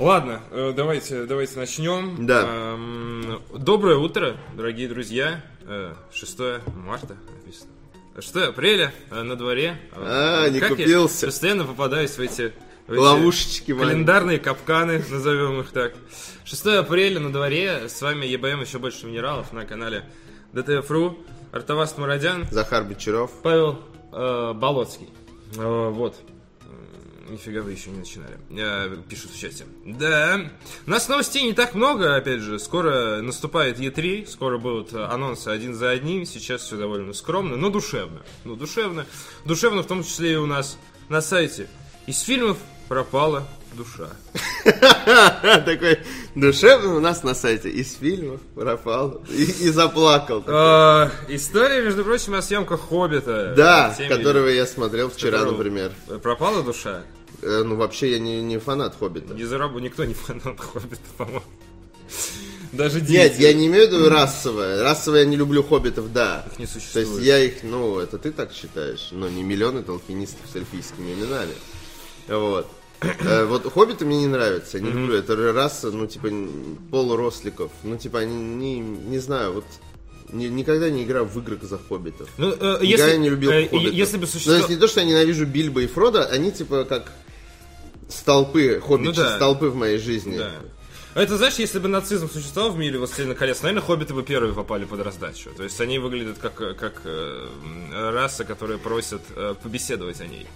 Ладно, э, давайте, давайте начнем. Да. Эм, Доброе утро, дорогие друзья. Э, 6 марта написано. 6 апреля э, на дворе. А, не Как я купился. постоянно попадаюсь в эти, Ловушечки маленькие. календарные капканы, назовем их так. 6 апреля на дворе. С вами ЕБМ еще больше минералов на канале ДТФ.ру. Артаваст Мурадян. Захар Бочаров. Павел э, Болоцкий. Э, вот. Нифига вы еще не начинали. Э, пишут в чате. Да. У нас новостей не так много, опять же. Скоро наступает Е3, скоро будут анонсы один за одним. Сейчас все довольно скромно, но душевно. Ну, душевно. Душевно в том числе и у нас на сайте. Из фильмов пропала душа. Такой душевный у нас на сайте. Из фильмов пропал. И, и заплакал. Э, история, между прочим, о съемках Хоббита. Да, которого я смотрел вчера, например. Пропала душа? Э, Ну, вообще, я не, не фанат Хоббита. Не зарабу, никто не фанат Хоббита, по-моему. Даже дети. Нет, я не имею в виду расовое. Расовое я не люблю хоббитов, да. Их не То существует. есть я их, ну, это ты так считаешь, но не миллионы толкинистов с эльфийскими именами. Вот. Э, Вот хоббиты мне не нравятся, я не люблю. Это раса, ну, типа, полуросликов. Ну, типа, они, не, не знаю, вот ни- никогда не играл в игры за хоббитов. Ну, э, Никогда если, я не любил э, хоббитов. если бы Ну, существовало... то есть не то, что я ненавижу Бильбо и Фрода, они типа как столпы, хоббичьи Ну да. столпы в моей жизни. Да. А Это, знаешь, если бы нацизм существовал в мире «Властелина колец», наверное, хоббиты бы первые попали под раздачу. То есть они выглядят как, как э, раса, которая просит э, побеседовать о ней.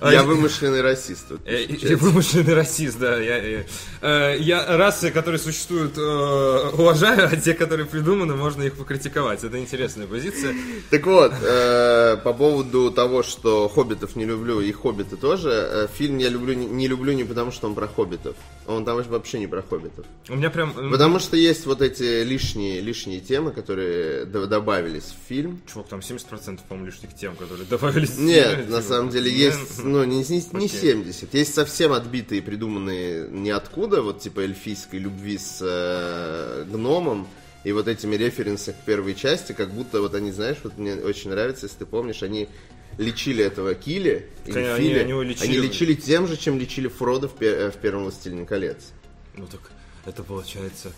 А Я вымышленный расист. Э, получается. Вымышленный расист, да. Я, э, я расы, которые существуют, э, уважаю, а те, которые придуманы, можно их покритиковать. Это интересная позиция. Так вот, по поводу того, что хоббитов не люблю, и хоббиты тоже, фильм я люблю не, люблю не потому, что он про хоббитов. Он там вообще не про хоббитов. У меня прям... Потому что есть вот эти лишние, лишние темы, которые добавились в фильм. Чувак, там 70%, по-моему, лишних тем, которые добавились. Нет, Типа, на самом деле есть, ну, не, не, не Окей. 70. Есть совсем отбитые, придуманные ниоткуда, вот типа эльфийской любви с э, гномом, и вот этими референсы к первой части, как будто вот они, знаешь, вот мне очень нравится, если ты помнишь, они лечили этого Кили, или Конечно, они- Фили, они его лечили. они лечили тем же, чем лечили Фрода в, э, в первом «Властелине колец». Ну так это получается...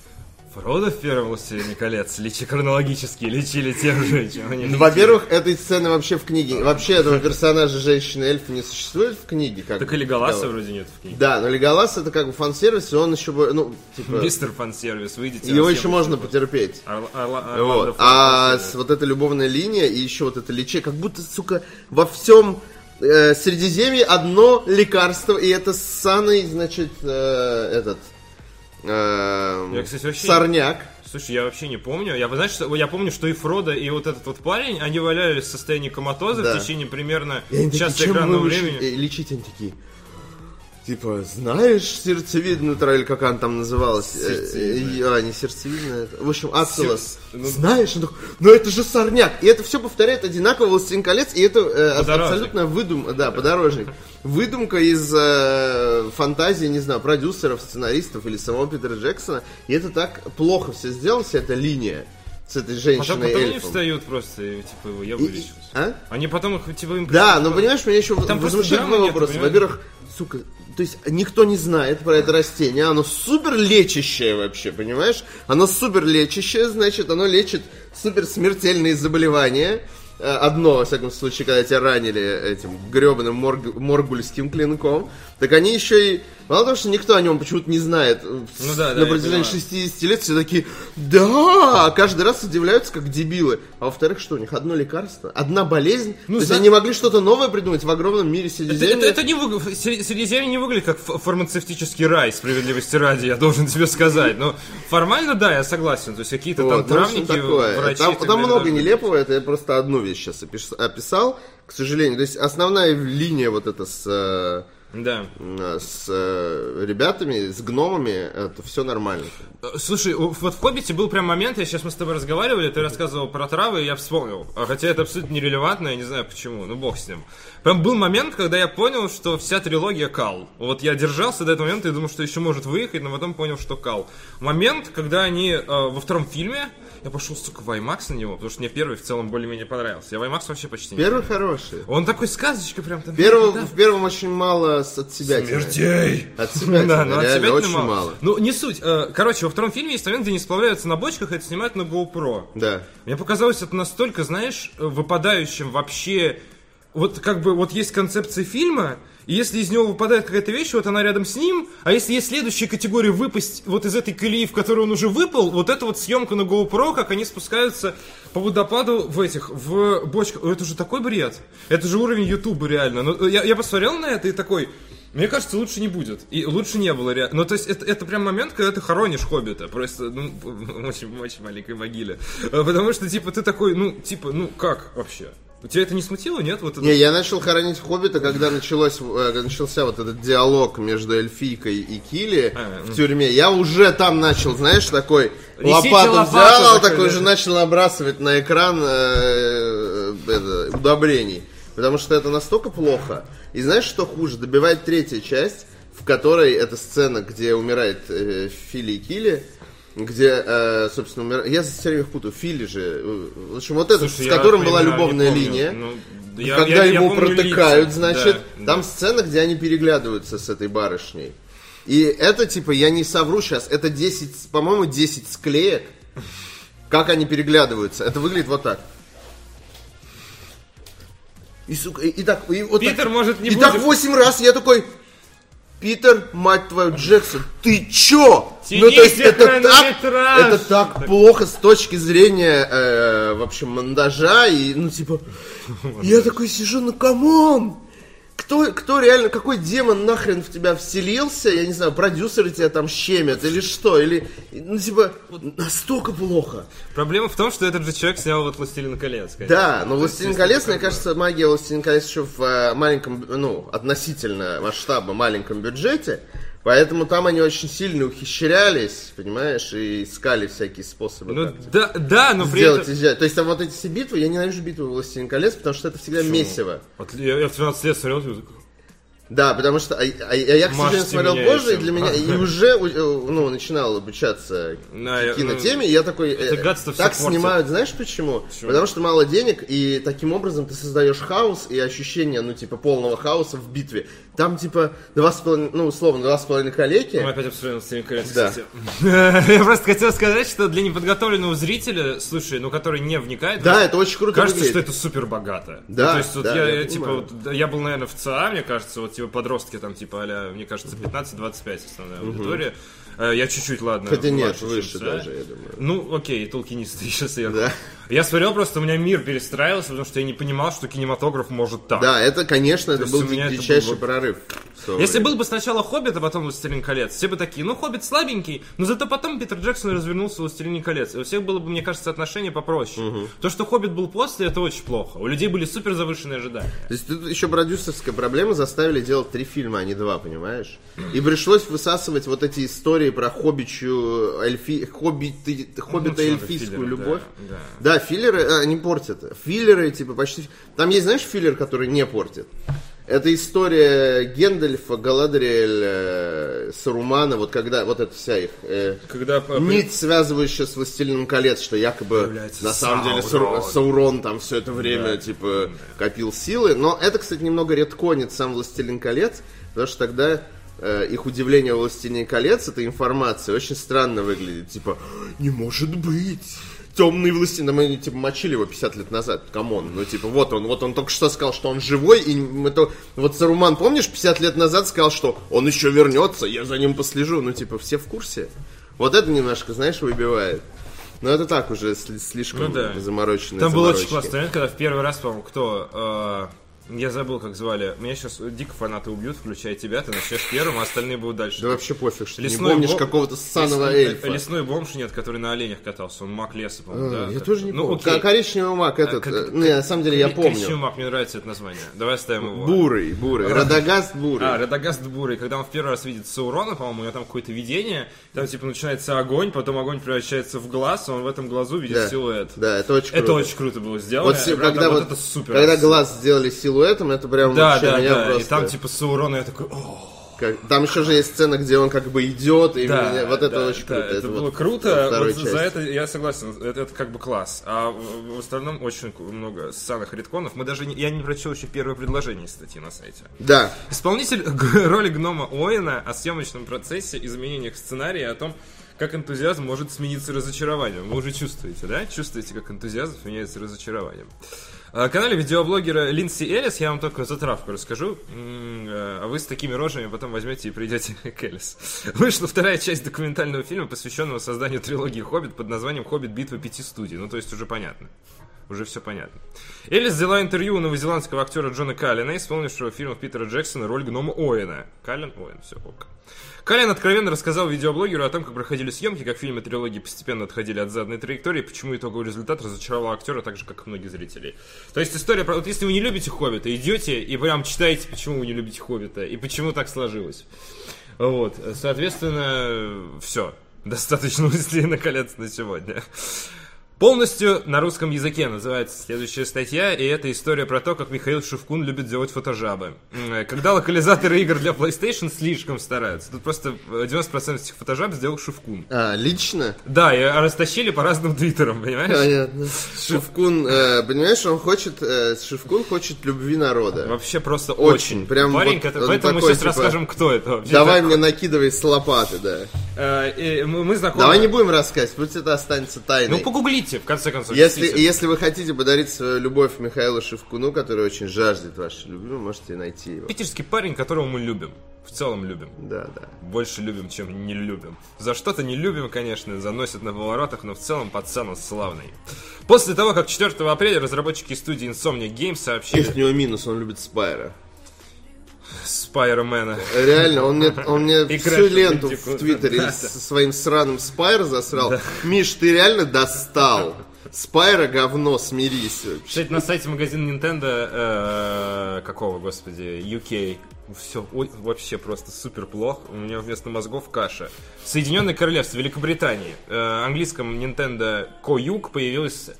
Фродо в первом «Властелине колец» лечи хронологически лечили тем же, чем они Ну. Во-первых, этой сцены вообще в книге, вообще этого персонажа женщины-эльфа не существует в книге. Как Так и Леголаса такового. вроде нет в книге. Да, но Леголас это как бы фан-сервис, и он еще, ну, типа... Мистер фан-сервис, выйдите. Его на еще можно площадь. потерпеть. Орла- Орла- Орландо Вот. А с вот эта любовная линия и еще вот это лечение, как будто, сука, во всем э, Средиземье одно лекарство, и это ссаный, значит, э, этот... э, Я, кстати, вообще- Сорняк. Слушай, я вообще не помню. Я, знаешь, что- я помню, что и Фродо, и вот этот вот парень, они валялись в состоянии коматоза Да. в течение примерно И такие, часа экранного времени. э, лечить? Они такие, типа, знаешь сердцевидную или как она там называлась? Э, Сердцевидная. э, А, не сердцевидная. В общем, ацелос. Сер- ну- Знаешь? Он такой, ну это же сорняк. И это все повторяет одинаково «Властелин колец», и это э, абсолютно выдумка, да, подорожник. Выдумка из э, фантазии, не знаю, продюсеров, сценаристов или самого Питера Джексона. И это так плохо все сделано, вся эта линия с этой Потом, женщиной потом они эльфом. встают просто, и, типа, его, я и- вылечусь. а? Они потом их, типа, им... Да, но понимаешь, меня еще Там возмущает вопроса. понимаешь? Во-первых, сука, то есть никто не знает про это растение, оно супер лечащее вообще, понимаешь? Оно супер лечащее, значит, оно лечит супер смертельные заболевания. Э, Одно, во всяком случае, когда тебя ранили этим гребаным морг- моргульским клинком, так они еще и... Мало того, что никто о нем почему-то не знает Ну да, да, на я протяжении понимаю. 60 лет все такие, да, каждый раз удивляются, как дебилы. А во-вторых, что у них одно лекарство, одна болезнь. Ну, То есть зна- они могли что-то новое придумать в огромном мире Это, Средиземья. это- это не выгля- Сре- Средиземье не выглядит как фармацевтический рай, справедливости ради, я должен тебе сказать. Но формально, да, я согласен. То есть какие-то Вот, там ну, травники, такое. врачи... Там, там много должны- нелепого, это я просто одну вещь сейчас опис- описал, к сожалению. То есть основная линия вот эта с, э, Да. с э, ребятами, с гномами, это все нормально. Э, Слушай, вот в «Хоббите» был прям момент, я сейчас мы с тобой разговаривали, ты рассказывал про травы, и я вспомнил. А Хотя это абсолютно нерелевантно, я не знаю почему, ну бог с ним. Прям был момент, когда я понял, что вся трилогия кал. Вот я держался до этого момента и думал, что еще может выехать, но потом понял, что кал. Момент, когда они э, во втором фильме, я пошел, сука, в IMAX на него, потому что мне первый в целом более-менее понравился. Я в IMAX вообще почти не Первый хороший. Он такой сказочка прям там. Первого- да. В первом очень мало мало от себя. Смертей! От себя Да, ну, от себя очень мало. Ну, не суть. Э, Короче, во втором фильме есть момент, где они сплавляются на бочках, и это снимают на GoPro. Да. Мне показалось это настолько, знаешь, э, выпадающим вообще... Вот как бы, вот есть концепция фильма, и если из него выпадает какая-то вещь, вот она рядом с ним, а если есть следующая категория выпасть вот из этой колеи, в которую он уже выпал, вот это вот съемка на GoPro, как они спускаются по водопаду в этих, в бочках. Это же такой бред. Это же уровень Ютуба реально. Ну, я, я посмотрел на это и такой... Мне кажется, лучше не будет. И лучше не было реально. Ну, то есть, это, это прям момент, когда ты хоронишь Хоббита. Просто, ну, в очень, очень маленькой могиле. Э, Потому что, типа, ты такой, ну, типа, ну, как вообще? У тебя это не смутило, нет? Вот это... Не, я начал хоронить Хоббита, когда началось, э, начался вот этот диалог между эльфийкой и Килли А, в тюрьме. Я уже там начал, знаешь, такой Несите лопату лопату взял, такой, такой да. же начал набрасывать на экран э, это, удобрений. Потому что это настолько плохо. И знаешь, что хуже? Добивает третья часть, в которой эта сцена, где умирает э, Фили и Килли, где, э, собственно, умир... я все время их путаю. Фили же, э, в общем, вот этот, Слушай, с я которым была примерно любовная линия. Ну, я- когда я- я его помню протыкают, лица. значит, Да, там да. сцена, где они переглядываются с этой барышней. И это, типа, я не совру сейчас, это 10, по-моему, 10 склеек, как они переглядываются. Это выглядит вот так. И, сука, и, и так, и вот Питер, так, может, не и будем? так 8 раз я такой, Питер, мать твою, Джексон, ты чё? Ну, Тяните это так, это так плохо с точки зрения, э, в общем, монтажа и, ну, типа, я такой сижу, ну, come on! Кто, кто реально, какой демон нахрен в тебя вселился? Я не знаю, продюсеры тебя там щемят или что? Или, ну, типа, настолько плохо. Проблема в том, что этот же человек снял вот «Властелин колец». конечно. Да, но «Властелин колец», мне кажется, магия «Властелин колец» еще в э, маленьком, ну, относительно масштаба маленьком бюджете, поэтому там они очень сильно ухищрялись, понимаешь, и искали всякие способы Ну, да, да, но при сделать этом... То есть там вот эти все битвы, я ненавижу битвы «Властелин колец», потому что это всегда месиво. Вот я, я в 13 лет смотрел, Да, потому что а, а- а я, к сожалению, смотрел позже, и для меня, и уже, э, ну, начинал обучаться Да, я- кинотеме, и я такой, э, гадство так портит. снимают, знаешь почему? Потому что мало денег, и таким образом ты создаешь хаос и ощущение, ну, типа, полного хаоса в битве. Там, типа, два с половиной, ну, условно, два с половиной калеки. Мы опять обсуждаем «Властелин колец», Да. кстати. Я просто хотел сказать, что для неподготовленного зрителя, слушай, ну, который не вникает... Да, это очень круто Кажется, выглядит. что это супер богато. Да, Ну, то есть, вот да, я, типа, вот, да, я был, наверное, в ЦА, мне кажется, вот, типа, подростки там, типа, а мне кажется, 15-25 основная аудитория. Э, Я чуть-чуть, ладно, Хотя нет, выше даже, я думаю. Ну, окей, толкинисты еще сверху. Да. Я смотрел, просто у меня мир перестраивался, потому что я не понимал, что кинематограф может так. Да, это, конечно, это был это был- прорыв. Если был бы сначала Хоббит, а потом Властелин колец, все бы такие, ну, Хоббит слабенький, но зато потом Питер Джексон развернулся в Властелине колец. И у всех было бы, мне кажется, отношение попроще. То, что Хоббит был после, это очень плохо. У людей были супер завышенные ожидания. То есть тут еще продюсерская проблема заставили делать три фильма, а не два, понимаешь? И пришлось высасывать вот эти истории про хоббичью, эльфи, хоббиты, хоббита много эльфийскую любовь. да, да. Да, филлеры, а, они портят. Филлеры, типа, почти... Там есть, знаешь, филлер, который не портит? Это история Гендальфа, Галадриэль, э, Сарумана, вот когда, вот эта вся их э, Когда нить, связывающая с Властелином колец, что якобы на самом деле Саурон. Саур- Саурон там все это время, типа, копил силы. Но это, кстати, немного редконит сам Властелин колец, потому что тогда э, их удивление в Властелине колец, эта информация, очень странно выглядит. Типа, не может быть! Темный властелин, мы типа мочили его 50 лет назад, come on, ну типа вот он, вот он только что сказал, что он живой, и мы то, вот Саруман, помнишь, 50 лет назад сказал, что он еще вернется, я за ним послежу, ну типа все в курсе. Вот это немножко, знаешь, выбивает. Но это так уже сли- слишком Ну да. замороченные Там был очень классный момент, когда в первый раз, по-моему, кто... э, я забыл, как звали. Меня сейчас дико фанаты убьют, включая тебя. Ты начнешь первым, а остальные будут дальше. Да вообще пофиг, что ты не Лесной помнишь бом- какого-то ссаного Лесной- эльфа. Лесной бомж нет, который на оленях катался. Он маг леса, по-моему, А, да? я Так- тоже не ну, помню. окей. Ко- Коричневый маг этот, Как- э, не, на самом деле я Коричневый помню. маг, мне нравится это название. Давай оставим его. Бурый, бурый, Радагаст бурый. А, Радагаст Бурый, когда он в первый раз видит Саурона, по-моему, у него там какое-то видение, там типа начинается огонь, потом огонь превращается в глаз, а он в этом глазу видит да. силуэт. Да, это очень круто. Это очень круто было сделано. Вот, когда вот, это супер. когда глаз сделали силуэтом, это прям Да, вообще да, меня да. просто... И там типа Саурона я такой, Как- Там еще же есть сцена, где он как бы идет, и меня- вот это да, очень да, круто. Это, было вот круто. вот части. за это я согласен. Это, это как бы класс. А в, в остальном очень много ссаных редконов. Мы даже не- я не прочел еще первое предложение статьи на сайте. Да, Исполнитель роли гнома Оэна о съемочном процессе, изменениях сценария о том, как энтузиазм может смениться разочарованием. Вы уже чувствуете, да? Чувствуете, как энтузиазм меняется разочарованием. На канале видеоблогера Линдси Элис я вам только затравку расскажу, э, а вы с такими рожами потом возьмете и придете к Элис. Вышла вторая часть документального фильма, посвященного созданию трилогии «Хоббит» под названием «Хоббит. Битва пяти студий». Ну, то есть уже понятно. Уже все понятно. Элис взяла интервью у новозеландского актера Джона Каллина, исполнившего в фильмах Питера Джексона роль гнома Оэна. Каллен, Оэн, все, ок. Каллен откровенно рассказал видеоблогеру о том, как проходили съемки, как фильмы трилогии постепенно отходили от заданной траектории, почему итоговый результат разочаровал актера так же, как и многих зрителей. То есть история про... Вот если вы не любите Хоббита, идете и прям читаете, почему вы не любите Хоббита, и почему так сложилось. Вот, соответственно, все. Достаточно мыслей накаляться на сегодня. Полностью на русском языке называется следующая статья, и это история про то, как Михаил Шевкун любит делать фотожабы. М, Когда локализаторы игр для PlayStation слишком стараются, тут просто э, 90% этих фотожаб сделал Шевкун. а, лично? Да, и растащили по разным твиттерам, понимаешь? Понятно. Шевкун, э, понимаешь, он хочет, э, Шевкун хочет любви народа. Вообще просто Очень, очень. прям Парень, вот поэтому мы сейчас типа, расскажем, кто это вообще. Давай такой. мне накидывай с лопаты, да. Э, мы, мы знакомы. Давай не будем рассказывать, пусть это останется тайной. Ну, погуглите, в конце концов. Если, если вы хотите подарить свою любовь Михаилу Шевкуну, который очень жаждет вашей любви, вы можете найти его. Питерский парень, которого мы любим. В целом любим. Да, да. Больше любим, чем не любим. За что-то не любим, конечно, заносят на поворотах, но в целом пацан он славный. После того, как 4 апреля разработчики студии Insomniac Games сообщили Есть у него минус, он любит Спайдера. Спайдермена. Реально, он мне, он мне всю ленту в Твиттере со своим сраным Спайдером засрал. Миш, ты реально достал. Спайдер говно, смирись. Кстати, на сайте магазина Nintendo, э, какого, господи, UK, все вообще просто супер плохо. У меня вместо мозгов каша. Соединенное Королевство, Великобритании. Э, английском Nintendo Koyuk появилась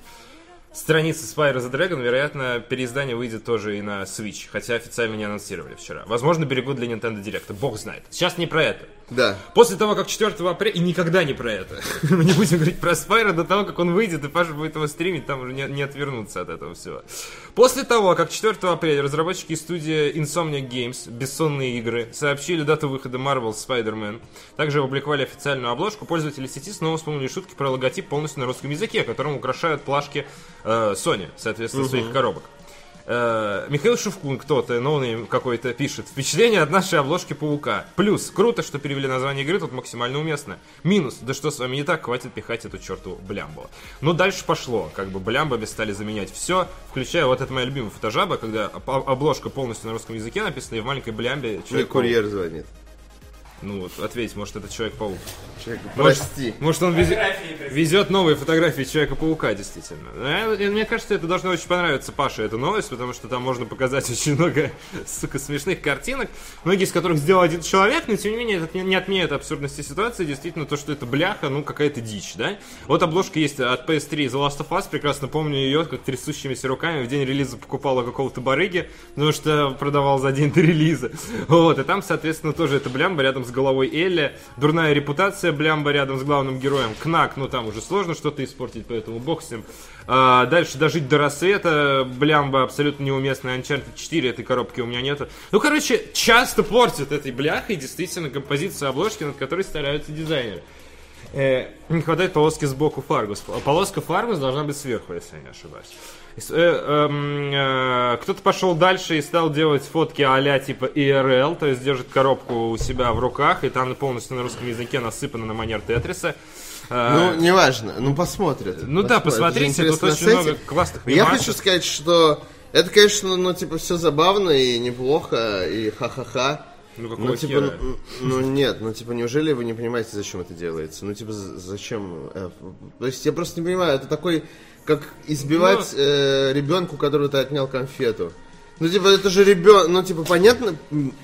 страница Spyro the Dragon. Вероятно, переиздание выйдет тоже и на Switch, хотя официально не анонсировали вчера. Возможно, берегут для Nintendo Direct. Бог знает. Сейчас не про это. Да. После того, как 4 апреля... И никогда не про это. Мы не будем говорить про Спайра до того, как он выйдет, и Паша будет его стримить, там уже не, не отвернуться от этого всего. После того, как 4 апреля разработчики студии Insomniac Games, бессонные игры, сообщили дату выхода Marvel Spider-Man, также опубликовали официальную обложку, пользователи сети снова вспомнили шутки про логотип полностью на русском языке, которым украшают плашки э, Sony, соответственно, своих коробок. Э, Михаил Шевкун, кто-то, no-name какой-то, пишет. Впечатление от нашей обложки Паука. Плюс, круто, что перевели название игры, тут максимально уместно. Минус, да что с вами не так, хватит пихать эту черту блямбу. Ну, дальше пошло, как бы блямбами стали заменять все, включая вот это моя любимая фотожаба, когда об- обложка полностью на русском языке написана, и в маленькой блямбе Мне человек курьер звонит. Ну вот, ответь, может это Человек-паук. Человек, Может, прости. Может, он везет, везет новые фотографии Человека-паука, действительно. Ну, Мне кажется, это должно очень понравиться Паше, эта новость, потому что там можно показать очень много, сука, смешных картинок, многие из которых сделал один человек, но, тем не менее, это не отменяет абсурдности ситуации, действительно, то, что это бляха, ну, какая-то дичь, да? Вот обложка есть от PS3 The Last of Us, прекрасно помню ее, как трясущимися руками в день релиза покупала какого-то барыги, потому что продавал за день до релиза. Вот, и там, соответственно, тоже это блямба рядом с головой Элли, дурная репутация блямба рядом с главным героем, Кнак, ну там уже сложно что-то испортить, поэтому бог с ним. А, дальше дожить до рассвета, блямба абсолютно неуместная, Uncharted 4 этой коробки у меня нету. Ну, короче, часто портят этой бляхой действительно композицию обложки, над которой стараются дизайнеры. Э, не хватает полоски сбоку Фаргус. Полоска Фаргус должна быть сверху, если я не ошибаюсь. Э, эм, э, Кто-то пошел дальше и стал делать фотки а типа IRL, то есть держит коробку у себя в руках, и там полностью на русском языке насыпано на манер Тетриса. Э, Ну, неважно, ну посмотрят. Ну да, Посмотрят. посмотрите, Это тут очень на много сайте. классных Я ремарок. хочу сказать, что это, конечно, ну, типа, все забавно и неплохо, и ха-ха-ха. Ну, какого Ну, типа, хера? ну, ну, нет, ну, типа, неужели вы не понимаете, зачем это делается? Ну, типа, зачем? э, То есть, я просто не понимаю, это такой, как избивать Ну. э, ребенку, которого ты отнял конфету. Ну, типа, это же ребенок, ну, типа, понятно,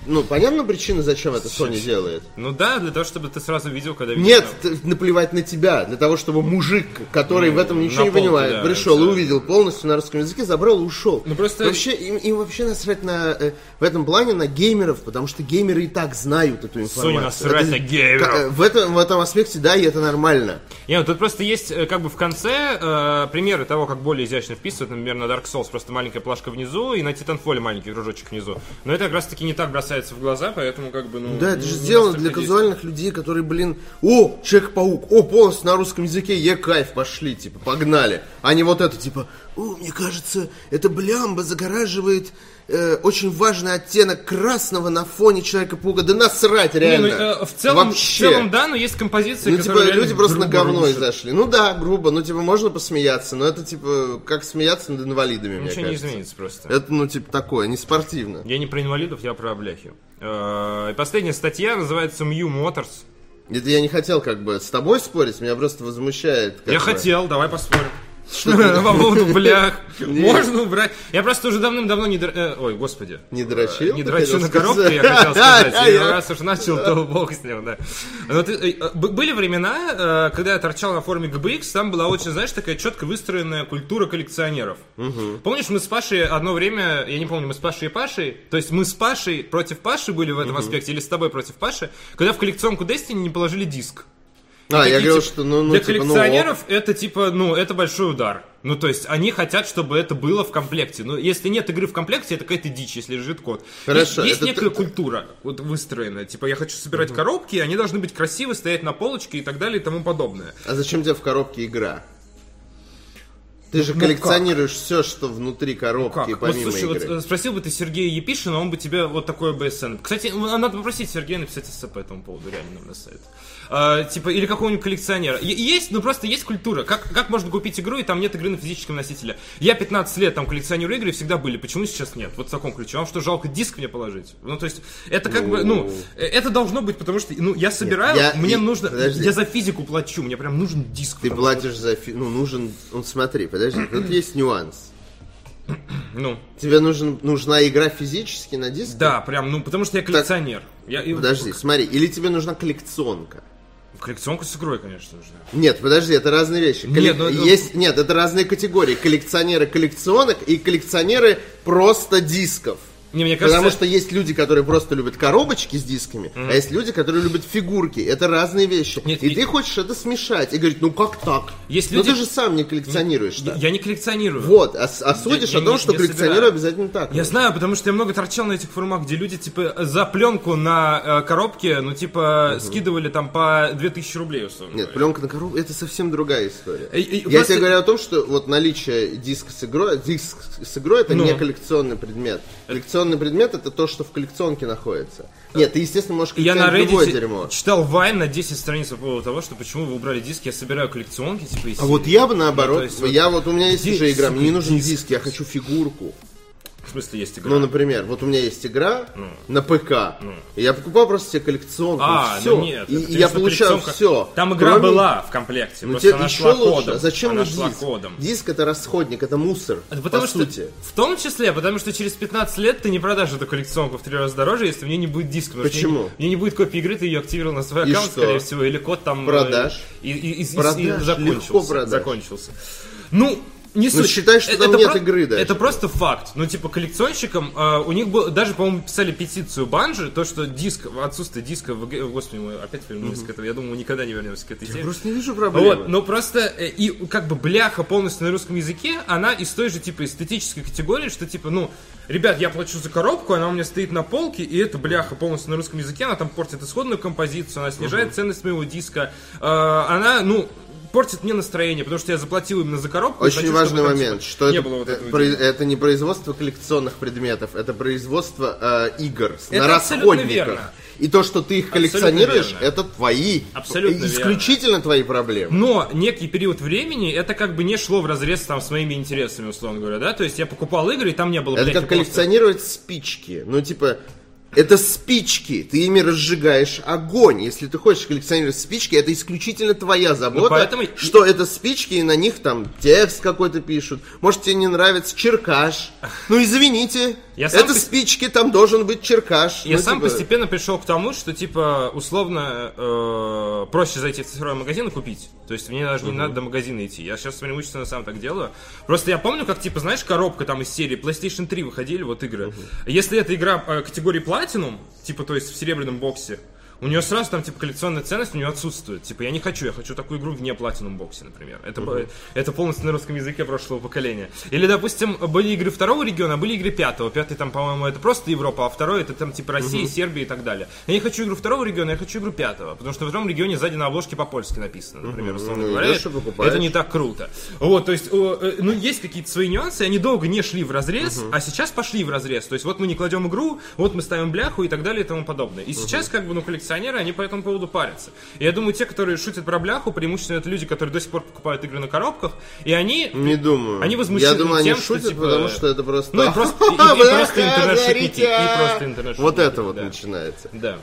ну, понятна причина, зачем это Sony делает? Ну да, для того, чтобы ты сразу видел, когда видишь Нет, наплевать на тебя, для того, чтобы мужик, который Ну, в этом ничего не понимает, да, пришел и это- увидел полностью на русском языке, забрал и ушел. Ну, просто- Вообще, им, им вообще насрать на, э, в этом плане на геймеров, потому что геймеры и так знают эту информацию. насрать Это- на геймеров. э, В этом, в этом аспекте, да, и это нормально. Не, ну тут просто есть э, как бы в конце э, примеры того, как более изящно вписывают. Например, на Dark Souls просто маленькая плашка внизу, и на Titanfall маленький кружочек внизу. Но это как раз таки не так бросается в глаза, поэтому как бы, ну... Да, это же сделано для казуальных людей, которые, блин, о, Человек-паук, о, полностью на русском языке, е, кайф, пошли, типа, погнали. А не вот это, типа, о, мне кажется, эта блямба загораживает э, очень важный оттенок красного на фоне Человека-паука. Да насрать, Не, реально. ну, э, в, целом, в Вообще. целом, да, но есть композиции, Ну, типа, которые реально люди просто на говно рушат. зашли. Ну да, грубо, ну, типа, можно посмеяться, но это, типа, как смеяться над инвалидами, мне Ничего не кажется. изменится просто. Это, ну, типа, такое, не спортивно. Я не про инвалидов, я про бляхи. Э, И последняя статья называется Mew Motors. Это я не хотел, как бы, с тобой спорить, меня просто возмущает. Я бы. хотел, давай поспорим. По поводу блях. Можно убрать. Я просто уже давным-давно не... э, Ой, господи. Не дрочил, Не дрочу на коробку, я хотел сказать. Раз уж начал, то бог с ним, да. Э, э, были времена, когда я торчал на форуме GBX, там была очень, знаешь, такая четко выстроенная культура коллекционеров. Помнишь, мы с Пашей одно время, я не помню, мы с Пашей и Пашей, то есть мы с Пашей против Паши были в этом аспекте, или с тобой против Паши, когда в коллекционку Destiny не положили диск. А, я Такие, говорил, типа, что, ну, ну, для типа, ну, коллекционеров это типа, ну, это большой удар. Ну, то есть, они хотят, чтобы это было в комплекте. Но если нет игры в комплекте, это какая-то дичь, если лежит код. Хорошо, Есть, есть это некая ты- культура вот выстроенная. Типа, я хочу собирать коробки, они должны быть красивы, стоять на полочке и так далее и тому подобное. А зачем тебе в коробке игра? Ты же Ну коллекционируешь все, что внутри коробки, Как? Вот, помимо слушай, вот игры. э, спросил бы ты Сергея Епишина, он бы тебе вот такое БСН. Кстати, ну, надо попросить Сергея написать эссе по этому поводу, реально на сайт. А, типа, или какого-нибудь коллекционера. Есть, ну просто есть культура. Как, как можно купить игру, и там нет игры на физическом носителе? Я 15 лет там коллекционирую игры, и всегда были. Почему сейчас нет? Вот в таком ключе. Вам что, жалко диск мне положить? Ну, то есть, это как бы, ну, э, это должно быть, потому что, ну, я собираю, я- мне и- нужно, подожди. я за физику плачу, мне прям нужен диск. Ты потому что- платишь за... фи- Ну, нужен... Ну, смотри, подожди, тут есть нюанс. Ну, Тебе нужен, нужна игра физически на диске? да, прям, ну, потому что я коллекционер. Я, и- Подожди, смотри, или тебе нужна коллекционка? Коллекционку с игрой, конечно, нужна. Нет, подожди, это разные вещи. Нет, ну, ну- Есть, нет, это разные категории. Коллекционеры коллекционок и коллекционеры просто дисков. Не, мне кажется, Потому что есть люди, которые просто любят коробочки с дисками, а есть люди, которые любят фигурки. Это разные вещи. Нет, и и- ты хочешь это смешать и говорить, ну как так? Есть Ну люди- ты же сам не коллекционируешь. я, так. я не коллекционирую. Вот, а, а судишь я о том, не- что не коллекционеры собираю. обязательно так. Я знаю, потому что я много торчал на этих форумах, где люди, типа, за пленку на э, коробке, ну, типа, скидывали там по 2000 рублей, условно Нет, пленка на коробку это совсем другая история. И- и Я просто- тебе говорю о том, что вот наличие диска с игрой, диск с игрой это Ну. не коллекционный предмет. Коллекционный предмет это то, что в коллекционке находится. Нет, ты, естественно, можешь Я на любое дерьмо. читал Вайн на 10 страниц по поводу того, что почему вы убрали диски, я собираю коллекционки, типа, из А вот я бы наоборот, Ну, есть я вот у меня есть Где, уже игра, мне не сука, нужен диск? диск, я хочу фигурку. В смысле, есть игра. Ну, например, вот у меня есть игра на ПК, и я покупал просто себе коллекционку, Ну. а, и все. ну нет. и, я получаю все. Там игра была в комплекте, Ну тебе она еще шла лучше. кодом. Зачем она шла диск? кодом. Диск это расходник, это мусор. Это потому по что, сути. в том числе, потому что через 15 лет ты не продашь эту коллекционку в три раза дороже, если у нее не будет диска. Почему? мне не- Мне не будет копии игры, ты ее активировал на свой И аккаунт, что? скорее всего, или код там... э, Продашь. И, и- и- Продашь, и закончился. легко продашь. Закончился. Ну, не Ну, суть. считай, что там нет игры даже. Это просто факт. Ну, типа, коллекционщикам, э, у них был, даже, по-моему, писали петицию Банжи, то, что диск, отсутствие диска в игре- Господи, мы опять вернулись к этому. Я думаю, мы никогда не вернемся к этой теме. Просто не вижу проблемы. Вот, но просто э, и как бы бляха полностью на русском языке, она из той же типа эстетической категории, что типа, ну, ребят, я плачу за коробку, она у меня стоит на полке, и эта бляха полностью на русском языке, она там портит исходную композицию, она снижает ценность моего диска, э, она, ну, портит мне настроение, потому что я заплатил именно за коробку. Очень хочу, важный момент, типа, что не это, было вот э, этого про- это не производство коллекционных предметов, это производство э, игр Это на расходниках. верно. И то, что ты их коллекционируешь, верно. это твои, Абсолютно исключительно твои проблемы. Но некий период времени это как бы не шло в разрез там с моими интересами, условно говоря, да? То есть я покупал игры, и там не было, это блядь, как просто- коллекционировать спички. Ну, типа, Это спички. Ты ими разжигаешь огонь. Если ты хочешь коллекционировать спички, это исключительно твоя забота, поэтому- что это спички, и на них там текст какой-то пишут. Может, тебе не нравится черкаш. Ну, извините. Я сам это пос- спички, там должен быть черкаш. Я Ну, сам типа, постепенно пришел к тому, что, типа, условно, э, проще зайти в цифровой магазин и купить. То есть мне даже не надо до магазина идти. Я сейчас преимущественно сам так делаю. Просто я помню, как, типа, знаешь, коробка там из серии PlayStation 3 выходили, вот игры. Если эта игра э, категории Platinum, типа, то есть в серебряном боксе, у нее сразу там, типа, коллекционная ценность у нее отсутствует. Типа, я не хочу, я хочу такую игру вне Platinum боксе, например. Это, б- это полностью на русском языке прошлого поколения. Или, допустим, были игры второго региона, а были игры пятого. Пятый там, по-моему, это просто Европа, а второй это там, типа, Россия, Сербия и так далее. Я не хочу игру второго региона, я хочу игру пятого. Потому что в втором регионе сзади на обложке по-польски написано, например, условно Ну, говоря. покупаешь. Это не так круто. Вот, то есть, э, ну, есть какие-то свои нюансы, они долго не шли в разрез, а сейчас пошли в разрез. То есть, вот мы не кладем игру, вот мы ставим бляху и так далее и тому подобное. И сейчас, как бы, ну, коллекционеры, они по этому поводу парятся. И я думаю, те, которые шутят про бляху, преимущественно это люди, которые до сих пор покупают игры на коробках, и они... Не думаю. Они возмущены Я думаю, они тем, что, шутят, типа, потому что это просто... Ну, и просто, и- и Бляха, просто интернет-шутники, горите! и просто интернет-шутники, Вот это вот начинается. Да.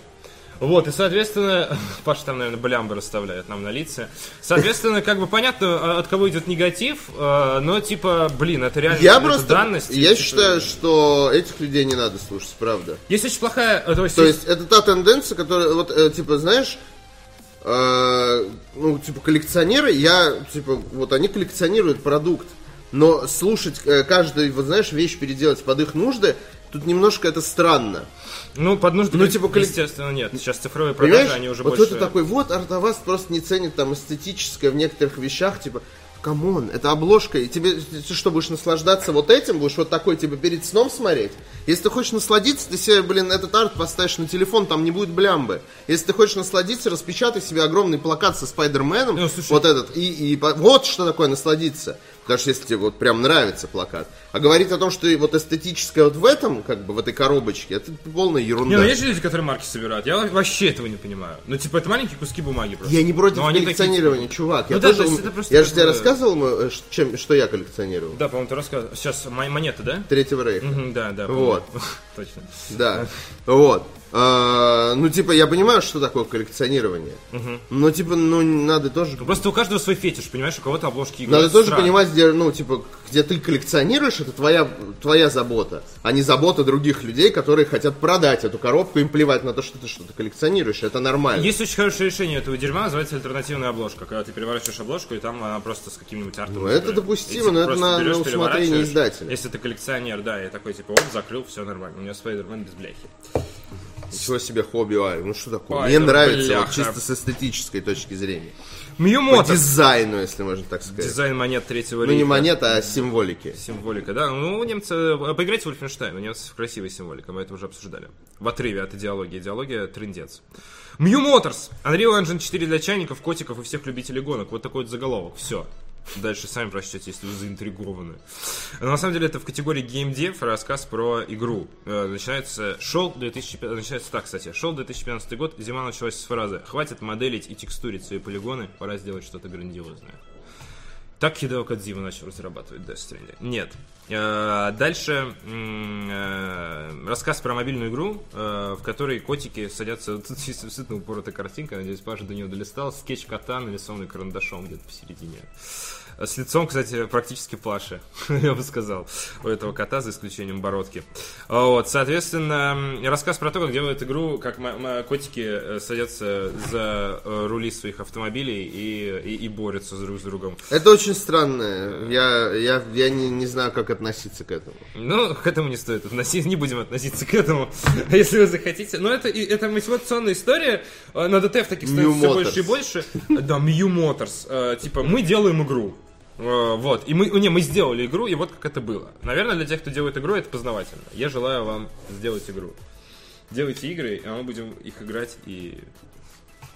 Вот, и, соответственно, Паша там, наверное, блямбы расставляет нам на лице. Соответственно, как бы понятно, а, от кого идет негатив, а, но, типа, блин, это реально Я это просто... данность. Я типа, считаю, что этих людей не надо слушать, правда. Есть очень плохая... э, То есть, То есть это та тенденция, которая, вот, э, типа, знаешь, э, ну, типа, коллекционеры, я, типа, вот они коллекционируют продукт, но слушать э, каждый, вот знаешь, вещь переделать под их нужды, тут немножко это странно. Ну, под нужды, ну, типа, коллек- естественно, нет. Сейчас цифровые продажи, Понимаешь? они уже вот больше... это такой, вот Артоваз просто не ценит там эстетическое в некоторых вещах, типа, come on, это обложка, и тебе, ты что, будешь наслаждаться вот этим, будешь вот такой, типа, перед сном смотреть? Если ты хочешь насладиться, ты себе, блин, этот арт поставишь на телефон, там не будет блямбы. Если ты хочешь насладиться, распечатай себе огромный плакат со Спайдерменом, Ну, слушай. вот этот, и, и вот что такое насладиться. Потому что если тебе вот прям нравится плакат. А говорить о том, что вот эстетическое вот в этом, как бы, в этой коробочке, это полная ерунда. Не, ну есть же люди, которые марки собирают. Я вообще этого не понимаю. Ну, типа, это маленькие куски бумаги просто. Я не против Но они такие, коллекционирования, типа, чувак. Ну я да, тоже, то это просто я же тебе рассказывал, э, чем, что я коллекционировал. Да, по-моему, ты рассказывал. Сейчас, мо- монеты, да? Третьего рейха. Мгм, Да, да. Вот. Точно. Да. Вот. А, ну, типа, я понимаю, что такое коллекционирование. Но, типа, ну, надо тоже... Ну, Просто у каждого свой фетиш, понимаешь, у кого-то обложки. Надо тоже странные. понимать, где, ну, типа, где ты коллекционируешь, это твоя, твоя забота, а не забота других людей, которые хотят продать эту коробку, им плевать на то, что ты что-то коллекционируешь, это нормально. Есть очень хорошее решение этого дерьма, называется альтернативная обложка. Когда ты переворачиваешь обложку, и там она просто с каким-нибудь артом. Ну, это допустимо, И, типа, но это на- берешь, на усмотрение издателя. Если ты коллекционер, да, и такой, типа, оп, закрыл, все нормально. У меня Спайдермен без бляхи. Ничего себе хобби, Ай, ну что такое? Ой, Мне нравится, бляха. вот, чисто с эстетической точки зрения. Мью По дизайну, если можно так сказать. Дизайн монет третьего Ну, не рейха. монета, а символики. Символика, да. Ну, у немца... э, Поиграйте в Wolfenstein, у немцев красивая символика, мы это уже обсуждали. В отрыве от идеологии. Идеология трындец. Мью Моторс. Unreal Engine 4 для чайников, котиков и всех любителей гонок. Вот такой вот заголовок. Все. Дальше сами прочтете, если вы заинтригованы. Но на самом деле это в категории Dev рассказ про игру. Э, Начинается, шел 2015, начинается так, кстати, шел 2015 год, зима началась с фразы «Хватит моделить и текстурить свои полигоны, пора сделать что-то грандиозное». Так Хидео Кадзима начал разрабатывать Death Stranding. Нет. Э, Дальше э, рассказ про мобильную игру, э, в которой котики садятся... Тут действительно упоротая картинка, надеюсь, Паша до нее долистал. Скетч кота, нарисованный карандашом где-то посередине. С лицом, кстати, практически плаше, я бы сказал, у этого кота, за исключением бородки. А Вот, соответственно, рассказ про то, как делают игру, как котики э, садятся за э, рули своих автомобилей и, и, и борются друг с другом. Это очень странно. Я, я, я не, не знаю, как относиться к этому. Ну, к этому не стоит относиться, не будем относиться к этому, если вы захотите. Но это, это мотивационная история. Э, На ДТФ таких становится все больше и больше. Да, Mew Motors. Э, Типа, мы делаем игру. Э, Вот, и мы, не, мы сделали игру, и вот как это было. Наверное, для тех, кто делает игру, это познавательно. Я желаю вам сделать игру. Делайте игры, а мы будем их играть и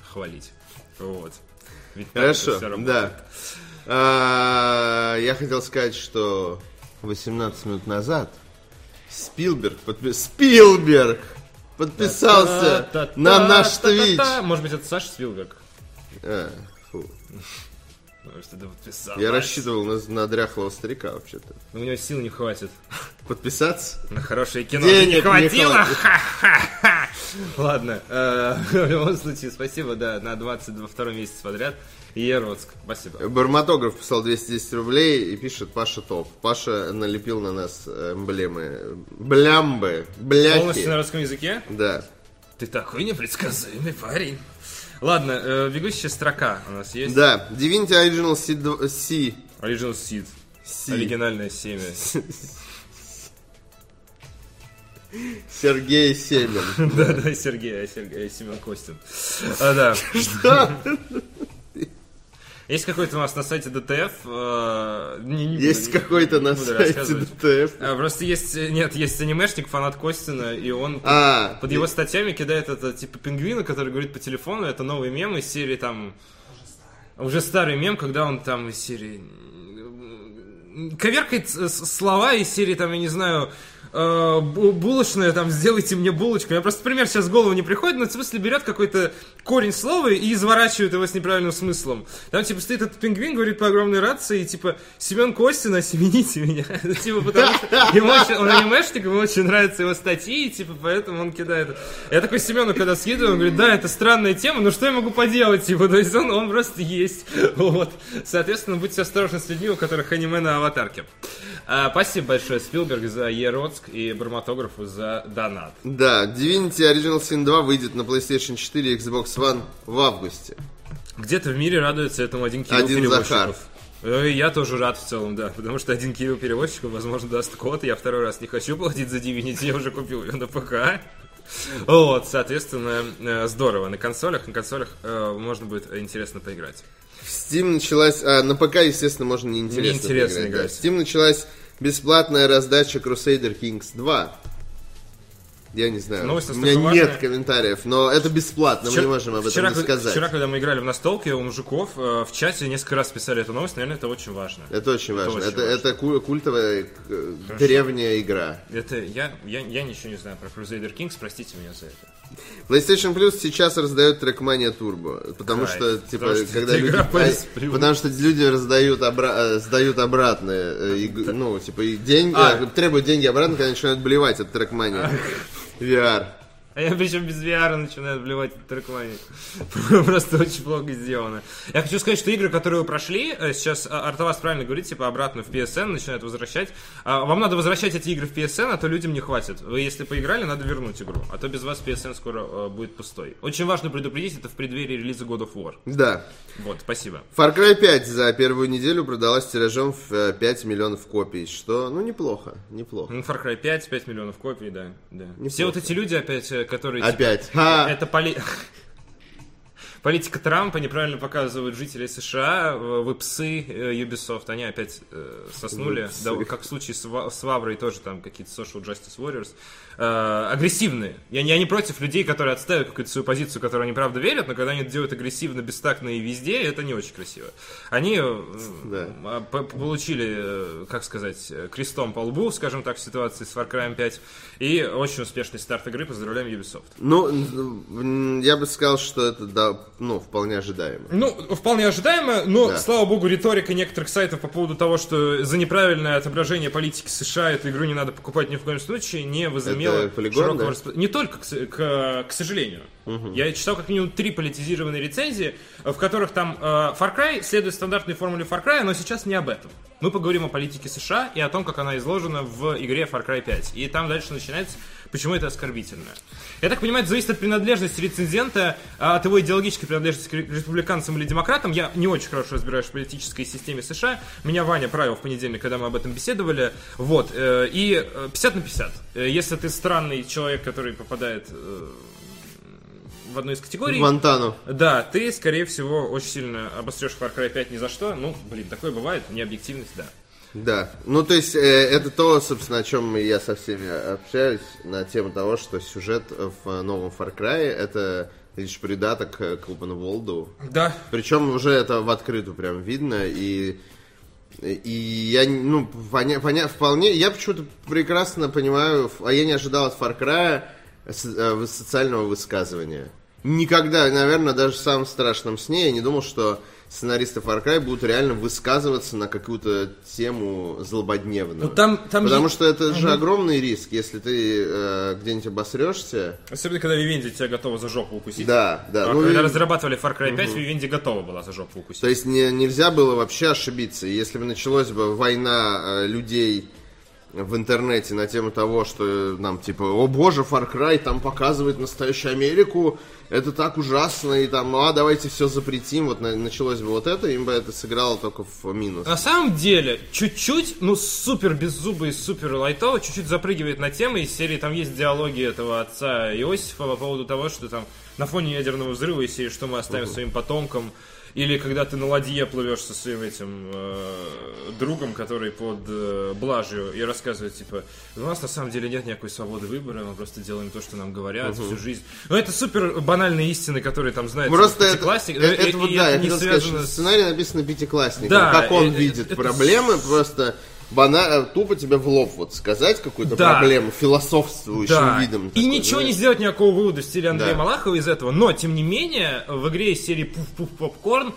хвалить. Вот. Ведь Хорошо, да. А, я хотел сказать, что 18 минут назад Спилберг, подпи- Спилберг подписался на наш твич. Может быть, это Саша Спилберг. А, фу. Может, это подписалась. Я рассчитывал на, на дряхлого старика вообще-то. Но у него сил не хватит. Подписаться? На хорошее кино Денег не хватило. Ха-ха-ха. Ладно, э, в любом случае, спасибо, да, на 22 месяц подряд. Еродск, спасибо. Барматограф писал 210 рублей и пишет Паша топ. Паша налепил на нас эмблемы. Блямбы, Полностью на бляхи. русском языке? Да. Ты такой непредсказуемый парень. Ладно, э, бегущая строка у нас есть. Да, Divinity Original C, C, Original Seed. C. Оригинальное семя. Сергей Семин. Да, да, Сергей, Сергей, Семен Костин. А, да. Что? Есть какой-то у нас на сайте ДТФ. э, не- не буду- Есть какой-то на сайте. ДТФ. А, Просто есть, нет, есть анимешник, фанат Костина, и он А, под его статьями кидает это типа пингвина, который говорит по телефону, это новый мем из серии там... Уже старый мем, когда он там из серии... Коверкает слова из серии там, я не знаю, э, бу- булочная, там, сделайте мне булочку. Я просто пример сейчас в голову не приходит, но в смысле берет какой-то корень слова и изворачивает его с неправильным смыслом. Там, типа, стоит этот пингвин, говорит по огромной рации, и, типа, Семен Костина, осемените меня. Типа, потому что он анимешник, ему очень нравятся его статьи, и, типа, поэтому он кидает. Я такой Семену, когда скидываю, он говорит, да, это странная тема, но что я могу поделать, типа, то есть он, он просто есть. Вот. Соответственно, будьте осторожны с людьми, у которых аниме на аватарке. А, спасибо большое, Спилберг, за Еродск и Барматографу за донат. да, Divinity Original Sin 2 выйдет на PlayStation 4 и Xbox One в августе. Где-то в мире радуется этому один Кирилл Один переводчиков. Захар. Я тоже рад в целом, да, потому что один Кирилл переводчиков, возможно, даст код, я второй раз не хочу платить за Divinity, я уже купил ее на ПК. Вот, соответственно, э, здорово. На консолях, на консолях э, можно будет интересно поиграть. В Steam началась... А, на ПК, естественно, можно неинтересно, Неинтересно поиграть, да. играть. В Steam началась бесплатная раздача Crusader Kings 2. Я не знаю, Новость у меня нет комментариев, но это бесплатно, мы не можем об этом вчера, не сказать. вчера, когда мы играли в настолке, у мужиков э, в чате несколько раз писали эту новость, наверное, это очень важно. Это очень важно. очень это, важно. это ку- культовая э, древняя игра. Это я, я, я ничего не знаю про Crusader Kings, простите меня за это. PlayStation Plus сейчас раздает Trackmania Turbo, потому Кайф. что типа Потому что когда это люди, а, потому что люди раздают обра- э, сдают обратно, э, иг- ну типа и деньги А. требуют деньги обратно, когда начинают блевать от Trackmania. Yeah. А я причем без VR начинаю вливать в трекмани. Просто очень плохо сделано. Я хочу сказать, что игры, которые вы прошли, э, сейчас а, Артавас правильно говорит, типа обратно в PSN начинают возвращать. А, Вам надо возвращать эти игры в PSN, а то людям не хватит. Вы если поиграли, надо вернуть игру. А то без вас PSN скоро э, будет пустой. Очень важно предупредить, это в преддверии релиза God of War. Да. Вот, спасибо. Far Cry 5 за первую неделю продалась тиражом в э, 5 миллионов копий, что, ну, неплохо, неплохо. Ну, Far Cry 5, 5 миллионов копий, да. да. Все вот эти люди опять, которые... типа, Опять. Ха! Это поли... Политика Трампа неправильно показывают жителей США, э, выпсы э, Ubisoft, они опять э, соснули, да, как в случае с, с Ваврой тоже там какие-то social justice warriors, Э, агрессивные. Я, я не против людей, которые отстаивают какую-то свою позицию, которую они правда верят, но когда они делают агрессивно, бестактно и везде, это не очень красиво. Они э, Да. а, получили, как сказать, крестом по лбу, скажем так, в ситуации с Far Cry 5, и очень успешный старт игры, поздравляем Ubisoft. Ну, я бы сказал, что это, да, ну, вполне ожидаемо. Ну, вполне ожидаемо, но, Да. слава богу, риторика некоторых сайтов по поводу того, что за неправильное отображение политики США эту игру не надо покупать ни в коем случае, не возымела полигон, широкого да? распро- Не только, к, к- к сожалению. Я читал как минимум три политизированные рецензии, в которых там э, Far Cry следует стандартной формуле Far Cry, но сейчас не об этом. Мы поговорим о политике США и о том, как она изложена в игре Far Cry 5. И там дальше начинается, почему это оскорбительно. Я так понимаю, это зависит от принадлежности рецензента, а, от его идеологической принадлежности к ре- республиканцам или демократам. Я не очень хорошо разбираюсь в политической системе США. Меня Ваня правил в понедельник, когда мы об этом беседовали. Вот. э, И э, 50 на 50. Э, Если ты странный человек, который попадает э, в одну из категорий, Вантану. да, ты, скорее всего, очень сильно обострешь Far Cry 5 ни за что. Ну, блин, такое бывает, необъективность, да. Да. Ну, то есть, э, это то, собственно, о чем я со всеми общаюсь, на тему того, что сюжет в новом Far Cry это лишь придаток к Open World. Да, Причем уже это в открытую прям видно, и и я, ну, поня, поня- вполне, я почему-то прекрасно понимаю, а я не ожидал от Far Cry э, социального высказывания. никогда, наверное, даже в самом страшном сне я не думал, что сценаристы Far Cry будут реально высказываться на какую-то тему злободневную. Ну, там- там Потому е- что это же огромный риск, если ты э, где-нибудь обосрешься. Особенно, когда Вивенди тебя готова за жопу укусить. Да, да. А ну когда и- разрабатывали Far Cry 5, Вивенди готова была за жопу укусить. То есть не- нельзя было вообще ошибиться. Если бы началась бы война э, людей в интернете на тему того, что нам типа, о боже, Far Cry там показывает настоящую Америку, это так ужасно, и там, ну а давайте все запретим, вот на- началось бы вот это, им бы это сыграло только в минус. На самом деле, чуть-чуть, ну, супер беззубый, супер лайтово, чуть-чуть запрыгивает на темы из серии, там есть диалоги этого отца Иосифа по поводу того, что там на фоне ядерного взрыва из серии, что мы оставим своим потомкам, или когда ты на ладье плывешь со своим этим э, другом, который под э, блажью, и рассказывает, типа, у нас на самом деле нет никакой свободы выбора, мы просто делаем то, что нам говорят всю жизнь. Ну, это супер банальные истины, которые там знают Просто это, пятиклассник, это, и- это вот, да, это не сказать, связано что с- сценарий написан пятиклассником, Да, как он э, э, видит это проблемы, просто бана... тупо тебе в лоб вот сказать какую-то Да. проблему философствующим Да. видом. И такой, ничего не знаешь. сделать никакого вывода в стиле Андрея Да. Малахова из этого. Но, тем не менее, в игре из серии Пуф-Пуф Попкорн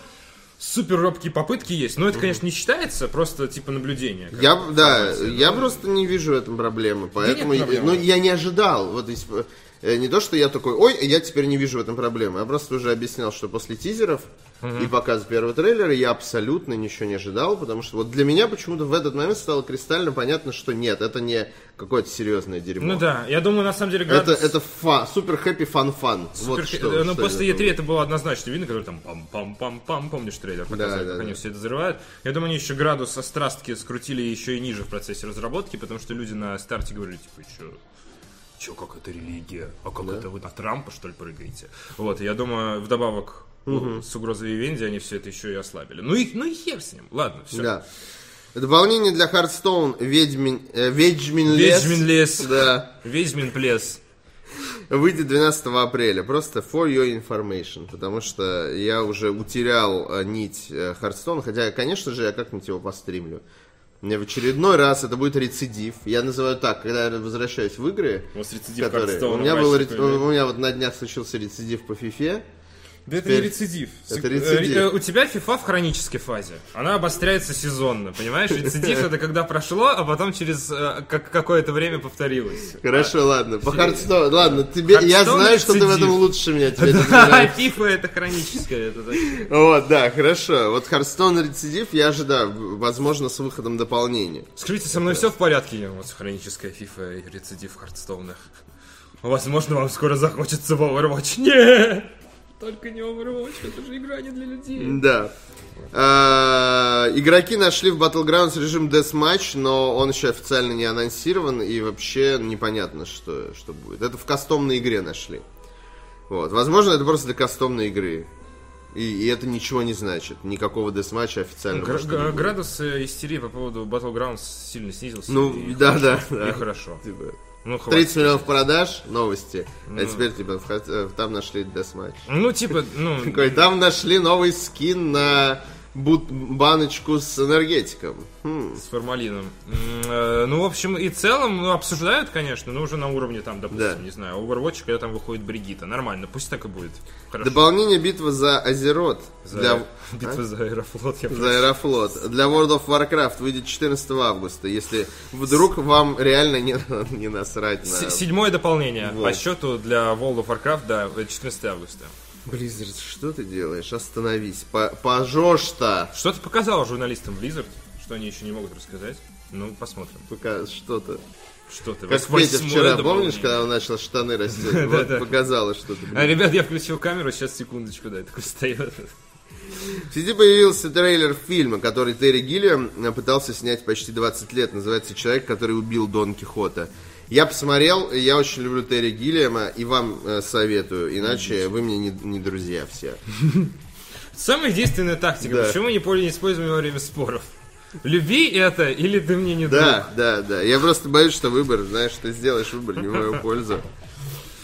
супер робкие попытки есть. Но это, конечно, не считается, просто типа наблюдение. Я, да, я просто не вижу в этом проблемы, поэтому, нет проблемы. ну, я не ожидал, вот, э, не то, что я такой, ой, я теперь не вижу в этом проблемы, я просто уже объяснял, что после тизеров и показа первого трейлера я абсолютно ничего не ожидал, потому что вот для меня почему-то в этот момент стало кристально понятно, что нет, это не какое-то серьезное дерьмо. Ну да, я думаю, на самом деле, Это, градус... это фа, супер хэппи фан фан. супер- Вот что, э, ну, что после из этого. E3 это было однозначно видно, который там пам-пам-пам-пам, помнишь трейлер, показали, да, как да. они все это взрывают. Я думаю, они еще градус острастки скрутили еще и ниже в процессе разработки, потому что люди на старте говорили, типа, что Че, как это религия? А как это вы на Трампа, что ли, прыгаете? Вот, я думаю, вдобавок ну, с угрозой Вивенди они все это еще и ослабили. Ну и, ну и хер с ним. Ладно, все. Да. Дополнение для Hearthstone Ведьмин, э, Ведьмин лес. Ведьмин лес. Да. Ведьмин плес. Выйдет 12 апреля. Просто for your information. Потому что я уже утерял э, нить э, Hearthstone. Хотя, конечно же, я как-нибудь его постримлю. Мне в очередной раз это будет рецидив. Я называю так, когда я возвращаюсь в игры. У рецидив которые... У меня, был, матче рец- такой, да? у меня вот на днях случился рецидив по фифе. Да это Теперь- не рецидив. Это Сек- рецидив. э, э, У тебя FIFA в хронической фазе. Она обостряется сезонно, понимаешь? Рецидив это когда прошло, а потом через э, как- какое-то время повторилось. Хорошо, ладно. По Hearthstone. Ладно, тебе, я знаю, что ты в этом лучше меня. Тебе это Да, нравится. FIFA это хроническое. это. Вот, да, хорошо. Вот Hearthstone рецидив я ожидаю, возможно, с выходом дополнения. Скажите, со мной все в порядке? Вас хроническая FIFA и рецидив Хардстоуна. Возможно, вам скоро захочется в Overwatch. Нет! Только не Overwatch, это же игра не для людей. Да. А, игроки нашли в Battlegrounds режим Deathmatch, но он еще официально не анонсирован и вообще непонятно, что, что будет. Это в кастомной игре нашли. Вот. Возможно, это просто для кастомной игры. И, и это ничего не значит. Никакого десматча официально. Гра- будет. Градус э, истерии по поводу Battlegrounds сильно снизился. Ну, и да, хорошо, да, да. И хорошо. Типа, Ну, хватит. 30 миллионов продаж, новости. Ну. А теперь, типа, в э, там нашли десматч. Ну, типа, ну... Такой, там нашли новый скин на бут- баночку с энергетиком. Хм. С формалином. Э, Ну, в общем, и целом, ну, обсуждают, конечно, но уже на уровне, там, допустим, Да. не знаю, Overwatch, когда там выходит Бригита. Нормально, пусть так и будет. Хорошо. Дополнение битва за Азерот. За- Для... Битва за Аэрофлот, я За Аэрофлот. Для World of Warcraft выйдет 14 августа, если вдруг вам реально не, не насрать на... Седьмое дополнение Вот. по счету для World of Warcraft, да, 14 августа. Blizzard, что ты делаешь? Остановись. По- Пожожь-то. Что ты показал журналистам Blizzard, что они еще не могут рассказать? Ну, посмотрим. Пока что-то. Что ты? Как Петя вчера, помнишь, когда он начал штаны расстегивать? Вот показалось что-то. А, ребят, я включил камеру, сейчас секундочку, да, такой встает. В сети появился трейлер фильма, который Терри Гиллиам пытался снять почти 20 лет. Называется «Человек, который убил Дон Кихота». Я посмотрел, я очень люблю Терри Гиллиама, и вам э, советую, иначе вы мне не, не друзья все. Самая действенная тактика, Да. почему мы не, поли- не используем во время споров? Люби это, или ты мне не друг. Да, да, да. Я просто боюсь, что выбор, знаешь, ты сделаешь выбор не в мою пользу.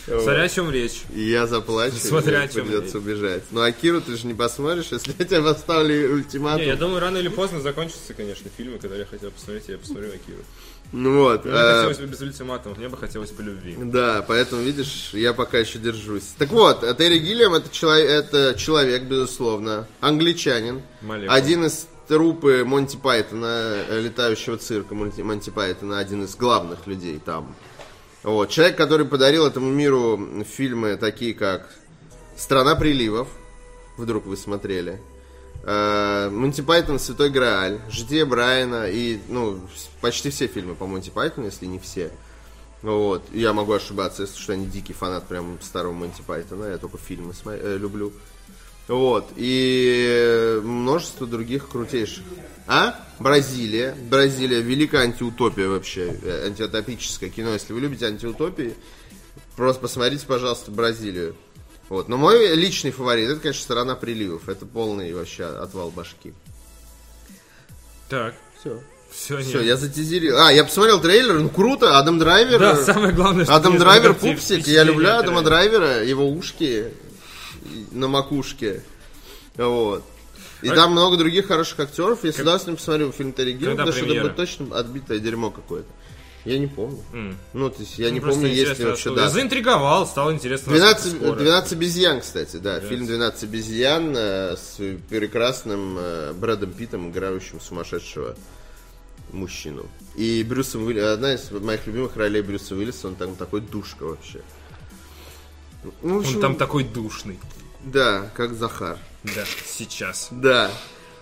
Смотря о чем речь. И я заплачу, Смотря о чем придется убежать. Ну, а Киру ты же не посмотришь, если я тебе поставлю ультиматум. Не, я думаю, рано или поздно закончатся, конечно, фильмы, которые я хотел посмотреть, я посмотрю Акиру. Ну вот. Мне э, хотелось бы без ультиматумов, мне бы хотелось по любви. Да, поэтому, видишь, я пока еще держусь. Так вот, э, Терри Гиллиам это, чело- это человек, безусловно, англичанин. Молекула. Один из трупы Монти Пайтона, э, летающего цирка Монти, Пайтона, один из главных людей там. Вот. Человек, который подарил этому миру фильмы такие, как «Страна приливов», вдруг вы смотрели, Монти Пайтон «Святой Грааль», «Житие Брайана» и, ну, почти все фильмы по Монти Пайтону, если не все. Вот. Я могу ошибаться, если что, я не дикий фанат прям старого Монти Пайтона, я только фильмы смо- э, люблю. Вот. И множество других крутейших. А? Бразилия. Бразилия. Великая антиутопия вообще. э, Антиутопическое кино. Если вы любите антиутопии, просто посмотрите, пожалуйста, Бразилию. Вот. Но мой личный фаворит, это, конечно, «Страна приливов». Это полный вообще отвал башки. Так, Все. все, Все, я затизерил. А, я посмотрел трейлер, ну круто, Адам Драйвер. Да, самое главное, что Адам Драйвер пупсик. Я люблю Адама. Драйвера, его ушки на макушке. Вот. И А- там много других хороших актеров. Я с удовольствием посмотрю фильм Терри Гиллиам, Когда потому что это будет точно отбитое дерьмо какое-то. Я не помню. М. Ну, то есть я не Ну, просто помню, есть ли вообще да. Заинтриговал, стало интересно. 12, насколько скоро. 12 обезьян, кстати, да. Фильм 12 обезьян э, с прекрасным э, Брэдом Питтом, играющим сумасшедшего мужчину. И Брюсом Уилли... Одна из моих любимых ролей Брюса Уиллиса, он там такой душка вообще. Ну, общем, Он там такой душный. Да, как Захар. Да, сейчас. Да.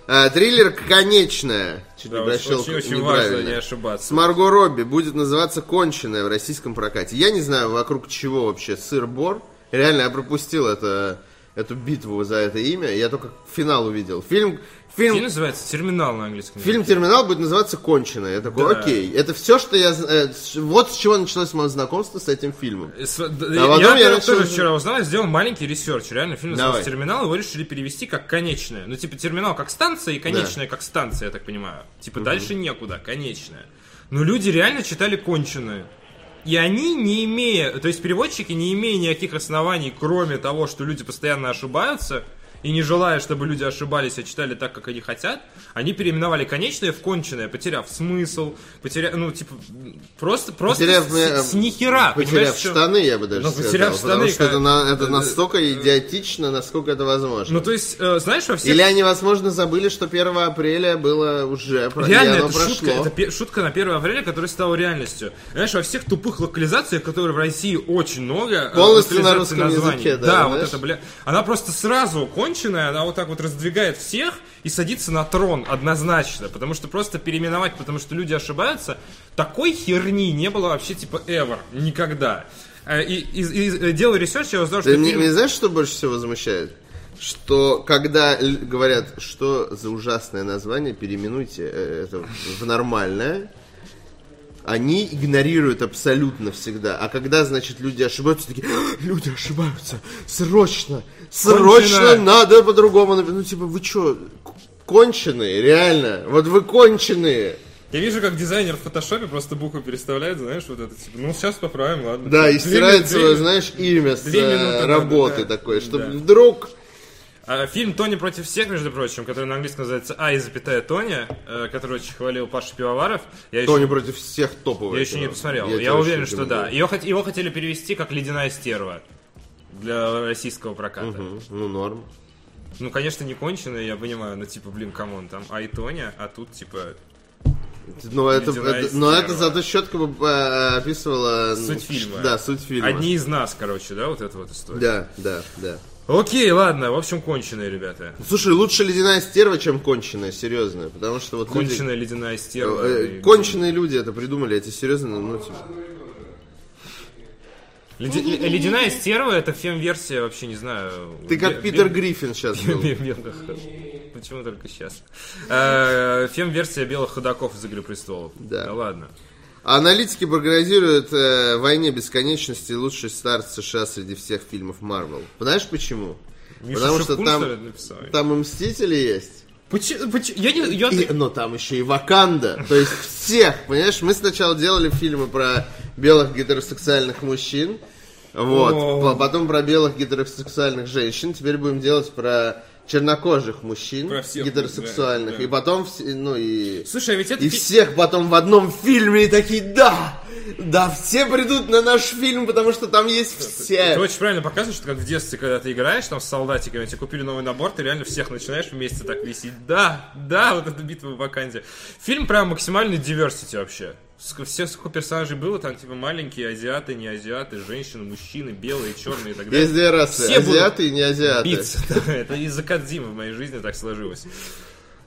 А, триллер «Конечная». Чуть Да, не прощел, очень, очень важно не С ошибаться. Марго Робби будет называться «Конченая» в российском прокате. Я не знаю, вокруг чего вообще сыр-бор. Реально, я пропустил это, эту битву за это имя. Я только финал увидел. Фильм, фильм, Фильм называется «Терминал» на английском. языке. фильм «Терминал» будет называться «Конченая». Я такой, Да. окей. Это все, что я... э, с- вот с чего началось мое знакомство с этим фильмом. С- д- А я, я, я тоже начал- вчера узнал, я сделал маленький research. Реально, фильм называется Давай. «Терминал», его решили перевести как «Конечная». Ну, типа, терминал как станция и конечная как станция, я так понимаю. Типа, дальше некуда, конечная. Но люди реально читали «конченую». И они, не имея, то есть переводчики, не имея никаких оснований, кроме того, что люди постоянно ошибаются, и не желая, чтобы люди ошибались, а читали так, как они хотят, они переименовали конечное в конченое, потеряв смысл, потеряв, ну, типа, просто, просто Потеряв, с, э, с нихера, Потеряв что- штаны, я бы даже Ну, сказал. потеряв потому штаны, что это, как- на- это настолько идиотично, насколько это возможно. Ну, то есть, э, знаешь, во всех... Или они, возможно, забыли, что 1 апреля было уже, Реально, это прошло. шутка, это шутка на 1 апреля, которая стала реальностью. Знаешь, во всех тупых локализациях, которые в России очень много, э, Полностью на русском названий. языке, да, Да, вот знаешь? это, бля. Она просто сразу конченая, она вот так вот раздвигает всех и садится на трон однозначно. Потому что просто переименовать, потому что люди ошибаются, такой херни не было вообще типа ever, никогда. Э, И, и, и, э, делая ресерч, я узнал, что Ты фильм- мне знаешь, что больше всего возмущает? Что когда говорят, что за ужасное название, переименуйте э, это в нормальное, они игнорируют абсолютно всегда. А когда, значит, люди ошибаются, такие, «А, люди ошибаются, срочно, срочно Кончено. надо по-другому. напи-». Ну, типа, вы что, конченые, реально? Вот вы конченые. Я вижу, как дизайнер в фотошопе просто букву переставляет, знаешь, вот это, типа, ну, сейчас поправим, ладно. Да, и стирает свое, знаешь, имя с э, минуты надо, работы да. такой, чтобы Да. вдруг... А, Фильм «Тони против всех», между прочим, который на английском называется «А» и запятая Тоня, э, который очень хвалил Паша Пивоваров. Я еще, Тони против всех топовых. я еще не посмотрел. Я, очень уверен, что да. Его, его хотели перевести как «Ледяная стерва» для российского проката. Мгм, Ну, норм. Ну, конечно, не конченая, я понимаю, но типа, блин, come on, там А и Тоня, а тут типа Но это, Ледяная это- но это зато четко бы э, описывало... Суть фильма. Да, суть фильма. одни из нас, короче, да, вот эта вот история. Да, да, да. Окей, ладно, в общем, конченые, ребята. Слушай, лучше ледяная стерва, чем конченая, серьезно. Потому что вот люди- Конченая ледяная стерва. э, и- конченые люди это придумали, эти серьезно, ну, типа... Леди- Ледяная стерва это фем-версия, вообще не знаю. Ты как бе- Питер бе- Гриффин сейчас был. Почему только сейчас? Э, Фем-версия белых ходаков из Игры престолов. Да. ладно. Аналитики прогнозируют э, «Войне бесконечности» лучший старт США среди всех фильмов Марвел. Знаешь почему? Миша Потому что там, написал? там и Мстители есть. Почему- почему- Я не... я- И- но там еще и Ваканда. То есть всех, понимаешь? Мы сначала делали фильмы про белых гетеросексуальных мужчин. Вот. О. По- Потом про белых гетеросексуальных женщин. Теперь будем делать про чернокожих мужчин Про всех, гетеросексуальных. да, да. И потом, все- ну и... Слушай, а ведь это... И всех потом в одном фильме и такие, да, да, все придут на наш фильм, потому что там есть все. очень правильно показываешь, что как в детстве, когда ты играешь там с солдатиками, тебе купили новый набор, ты реально всех начинаешь вместе так висеть. Да, да, вот эта битва в Ваканде. Фильм прям максимальный диверсити вообще. Все, сколько персонажей было, там типа маленькие, азиаты, не азиаты, женщины, мужчины, белые, черные и так далее. Есть две расы, Все азиаты и не азиаты. биться. Это из-за Кадзимы в моей жизни так сложилось.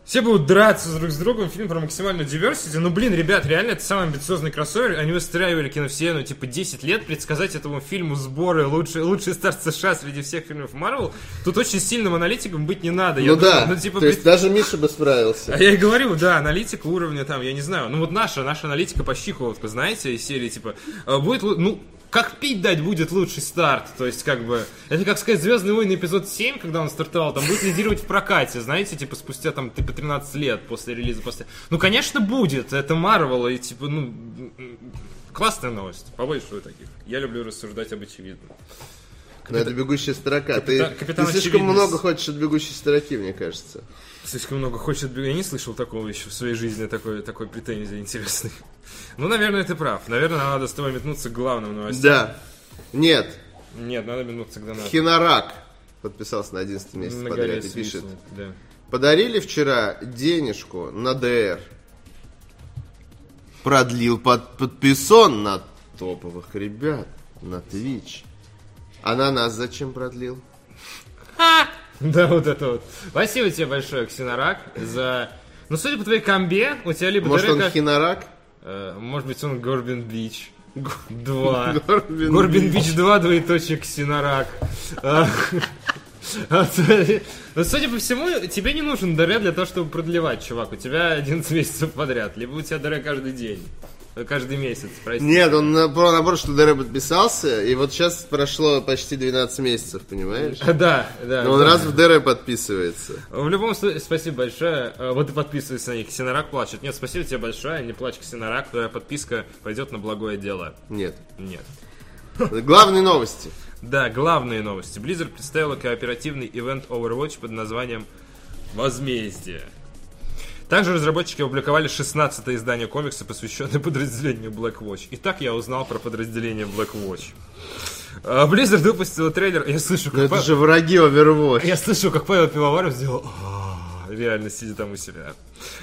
Все будут драться друг с другом, фильм про максимальную диверсити. Ну, блин, ребят, реально, это самый амбициозный кроссовер. Они выстраивали киновселенную, типа, 10 лет. Предсказать этому фильму сборы лучший, лучший старт США среди всех фильмов Марвел. Тут очень сильным аналитиком быть не надо. Я Ну да, думаю, ну, типа, то есть блин, даже Миша бы справился. а я и говорю, да, аналитика уровня там, я не знаю. Ну вот наша, наша аналитика по Щихоловку, знаете, из серии типа, э, будет, ну, как пить дать будет лучший старт. То есть, как бы, это как сказать, Звездные войны эпизод 7, когда он стартовал, там будет лидировать в прокате, знаете, типа, спустя там, типа, 13 лет после релиза, после... Ну, конечно, будет, это Марвел, и, типа, ну, классная новость, побольше таких. Я люблю рассуждать об очевидном. Но это бегущая строка. Ты, Капитан- капитан ты слишком Очевидность. много хочешь от бегущей строки, мне кажется. Слишком много хочет... Я не слышал такого еще в своей жизни, такой, такой претензии интересной. Ну, наверное, ты прав. Наверное, надо с тобой метнуться к главным новостям. Да. Нет, Нет, надо метнуться к донату. Хинорак подписался на 11 месяц На подряд и пишет. да. Подарили вчера денежку на ДР. Продлил под подписон на топовых ребят на Twitch. А на нас зачем продлил? Да, вот это вот. Спасибо тебе большое, Ксенорак, за... Ну, судя по твоей комбе, у тебя либо Может он хинорак? Э, может быть, он Горбин Бич. Два. Горбин Горбин Бич 2, двоеточие Ксенорак. А, а, то- Ну, судя по всему, тебе не нужен ДР для того, чтобы продлевать, чувак. У тебя 11 месяцев подряд. Либо у тебя ДР каждый день. Каждый месяц, прости. Нет, он наоборот, что ДР подписался, и вот сейчас прошло почти 12 месяцев, понимаешь? Да, да. Но он да. раз в ДР подписывается. В любом случае, спасибо большое. Э, Вот и подписывайся на них. Ксенорак плачет. Нет, спасибо тебе большое. Не плачь, Ксенорак. Твоя подписка пойдет на благое дело. Нет. Нет. Главные новости. Да, главные новости. Blizzard представила кооперативный ивент Overwatch под названием «Возмездие». Также разработчики опубликовали 16 издание комикса, посвященное подразделению Black Watch. И так я узнал про подразделение Black Watch. А, Blizzard выпустила трейлер. Я слышу, Но как, это Па- же враги Overwatch. я слышу, как Павел Пивоваров сделал «А-а-а», реально сидя там у себя.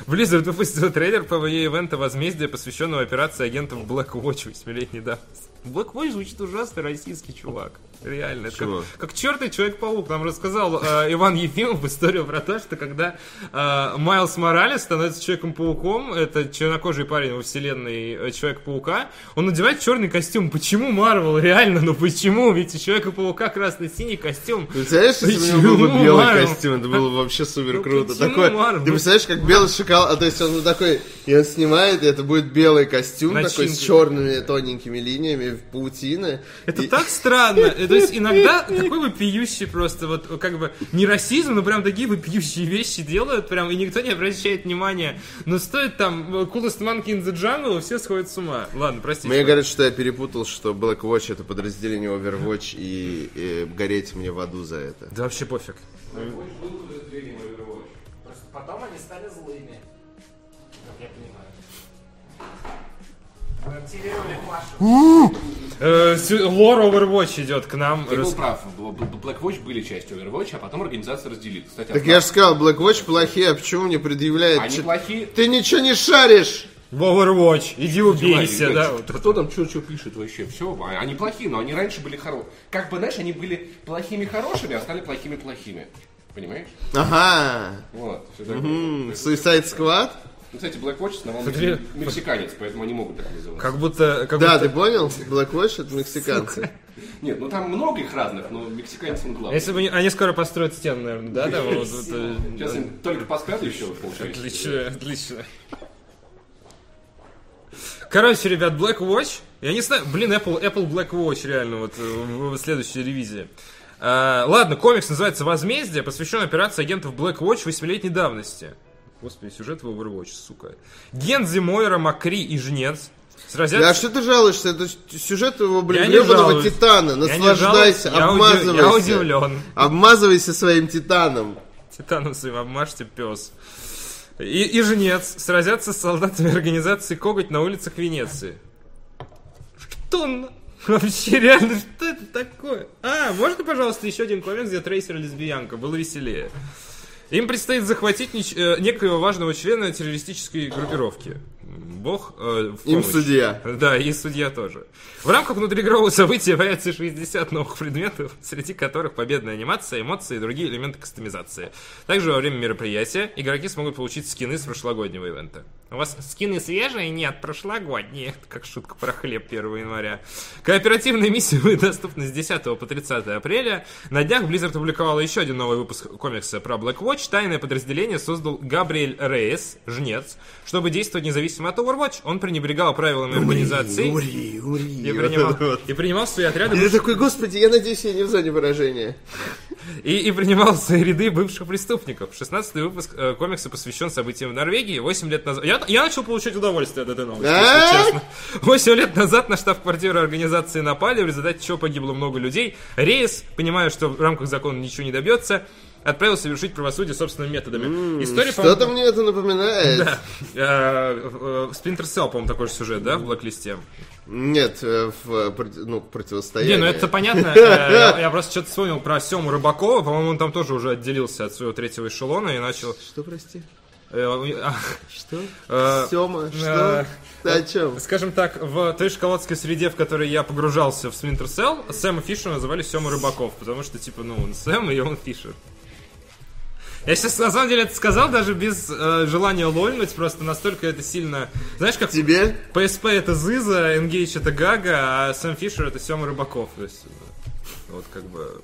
Blizzard выпустила трейлер PvE ивента возмездия, посвященного операции агентов Black Watch 8-летней давности. Black Watch звучит ужасно российский чувак. Реально. Это Чего? Как, как чертый Человек-паук. Нам рассказал э, Иван Ефимов историю про то, что когда э, Майлз Моралес становится Человеком-пауком, это чернокожий парень во вселенной э, Человека-паука, он надевает черный костюм. Почему Марвел? Реально, ну почему? Ведь у Человека-паука красно-синий костюм. Представляешь, если у него был бы Почему белый Марвел? костюм, это было бы вообще супер Ну круто. почему Такой, ты представляешь, как белый шоколад, а то есть он такой, и он снимает, и это будет белый костюм, такой с черными тоненькими линиями, в паутины. Это И- так странно. Э, То есть иногда такой вопиющий просто, вот как бы не расизм, но прям такие вопиющие вещи делают, прям, и никто не обращает внимания. Но стоит там Coolest Monkey in the Jungle, и все сходят с ума. Ладно, простите. Мне говорят, что я перепутал, что Black Watch это подразделение Overwatch, и, и гореть мне в аду за это. Да вообще пофиг. Просто потом они стали злыми. Как я понимаю. Лор Overwatch идет к нам. Ты был прав, Бл- Бл- Black Watch были частью Overwatch, а потом организация разделилась. Кстати, Так я же сказал, Black Watch плохие, а почему мне предъявляет? Они плохие. Ты ничего не шаришь! В Overwatch. Иди убейся, да. кто- там что пишет вообще? Все, они плохие, но они раньше были хорошие. Как бы, знаешь, они были плохими хорошими, а стали плохими плохими. Понимаешь? Ага. Вот. М, Suicide Squad? Ну, Кстати, Black Watch основал Смотри. мексик- мексиканец, поэтому они могут так называться. Как будто... Как Да, будто- ты понял? Black Watch это мексиканцы. Нет, ну там много их разных, но мексиканец он главный. Если бы они, они скоро построят стену, наверное, да? да вот, вот, э, Сейчас им только поспят еще получается. Отлично, отлично. Короче, ребят, Black Watch. Я не знаю, блин, Apple, Apple Black Watch реально вот э, в, в следующей ревизии. А, ладно, комикс называется «Возмездие», посвящен операции агентов Black Watch восьмилетней давности. Господи, сюжет в Overwatch, сука. Гензи, Мойра, Макри и Жнец Сразятся... Да а что ты жалуешься? Это сюжет его, блин, гребаного титана. Наслаждайся, я обмазывайся. Я удивлен. Обмазывайся своим титаном. Титаном своим обмажьте пес. И, и жнец сразятся с солдатами организации Коготь на улицах Венеции. Что на- Вообще, реально, что это такое? А, можно, пожалуйста, еще один комикс, где Трейсер лесбиянка? Было веселее. Им предстоит захватить нич- э, некоего важного члена террористической группировки. Бог э, в Им судья. Да, и судья тоже. В рамках внутриигрового события появится 60 новых предметов, среди которых победная анимация, эмоции и другие элементы кастомизации. Также во время мероприятия игроки смогут получить скины с прошлогоднего ивента. У вас скины свежие? Нет, прошлогодние. Как шутка про хлеб 1 января. Кооперативные миссии будут доступны с 10 по 30 апреля. На днях Blizzard опубликовала еще один новый выпуск комикса про Black Watch. Тайное подразделение создал Габриэль Рейс, жнец, чтобы действовать независимо от Overwatch. Он пренебрегал правилами организации Ури, ури. и принимал, вот. и принимал свои отряды ты такой, господи, я надеюсь, я не в зоне выражения. и, и принимал свои ряды бывших преступников. 16-й выпуск э, комикса посвящен событиям в Норвегии 8 лет назад. Я, я начал получать удовольствие от этой новости, если честно. 8 лет назад на штаб-квартиру организации напали, в результате чего погибло много людей. Рейс, понимая, что в рамках закона ничего не добьется, отправился совершить правосудие собственными методами. История, Что-то мне это напоминает. Да. Э, э, Splinter Cell, по-моему, такой же сюжет, да, в блоклисте? Нет, э, в э, ну, противостояние. Не, ну это понятно. Э, Я, я просто что-то вспомнил про Сему Рыбакова. По-моему, он там тоже уже отделился от своего третьего эшелона и начал... Что, прости? Э, у- а, Что? э, Сема, что? Ты о чем? Скажем так, в той шоколадской среде, в которой я погружался в Splinter Cell, Сэма Фишера называли Сема Рыбаков, потому что, типа, ну, он Сэм, и он Фишер. Я сейчас, на самом деле, это сказал даже без э, желания лольнуть, просто настолько это сильно... Знаешь, как Тебе? PSP это Зыза, Engage это Гага, а Сэм Фишер это Сема Рыбаков. То есть, э, вот как бы...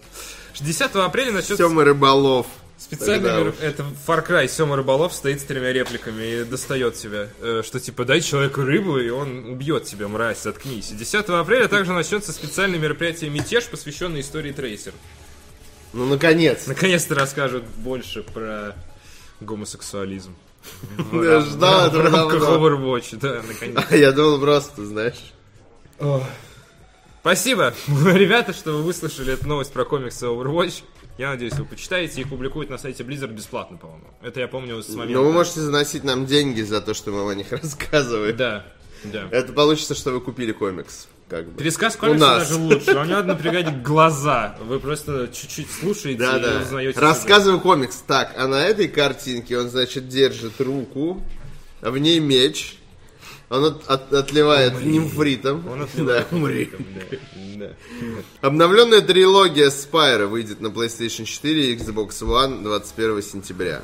10 апреля начнется Сема Рыболов. Специальный Тогда. Это Far Cry, Сема Рыболов стоит с тремя репликами и достает тебя. э, Что типа, дай человеку рыбу, и он убьет тебя, мразь, заткнись. 10 апреля также начнется специальное мероприятие «Мятеж», посвященное истории Трейсер. Ну, наконец. Наконец-то расскажут больше про гомосексуализм. Я ждал этого давно. Да, наконец. А я думал просто, знаешь. Спасибо, ребята, что вы выслушали эту новость про комиксы Overwatch. Я надеюсь, вы почитаете. Их публикуют на сайте Blizzard бесплатно, по-моему. Это я помню с момента... Но вы можете заносить нам деньги за то, что мы о них рассказываем. Да, да. Это получится, что вы купили комикс. Как бы. Пересказ комикса даже лучше. У него надо напрягать глаза. Вы просто чуть-чуть слушаете Да, и да. узнаете. Рассказываю комикс. Так, а на этой картинке он, значит, держит руку, в ней меч. Он от- от- отливает нимфритом. Он отливает Да, умри. Да, да. Обновленная трилогия Спайра выйдет на PlayStation 4 и Xbox One 21 сентября.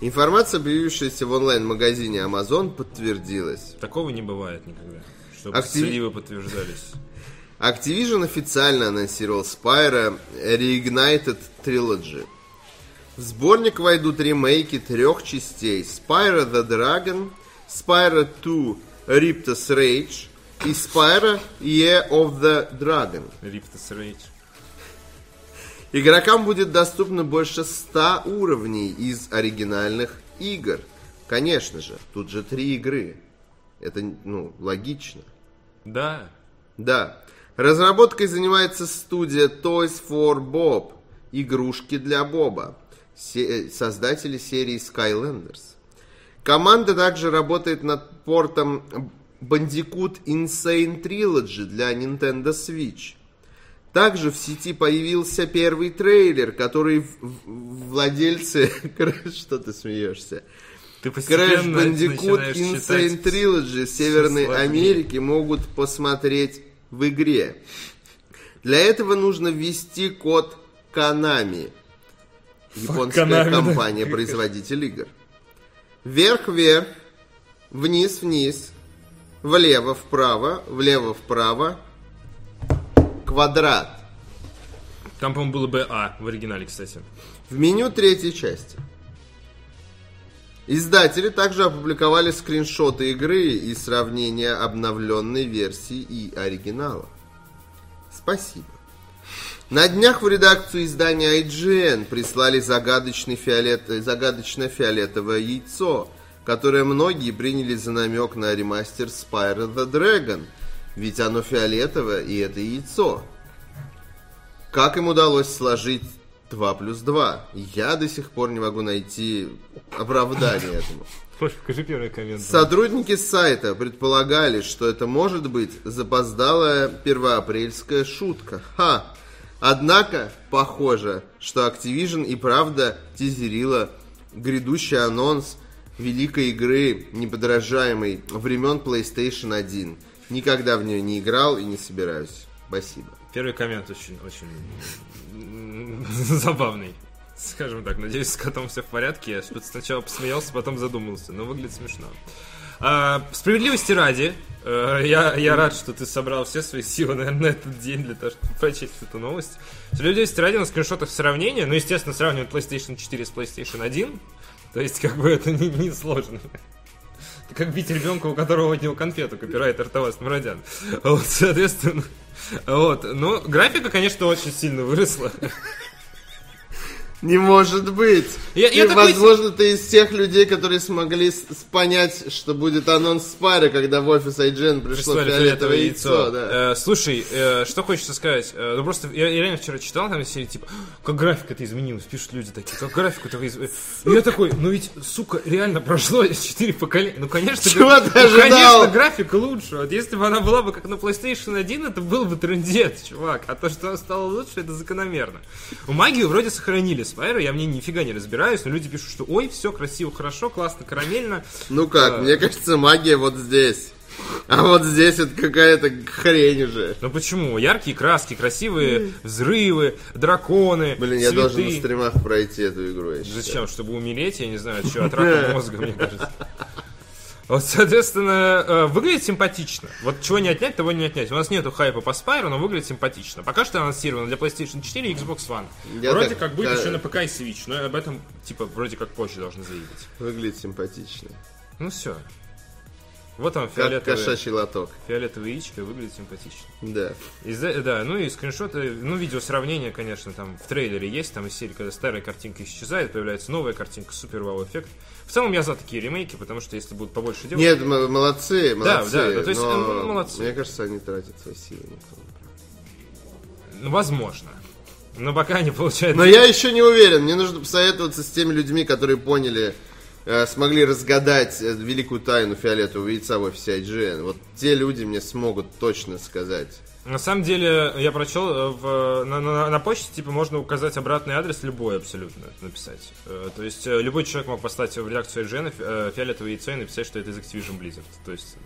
Информация, появившаяся в онлайн-магазине Amazon, подтвердилась. Такого не бывает никогда. Чтобы Актив- сливы подтверждались. Activision официально анонсировал Spyro Reignited Trilogy. В сборник войдут ремейки трех частей Spyro the Dragon, Spyro 2 Riptos Rage и Spyro Year of the Dragon. Riptus Rage. Игрокам будет доступно больше 100 уровней из оригинальных игр. Конечно же, тут же три игры. Это, ну, логично. Да. Да. Разработкой занимается студия Toys for Bob. Игрушки для Боба. Се- э, создатели серии Skylanders. Команда также работает над портом Bandicoot Insane Trilogy для Nintendo Switch. Также в сети появился первый трейлер, который владельцы... Что ты смеешься? Ты Crash Bandicoot Insane Trilogy Северной. Америки могут посмотреть в игре. Для этого нужно ввести код Konami. Японская Konami, компания-производитель игр. Вверх-вверх, вниз-вниз, влево-вправо, влево-вправо, квадрат. Там, по-моему, было бы А в оригинале, кстати. В меню третьей части. Издатели также опубликовали скриншоты игры и сравнение обновленной версии и оригинала. Спасибо. На днях в редакцию издания IGN прислали загадочный фиолет... загадочно-фиолетовое яйцо, которое многие приняли за намек на ремастер Spyro the Dragon. Ведь оно фиолетовое, и это яйцо. Как им удалось сложить 2 плюс 2? Я до сих пор не могу найти оправдание этому. Слушай, покажи первый коммент. Сотрудники сайта предполагали, что это может быть запоздалая первоапрельская шутка. Ха! Однако, похоже, что Activision и правда тизерила грядущий анонс великой игры, неподражаемой времен PlayStation 1. Никогда в нее не играл и не собираюсь. Спасибо. Первый коммент очень, очень забавный. Скажем так, надеюсь, с котом все в порядке. Я сначала посмеялся, потом задумался, но выглядит смешно. А, справедливости ради, э, я, я рад, что ты собрал все свои силы, наверное, на этот день для того, чтобы прочесть эту новость. Справедливости ради на скриншотах сравнения, ну, естественно, сравнивают PlayStation 4 с PlayStation 1, то есть, как бы, это не, не сложно. Это как бить ребенка, у которого отнял конфету, копирайтер Тавас Мурадян. Вот, соответственно, вот. Ну, графика, конечно, очень сильно выросла. Не может быть. Я- я Ты, такой- возможно, ты из тех людей, которые смогли понять, что будет анонс спары, когда в офис IGN пришло Прислали фиолетовое яйцо. да. Э, слушай, э, что хочется сказать? Э, ну просто я, я реально вчера читал там серии типа, как графика-то изменилась, пишут люди такие, как графика-то изменилась. Я такой, ну ведь, сука, реально прошло 4 поколения. Ну конечно, Чего ты ну, ожидал? конечно, графика лучше. Вот если бы она была бы как на PlayStation 1, это был бы трендец, чувак. А то, что она стала лучше, это закономерно. У магию вроде сохранили Спайро, я в ней нифига не разбираюсь, но люди пишут, что ой, все красиво, хорошо, классно, карамельно. Ну как, А. мне кажется, магия вот здесь. А вот здесь это какая-то хрень уже. Ну почему? Яркие краски, красивые взрывы, драконы, Блин, я цветы. должен на стримах пройти эту игру. я считаю. Зачем? Чтобы умереть? Я не знаю, что, от рака мозга, мне кажется. Вот, соответственно, э, выглядит симпатично. Вот чего не отнять, того не отнять. У нас нету хайпа по Спайру, но выглядит симпатично. Пока что анонсировано для PlayStation 4 и Xbox One. Я вроде так- как будет да. еще на ПК и Switch, но об этом, типа, вроде как позже должны заявить. Выглядит симпатично. Ну все. Вот он, Как фиолетовый, кошачий лоток. фиолетовый яичко, выглядит симпатично. Да. Из-за- да, ну и скриншоты, ну видео сравнения, конечно, там в трейлере есть, там из серии, когда старая картинка исчезает, появляется новая картинка, супер вау эффект. В целом я за такие ремейки, потому что если будут побольше делать... Нет, молодцы, молодцы. да, ну, то есть, но ну, молодцы. Мне кажется, они тратят свои силы. Ну, возможно. Но пока не получается... Но я еще не уверен. Мне нужно посоветоваться с теми людьми, которые поняли, смогли разгадать э, великую тайну фиолетового яйца в офисе IGN. Вот те люди мне смогут точно сказать. На самом деле, я прочел, э, в, на, на- на почте, типа, можно указать обратный адрес любой абсолютно написать. Э, То есть, э, любой человек мог послать в редакцию IGN э, фиолетовое яйцо и написать, что это из Activision Blizzard. То есть,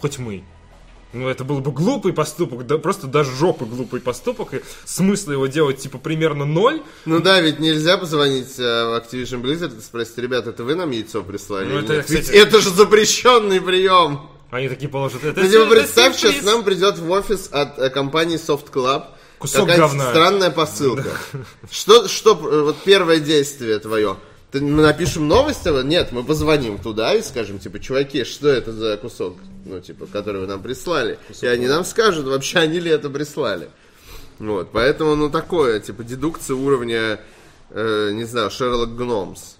хоть мы. Ну, это был бы глупый поступок, да, просто до жопы глупый поступок, и смысла его делать, типа, примерно ноль. Ну да, ведь нельзя позвонить э, в Activision Blizzard и спросить, ребята, это вы нам яйцо прислали? Ну, это, нет?» Ведь кстати- это же запрещенный прием. Они такие положат. Это Ну, типа, представь, сейчас нам придет в офис от э, компании Soft Club Кусок какая-то говна. странная посылка. Что, что, э, вот первое действие твое? Ты, мы напишем новость? а Нет, мы позвоним туда и скажем, типа, чуваки, что это за кусок, ну, типа, который вы нам прислали? И они нам скажут, вообще они ли это прислали. Вот, поэтому, ну, такое, типа, дедукция уровня, э, не знаю, Шерлок Гномс.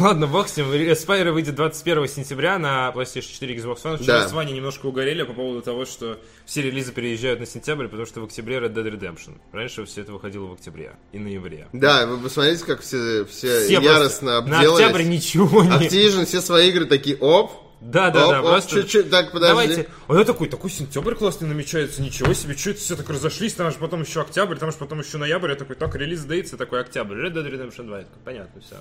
Ладно, бог с ним. Spyro выйдет 21 сентября на PlayStation 4 и Xbox One. Вчера Да. с Ваней немножко угорели по поводу того, что все релизы переезжают на сентябрь, потому что в октябре Red Dead Redemption. Раньше все это выходило в октябре и ноябре. Да, вы посмотрите, как все, все, Все яростно просто- На обделались. октябрь ничего не... Activision все свои игры такие, оп, Да, да, оп, да, оп, просто... чуть-чуть, так, подожди. Давайте. Я такой, такой сентябрь классный намечается, ничего себе, что это все так разошлись, там же потом еще октябрь, там же потом еще ноябрь, я такой, так, релиз дейтс, и такой октябрь, Red Dead Redemption 2, я такой, понятно, все.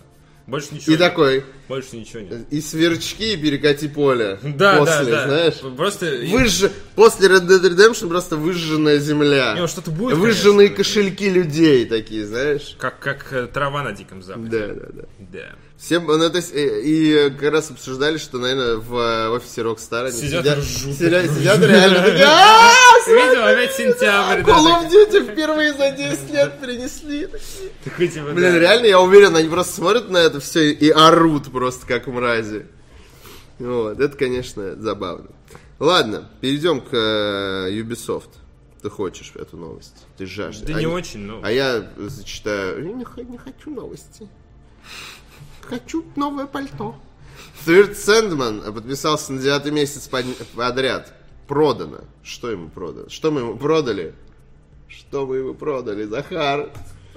Больше ничего И нет. такой, Больше ничего нет. и сверчки, и перекати поле. Да, после, да, да. знаешь. Просто... Выжж... После Red Dead Redemption просто выжженная земля. Не, ну что-то будет, Выжженные конечно. кошельки людей такие, знаешь. Как, как э, трава на диком западе. Да, да, да. Да. Все, ну, то есть, и, и как раз обсуждали, что, наверное, в э, офисе Rockstar они Сидят сидят, ржут. сидят, сидят реально такие, «А, Видел, опять сентябрь. Call of Duty впервые за 10 лет принесли. Блин, реально, я уверен, они просто смотрят на это все и орут просто как мрази. Вот, это, конечно, забавно. Ладно, перейдем к э, Ubisoft. Ты хочешь эту новость? Ты жаждешь. Да а, не очень, ну. А я зачитаю. Я не хочу новости. Хочу новое пальто. Third Sandman подписался на девятый месяц под- подряд. Продано. Что ему продано? Что мы ему продали? Что мы ему продали, Захар?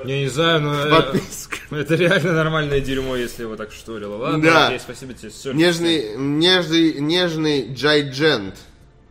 Я не знаю, но э, Подписка. это реально нормальное дерьмо, если его так шторило. Ладно, Да. окей, спасибо тебе. Всё. Нежный, нежный, нежный Джайджент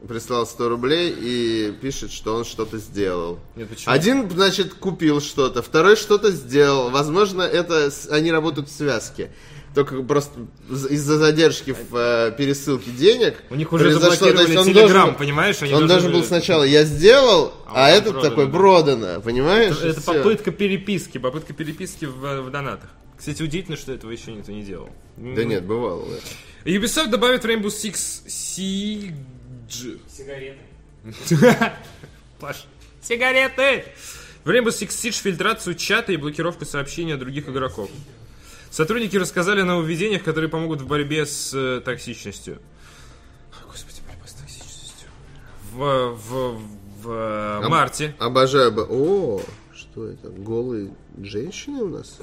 прислал 100 рублей и пишет, что он что-то сделал. Нет, почему? Один, значит, купил что-то, второй что-то сделал. Возможно, это они работают в связке. Только просто из-за задержки в э, пересылке денег. У них уже заблокировали он Telegram, должен- понимаешь? Они Он должен был сначала я сделал, А а, этот продано, такой да. продано, понимаешь? Это, это попытка переписки, попытка переписки в, в донатах. Кстати, удивительно, что этого еще никто не делал. Да нет, бывало. да. Ubisoft добавит Rainbow Six Siege. Сигареты. Паш, сигареты! В Rainbow Six Siege фильтрацию чата и блокировку сообщений от других игроков. Сотрудники рассказали о нововведениях, которые помогут в борьбе с э, токсичностью. О, Господи, борьба с токсичностью. В, в, в э, марте. Обожаю бы. О, что это? Голые женщины у нас?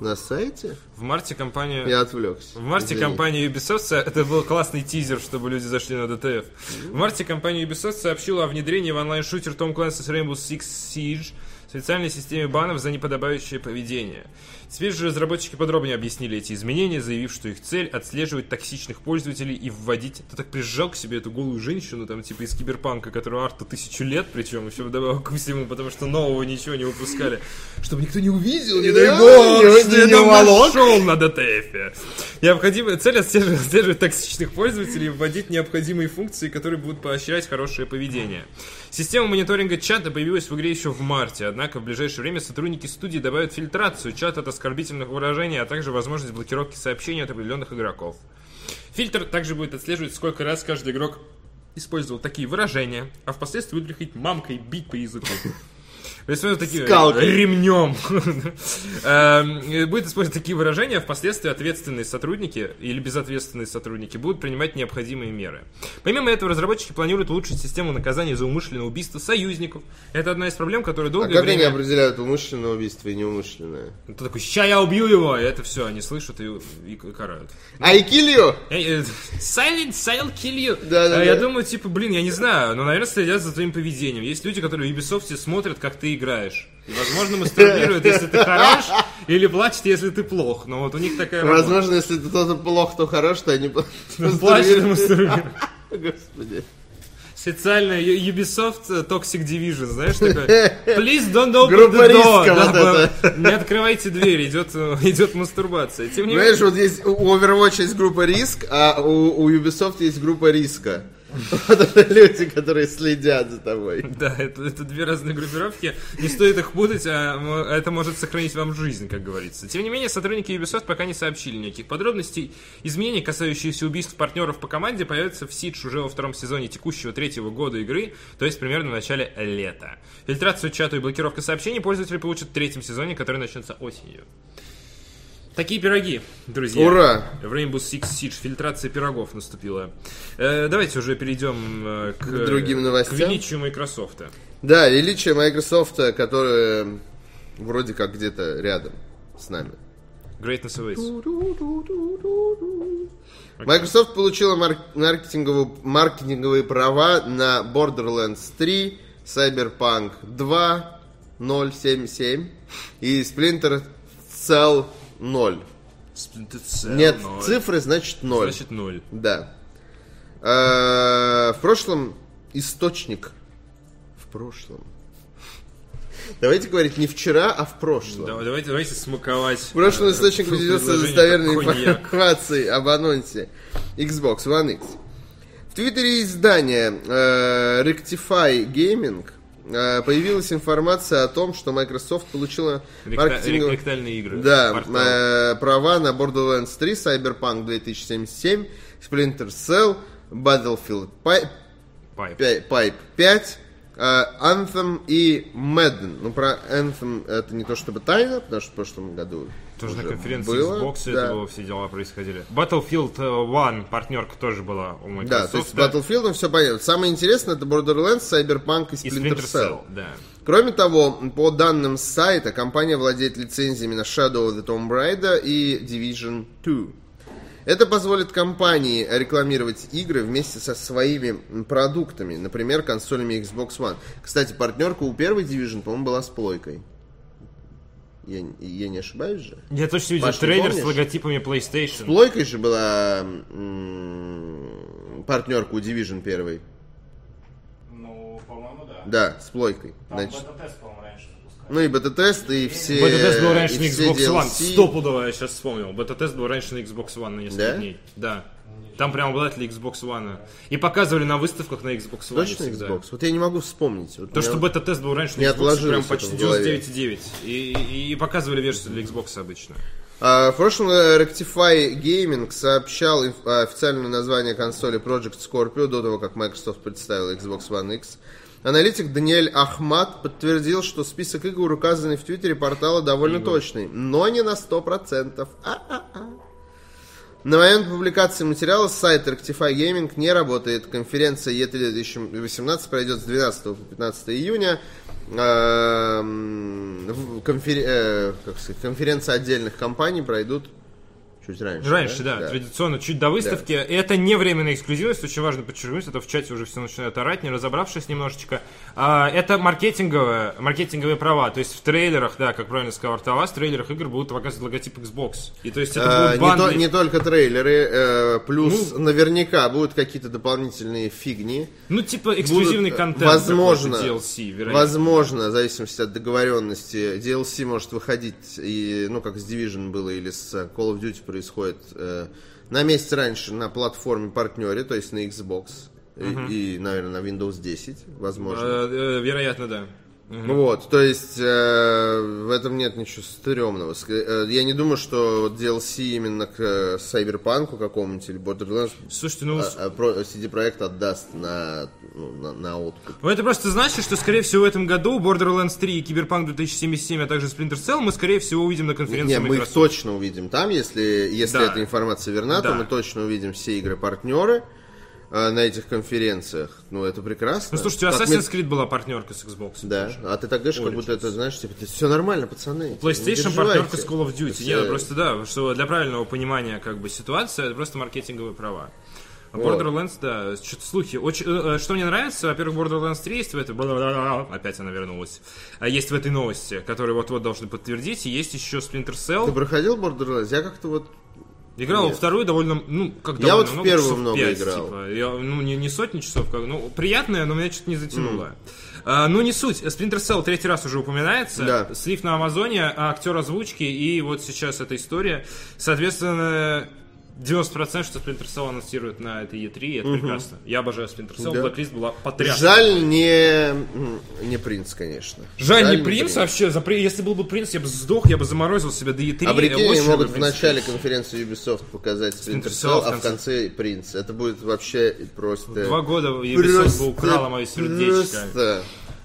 На сайте? В марте компания... Я отвлекся. В марте Извини. компания Ubisoft, это был классный тизер, чтобы люди зашли на DTF. В марте компания Ubisoft сообщила о внедрении в онлайн-шутер Tom Clancy's Rainbow Six Siege специальной системе банов за неподобающее поведение. Же разработчики подробнее объяснили эти изменения, заявив, что их цель отслеживать токсичных пользователей и вводить... Ты так прижал к себе эту голую женщину, там, типа из киберпанка, которую арту тысячу лет, причем еще вдобавок ко всему, потому что нового ничего не выпускали. Чтобы никто не увидел, не дай Да, бог, что я там нашел на ДТФ. Необходимая цель отслеживать, отслеживать токсичных пользователей и вводить необходимые функции, которые будут поощрять хорошее поведение. Система мониторинга чата появилась в игре еще в марте, однако в ближайшее время сотрудники студии добавят фильтрацию чата от оскорбительных выражений, а также возможность блокировки сообщений от определенных игроков. Фильтр также будет отслеживать, сколько раз каждый игрок использовал такие выражения, а впоследствии будет приходить мамкой бить по языку. Вот такие Скалкой. ремнем. Эм, Будет использовать такие выражения, а впоследствии ответственные сотрудники или безответственные сотрудники будут принимать необходимые меры. Помимо этого, разработчики планируют улучшить систему наказания за умышленное убийство союзников. Это одна из проблем, которая А долгое как они время... определяют умышленное убийство и неумышленное? Ты такой, ща я убью его, и это все, они слышат и, и карают. I kill you! Эй, э, Silent, silent kill you. Да-да-да. А Я думаю, типа, блин, я не знаю, но, наверное, следят за твоим поведением. Есть люди, которые в Ubisoft смотрят, как ты играешь. И, возможно, мастурбируют, если ты хорош, или плачут, если ты плох. Но вот у них такая. Возможно, если кто-то плох, то хорош, то они Плачут и мастурбируют. Господи. Специально Ю- Ubisoft э, Toxic Division, знаешь, такой Please don't open Группа the door. риска Да, вот это. Не открывайте дверь, идет, э, идет мастурбация. Тем не Понимаешь, вот есть у Overwatch есть группа риск, а у, у Ubisoft есть группа риска. Вот это люди, которые следят за тобой. Да, это, это две разные группировки. Не стоит их путать, а это может сохранить вам жизнь, как говорится. Тем не менее, сотрудники Ubisoft пока не сообщили никаких подробностей. Изменения, касающиеся убийств партнеров по команде, появятся в Siege уже во втором сезоне текущего третьего года игры, то есть примерно в начале лета. Фильтрацию чата и блокировка сообщений пользователи получат в третьем сезоне, который начнется осенью. Такие пироги, друзья. Ура! В Rainbow Six Siege фильтрация пирогов наступила. Э, давайте уже перейдем э, к, К другим новостям. К величию Microsoft. Да, величие Microsoft, которое вроде как где-то рядом с нами. Greatness awaits. Microsoft получила мар- маркетинговую- маркетинговые права на Borderlands 3, Cyberpunk 2, 077 и Splinter Cell 0. Cell Нет, ноль. цифры значит 0. Значит ноль. Да. Э, В прошлом источник. В прошлом. Давайте говорить не вчера, а в прошлом. Да- давайте, давайте смаковать. В прошлом э, источник ведется достоверной информацией об анонсе Xbox One X. В твиттере издания э, Rectify Gaming появилась информация о том, что Microsoft получила маркетинговые... игры. Да, Портал. э, права на Borderlands 3, Cyberpunk 2077, Splinter Cell, Battlefield Pi- Пайп. Пя- Pipe 5, Э, Anthem и Madden. Ну, про Anthem это не то чтобы тайна, потому что в прошлом году Тоже на конференции было, Xbox да. это было, все дела происходили. Battlefield э, One, партнерка тоже была у Microsoft. Да, то есть с Battlefield все понятно. Самое интересное это Borderlands, Cyberpunk и и Splinter, Splinter Cell. Cell, да. Кроме того, по данным сайта, компания владеет лицензиями на Shadow of the Tomb Raider и Division 2. Это позволит компании рекламировать игры вместе со своими продуктами, например, консолями Xbox One. Кстати, партнерка у первой Division, по-моему, была с плойкой. Я, я не ошибаюсь же? Я точно видел Паш, трейлер с помнишь? логотипами С PlayStation. плойкой же была партнерка у Division первой. Ну, по-моему, да. Да, с плойкой. Там Значит, бета-тест, по-моему, раньше запускали. ну и бета-тест, и все... Бета-тест был раньше на Xbox One. DLC. Стопудово, я сейчас вспомнил. Бета-тест был раньше на Xbox One на несколько Да? дней. Да. Там прям обладатели Xbox One. И показывали на выставках на Xbox One Точно всегда. Xbox? Вот я не могу вспомнить. Вот То, меня что бета-тест был раньше не на Xbox, прям почти это в голове. 99,9. И, и, и показывали версию для Xbox обычно. А, В прошлом э, Rectify Gaming сообщал а, официальное название консоли Project Scorpio до того, как Microsoft представила Xbox One X. Аналитик Даниэль Ахмат подтвердил, что список игр, указанный в твиттере портала, довольно точный, но не на 100%. А-а-а. На момент публикации материала сайт Rectify Gaming не работает. Конференция E3 2018 пройдет с 12 по 15 июня. Эм, конфер- э, конференции отдельных компаний пройдут чуть раньше. Раньше, да, традиционно, чуть до выставки. И это не временная эксклюзивность, очень важно подчеркнуть, это в чате уже все начинают орать, не разобравшись немножечко. А, это маркетинговые, маркетинговые права, то есть в трейлерах, да, как правильно сказал Артавас, в трейлерах игр будут показывать логотип Xbox. И то есть это Э, будут не, то- банды. не только трейлеры, э, плюс Ну. наверняка будут какие-то дополнительные фигни. Ну, типа эксклюзивный Будут, э, контент. Возможно, DLC, вероятно. возможно, в зависимости от договоренности, DLC может выходить, и, ну, как с Division было, или с Call of Duty происходит, э, на месяц раньше на платформе партнере, то есть на Xbox, и, и, наверное, на Windows 10, возможно. Э, э, вероятно, да. Вот, то есть э, в этом нет ничего стрёмного. Э, Я не думаю, что DLC именно к э, Cyberpunk какому-нибудь или Borderlands Слушайте, ну, а, а, про- CD Projekt отдаст на, ну, на, на откуп. Ну, это просто значит, что, скорее всего, в этом году Borderlands 3 и Cyberpunk 2077, а также Splinter Cell мы, скорее всего, увидим на конференции Не, мы их точно увидим там, если, если Да. эта информация верна, то Да. мы точно увидим все игры-партнеры э, на этих конференциях. Ну, это прекрасно. Ну, слушайте, у Как Assassin's Creed была партнерка с Xbox. Да, а ты так говоришь, как будто это, знаешь, типа, все нормально, пацаны. Не PlayStation переживайте. партнерка с Call of Duty. есть, Нет, ну э, просто да, что для правильного понимания как бы ситуации, это просто маркетинговые права. А Вот. Borderlands, да, что-то слухи. Очень, э, э, что мне нравится, во-первых, Borderlands 3 есть в этой... Опять она вернулась. А Есть в этой новости, которые вот-вот должны подтвердить. И есть еще Splinter Ты Cell. проходил Borderlands? Я как-то вот Играл Нет. вторую довольно, ну, как Я довольно вот в много, первую часов много пять, играл. типа. Я, ну, не, не сотни часов, как, ну, приятное, но меня что-то не затянуло. А, ну, не суть. Splinter Cell третий раз уже упоминается. Да. Слив на Амазоне, актер озвучки, и вот сейчас эта история. Соответственно, 90% что Splinter Cell анонсируют на этой E3, и это прекрасно. Я обожаю Splinter Cell, Да. Blacklist была потрясна. Жаль не, не принц, конечно. Жаль, не принц, вообще, за, если был бы принц, я бы сдох, я бы заморозил себя до E3. А прикинь, они Очень могут в начале конференции Ubisoft показать Splinter Splinter Cell, Cell, а в конце принц. Это будет вообще просто... Два года Ubisoft Просто- бы украла мое сердечко. просто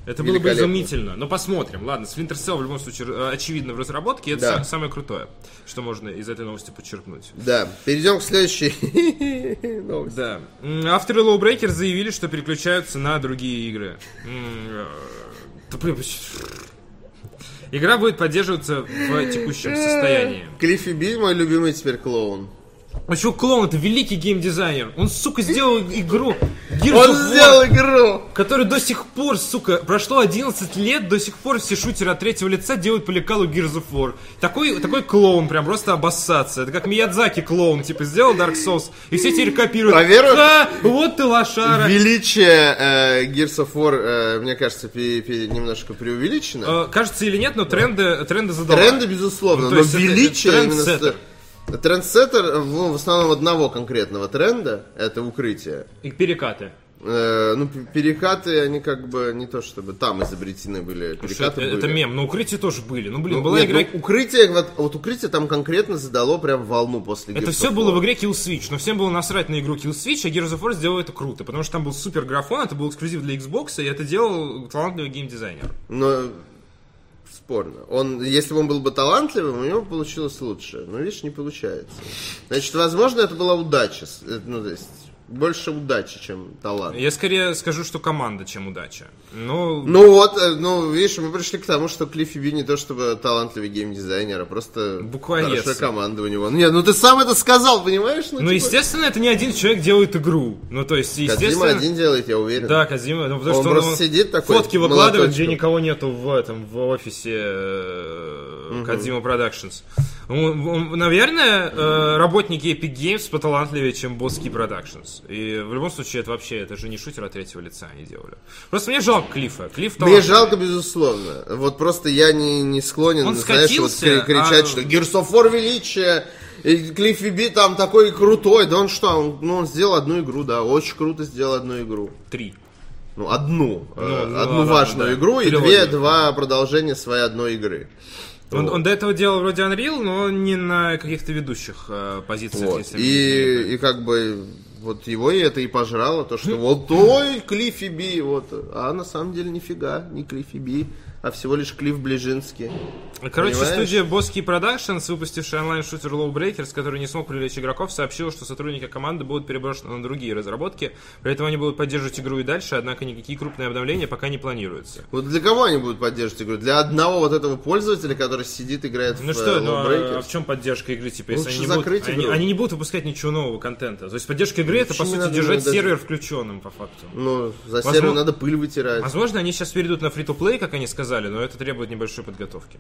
Это было бы изумительно. Но посмотрим. Ладно, Splinter Cell в любом случае э, очевидно в разработке. Это Да. са- самое крутое, что можно из этой новости подчеркнуть. Да, перейдем к следующей новости. Да. Авторы Lowbreaker заявили, что переключаются на другие игры. Э, Игра будет поддерживаться в текущем состоянии. Клиффи Би, мой любимый теперь клоун. А что, клоун, это великий геймдизайнер. Он, сука, сделал игру Gears Он War. сделал игру! Который до сих пор, сука, прошло 11 лет, до сих пор все шутеры от третьего лица делают по лекалу Gears of War. Такой, такой клоун, прям просто обоссаться. Это как Миядзаки клоун, типа, сделал Dark Souls, и все теперь копируют. Во-первых, «Ха, вот ты лошара. Величие э, Gears of War, э, мне кажется, пе- пе- немножко преувеличено. Э, кажется или нет, но тренды, тренды задала. Тренды, безусловно, Ну, но величие именно... Трендсеттер, ну, в основном одного конкретного тренда, это укрытие. И перекаты. Э, ну, перекаты, они как бы не то чтобы там изобретены были. Перекаты Это, были. это мем, но укрытия тоже были. Ну, блин, Ну, была нет, игра... ну, укрытие, вот, вот укрытие там конкретно задало прям волну после Это Gears все было в игре Kill Switch, но всем было насрать на игру Kill Switch, а Gears of War сделал это круто, потому что там был супер графон, это был эксклюзив для Xbox, и это делал талантливый геймдизайнер. Но спорно. Он, если бы он был бы талантливым, у него получилось лучше. Но видишь, не получается. Значит, возможно, это была удача. Э, Ну, то есть, больше удачи, чем талант. Я скорее скажу, что команда, чем удача. Ну, Ну вот, э, ну, видишь, мы пришли к тому, что Клиффи Би не то чтобы талантливый геймдизайнер, а просто Буквоед. хорошая команда у него. Ну, нет, ну ты сам это сказал, понимаешь? ну, типа, естественно, это не один человек делает игру. Ну, то есть, естественно... один делает, я уверен. Да, Казима, ну, потому Он что просто сидит такой, фотки выкладывает, где никого нету в этом, в офисе э, Kojima Productions. Наверное, э, работники Epic Games поталантливее, чем Боски Productions. И в любом случае, это вообще, это же не шутер от третьего лица они делали. Просто мне жалко Клифа. Клифф Мне жалко, безусловно. Вот просто я не, не склонен, Он знаешь, вот скатился, кричать, а- что War величие, и Клиффи Би там такой крутой. Да он что, он, ну, он сделал одну игру, да, очень круто сделал одну игру. Три. Ну, одну. э, ну одну ладно, важную да. игру и Трилогию. две, два продолжения своей одной игры. Он, Вот. он до этого делал вроде Unreal, но не на каких-то ведущих э, позициях. Вот. если И, и как бы вот его и это и пожрало, то, что вот ой, Клиффи Би, вот. А на самом деле нифига, не Клиффи Би, а всего лишь Клифф Ближинский. Короче, Понимаешь? студия Boski Productions, выпустившая онлайн-шутер Lowbreakers, который не смог привлечь игроков, сообщила, что сотрудники команды будут переброшены на другие разработки. При этом они будут поддерживать игру и дальше, однако никакие крупные обновления пока не планируются. Вот для кого они будут поддерживать игру? Для одного вот этого пользователя, который сидит, играет Ну в что, э, ну, а Lawbreakers? в чем поддержка игры, если Лучше они не, будут, закрыть они, игру. они не будут выпускать ничего нового контента. То есть поддержка игры это, по сути, надо держать даже- сервер включенным, по факту. Ну, за Возможно- сервер надо пыль вытирать. Возможно, они сейчас перейдут на фри-то-плей, как они сказали, но это требует небольшой подготовки.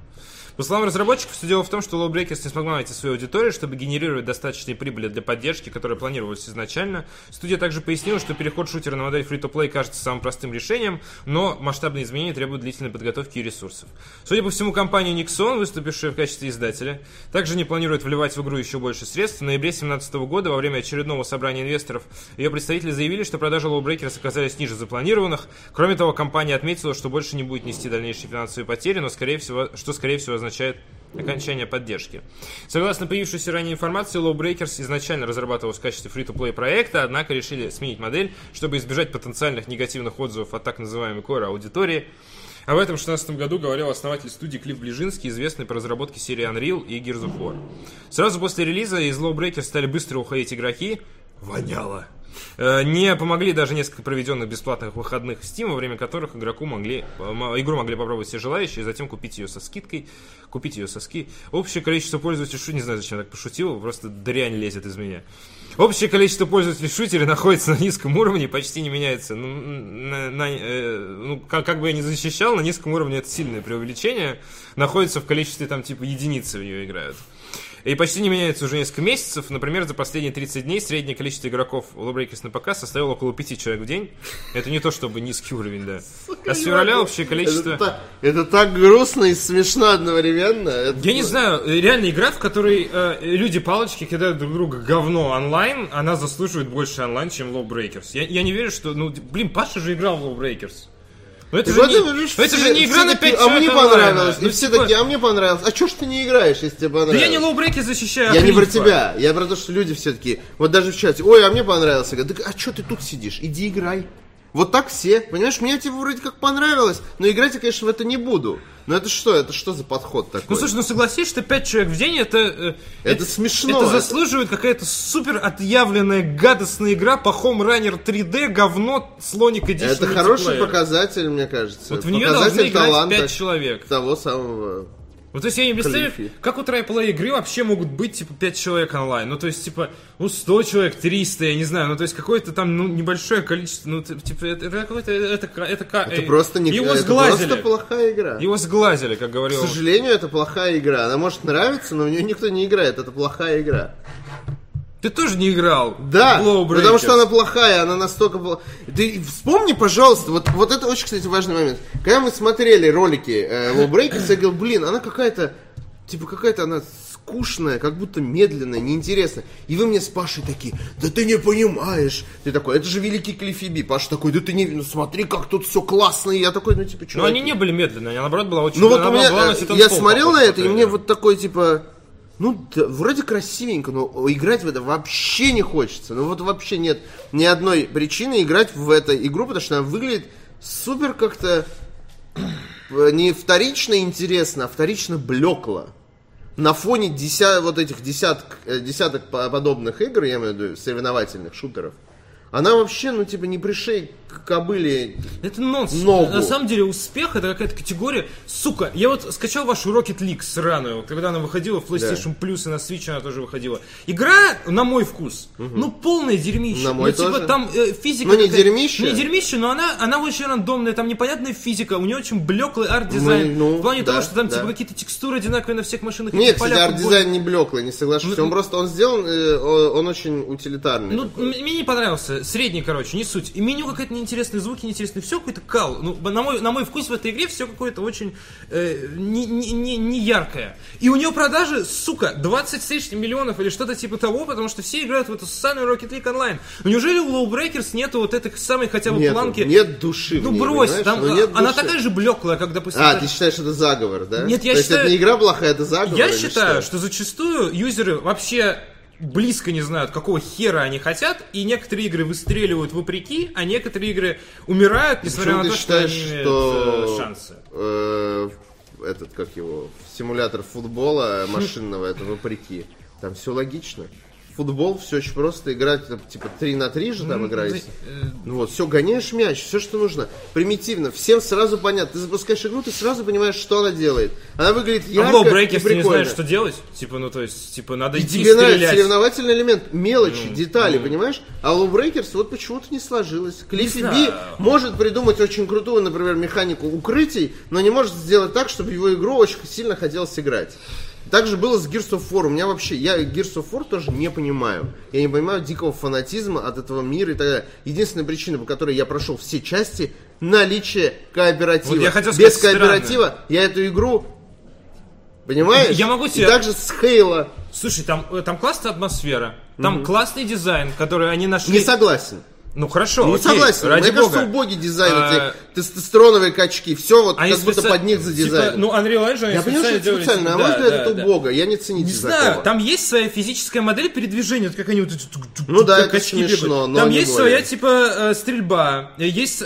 По словам разработчиков, все дело в том, что Lawbreakers не смогла найти свою аудиторию, чтобы генерировать достаточные прибыли для поддержки, которая планировалась изначально. Студия также пояснила, что переход шутера на модель фри-то-плей кажется самым простым решением, но масштабные изменения требуют длительной подготовки и ресурсов. Судя по всему, компания Nixon, выступившая в качестве издателя, также не планирует вливать в игру еще больше средств. В ноябре 2017 года, во время очередного собрания инвесторов, ее представители заявили, что продажи Lawbreakers оказались ниже запланированных. Кроме того, компания отметила, что больше не будет нести дальнейшие финансовые потери, но скорее всего, что скорее всего означает окончание поддержки. Согласно появившейся ранее информации, Lawbreakers изначально разрабатывалась в качестве фри-то-плей проекта, однако решили сменить модель, чтобы избежать потенциальных негативных отзывов от так называемой core аудитории. Об этом в 2016 году говорил основатель студии Клифф Ближинский, известный по разработке серии Unreal и Gears of War. Сразу после релиза из Lawbreakers стали быстро уходить игроки. Воняло. Э, Не помогли даже несколько проведенных бесплатных выходных в Steam, во время которых игроку могли, игру могли попробовать все желающие, и затем купить ее со скидкой, купить ее со ски. Общее количество пользователей, шу- не знаю, зачем я так пошутил, просто дрянь лезет из меня. Общее количество пользователей в шутере находится на низком уровне и почти не меняется. Ну, на- на- э, ну, как, как бы я ни защищал, на низком уровне это сильное преувеличение. Находится в количестве там типа единицы в нее играют. И почти не меняется уже несколько месяцев. Например, за последние 30 дней среднее количество игроков в Lawbreakers на ПК составило около 5 человек в день. Это не то чтобы низкий уровень, да. А с февраля общее количество... Это, та- это так грустно и смешно одновременно. Это- Я не знаю, реально игра, в которой э, люди палочки кидают друг друга говно онлайн, она заслуживает больше онлайн, чем Lawbreakers. Я, я не верю, что... Ну, блин, Паша же играл в Lawbreakers. Но это, И же вот не, но это все- же не игра все на такие, 5 А мне понравилось. Ну, И все такие, а мне понравилось. А чё ж ты не играешь, если тебе Да понравилось? я не Lawbreakers защищаю, Я не про тебя, я про то, что люди все таки вот даже в чате, ой, а мне понравился. Я говорю, так а что ты тут сидишь? Иди играй. Вот так все, понимаешь, мне типа вроде как понравилось, но играть я, конечно, в это не буду. Но это что, это что за подход такой? Ну слушай, ну согласись, что 5 человек в день это... э, Это смешно, Это это- заслуживает какая-то супер отъявленная гадостная игра по Home Runner 3D, говно, слоник Edition это хороший показатель, мне кажется. Вот в нее должны показатель играть таланта 5 человек. того самого. Ну, то есть я не представляю, Клиффи. как у AAA игры вообще могут быть, типа, 5 человек онлайн. Ну, то есть, типа, ну, 100 человек, 300, я не знаю. Ну, то есть, какое-то там, ну, небольшое количество, ну, типа, это, это какое-то, это, это, это, Это просто не Его это сглазили. просто плохая игра. Его сглазили, как говорил. К сожалению, это плохая игра. Она может нравиться, но в нее никто не играет. Это плохая игра. Ты тоже не играл Да, потому что она плохая, она настолько... пла- Ты вспомни, пожалуйста, вот, вот это очень, кстати, важный момент. Когда мы смотрели ролики э, Lawbreakers, я говорил, блин, она какая-то... Типа какая-то она скучная, как будто медленная, неинтересная. И вы мне с Пашей такие, да ты не понимаешь. Ты такой, это же великий Клиффи Паша такой, да ты не, ну смотри, как тут все классно. И я такой, ну типа, что Но они не были медленные, они наоборот была очень... ну вот она у была- меня, была э, я смотрел на это, и мне вот такой, типа, ну, да, вроде красивенько, но играть в это вообще не хочется. Ну, вот вообще нет ни одной причины играть в эту игру, потому что она выглядит супер как-то э, не вторично интересно, а вторично блекло. На фоне деся- вот этих десяток, э, десяток по- подобных игр, я имею в виду соревновательных шутеров, она вообще, ну, типа, не пришей к кобыле Это нонсенс. Ногу. На самом деле успех это какая-то категория. Сука, я вот скачал вашу Rocket League сраную, когда она выходила в PlayStation Plus и на Switch она тоже выходила. Игра, на мой вкус, ну полное дерьмище. На мой ну, типа тоже. там э, физика... Ну, не дерьмище. Не дерьмище, но она, она очень рандомная, там непонятная физика, у нее очень блеклый арт-дизайн. Мы- ну, в плане да, того, что там да. типа какие-то текстуры одинаковые на всех машинах. Нет, кстати, арт-дизайн не блеклый, не соглашусь. Ну, Он просто, он сделан, э, он очень утилитарный. Ну, такой. мне не понравился. Средний, короче, не суть. И меню какая-то неинтересные, звуки неинтересные. Все какой-то кал. Ну, на мой, на мой вкус в этой игре все какое-то очень э, не, не, не, не яркое. И у нее продажи, сука, 20 с лишним миллионов или что-то типа того, потому что все играют в эту ссаную Rocket League Online. Ну, неужели у LawBreakers нету вот этой самой хотя бы Нету, планки? нет души Ну, ней, брось, там, Ну, нет она души. такая же блеклая, как, допустим... А, та- ты считаешь, это заговор, да? Нет, я То есть считаю- это не игра плохая, это заговор? Я считаю, что? что зачастую юзеры вообще близко не знают, какого хера они хотят, и некоторые игры выстреливают вопреки, а некоторые игры умирают, несмотря Почему на ты то, считаешь, что они имеют что э, шансы. э, этот, как его, симулятор футбола машинного, это вопреки. Там все логично. Футбол все очень просто играть, там, типа 3 на 3 же там играете. э, Ну вот, все, гоняешь мяч, все, что нужно. Примитивно, всем сразу понятно. Ты запускаешь игру, ты сразу понимаешь, что она делает. Она выглядит А в ярко Low и ты не прикольно. знаешь, что делать? Типа, ну то есть, типа, надо И идти тебе стрелять. соревновательный элемент, мелочи, детали, понимаешь? А Breakers вот почему-то не сложилось. Клиффи. Би может придумать очень крутую, например, механику укрытий, но не может сделать так, чтобы его игру очень сильно хотелось играть. Так же было с Gears of War. У меня вообще, я Gears of War тоже не понимаю. Я не понимаю дикого фанатизма от этого мира и так далее. Единственная причина, по которой я прошел все части, наличие кооператива. Вот я хотел Без сказать, кооператива я эту игру Понимаешь? Я могу И себе- также с Хейла. Слушай, там, э, там классная атмосфера, там классный дизайн, который они нашли. Не согласен. Ну хорошо, Не окей, согласен. ради Мне кажется, бога. убогий дизайн, А, эти тестостероновые качки, все вот Они как будто специ- под них за типа, дизайн. ну, Unreal Engine я понимаю, что это специально, а да, мой взгляд, да, это да. убого. Я не ценитель Не знаю, такого. там есть своя физическая модель передвижения, вот как они вот эти Ну да, это качки смешно, бегают. но Там есть более. своя типа э, стрельба, есть э,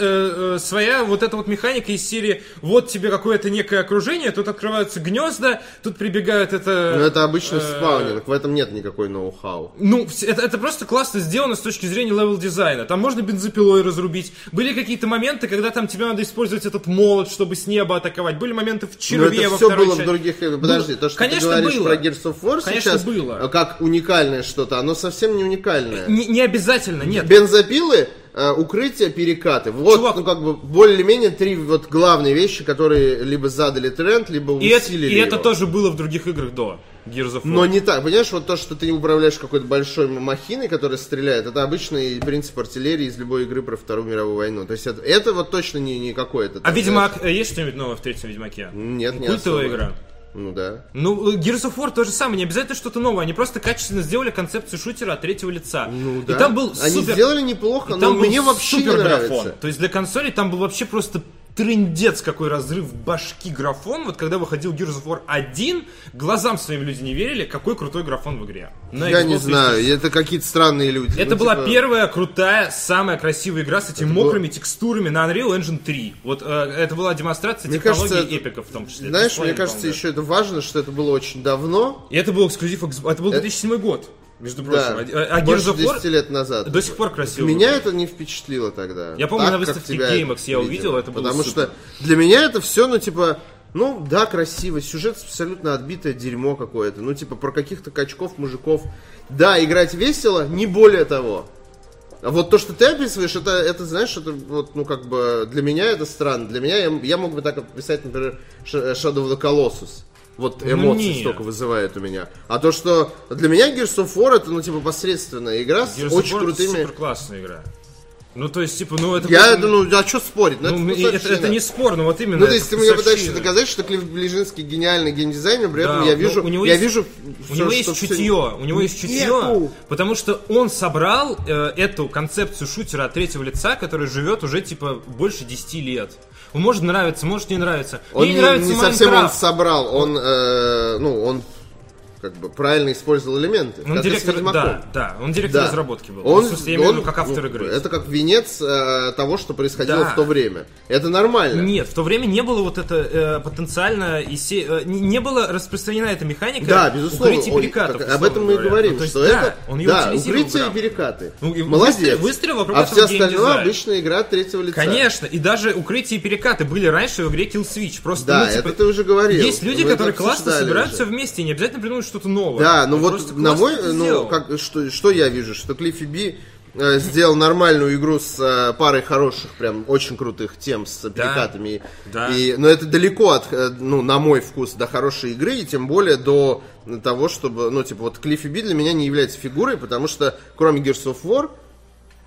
э, своя вот эта вот механика из серии, вот тебе какое-то некое окружение, тут открываются гнезда, тут прибегают это... Но это обычно э, spawning, в этом нет никакой ноу-хау. Ну, это, это просто классно сделано с точки зрения level дизайна. Там можно бензопилой разрубить. Были какие-то моменты, когда там тебе надо использовать этот молот, чтобы с неба атаковать. Были моменты в черве это во все было в части. других играх. Подожди, то, что Конечно, ты говоришь было. про Gears of War Конечно, сейчас, было. э, как уникальное что-то, оно совсем не уникальное. Не, не обязательно, нет. Бензопилы, э, укрытие, перекаты. Вот, Чувак. ну как бы более-менее три вот главные вещи, которые либо задали тренд, либо И, это, усилили и это его. тоже было в других играх до Gears of War. Но не так, понимаешь, вот то, что ты управляешь какой-то большой махиной, которая стреляет, это обычный принцип артиллерии из любой игры про Вторую мировую войну. То есть это, это вот точно не, не какое-то. А Ведьмак, э, есть что-нибудь новое в третьем Ведьмаке? Нет, не Культовая особо. игра. Ну да. Ну, Gears of War то же самое, не обязательно что-то новое, они просто качественно сделали концепцию шутера от третьего лица. Ну да. И там был Они супер... сделали неплохо, и но там мне вообще не супер нравится. графон. То есть для консоли там был вообще просто трындец какой разрыв башки графон. Вот когда выходил Gears of War 1, глазам своим люди не верили, какой крутой графон в игре. На Я не знаю, 360. это какие-то странные люди. Это Ну, была типа, первая крутая, самая красивая игра с этими было- мокрыми текстурами на Unreal Engine 3. Вот э, это была демонстрация Мне технологий кажется, эпиков в том числе. Знаешь, мне кажется, еще это важно, что это было очень давно. И это был эксклюзив, это был 2007 год, между прочим. Да, А, а Gears больше of 10 War лет назад. до сих пор красиво. Меня выглядит. это не впечатлило тогда. Я помню, на как выставке GameX я увидел, это было Потому супер. что для меня это все, ну, типа, ну, да, красиво, сюжет абсолютно отбитое дерьмо какое-то. Ну, типа, про каких-то качков, мужиков. Да, играть весело, не более того. А вот то, что ты описываешь, это, это знаешь, это вот, ну, как бы, для меня это странно. Для меня, я, я мог бы так описать, например, Sh- Shadow of the Colossus. Вот эмоции нет. столько вызывает у меня. А то, что для меня Gears of War это, ну, типа, посредственная игра с Gears of очень War крутыми... супер классная игра. Ну, то есть, типа, ну, это... Я, просто- это, ну, а что спорить? Ну, ну, это это, это не спор, но вот именно... Ну, то это есть ты мне пытаешься доказать, что Клифф Ближинский гениальный геймдизайнер, при этом Да, я ну, вижу, у него я есть- вижу, У него есть чутье, у него есть чутье, потому что он собрал э, эту концепцию шутера от третьего лица, который живет уже типа больше 10 лет. Он может нравиться, может не нравиться. Он Мне не, не нравится не совсем он собрал, он, э, ну, он как бы правильно использовал элементы. Он директор, да, да, он директор Да. разработки был. Он, в смысле, я он- как автор ну, игры. Это как венец э, того, что происходило Да. в то время. Это нормально. Нет, в то время не было вот это э, потенциально и се- э, не, была распространена эта механика Да, безусловно. укрытий он- перекатов. как- об этом мы и говорим, Ну, то есть, что да, это он ее да, укрытие и прям. перекаты. Ну, и Молодец. выстрел- выстрел а обрабатывал все остальное обычная игра третьего лица. Конечно, и даже укрытие и перекаты были раньше в игре Kill Switch. Просто, Да, ну, типа, это ты уже говорил. Есть люди, которые классно обсуждали собирают уже. все вместе, и не обязательно придумают что-то новое. Да, ну вот на мой, ну как что, что я вижу, что Клиффи Би э, сделал нормальную игру с э, парой хороших, прям очень крутых тем с перекатами. Да. И, но это далеко от, э, ну, на мой вкус, до хорошей игры, и тем более до того, чтобы, ну, типа, вот Клиффи Би для меня не является фигурой, потому что, кроме Gears of War,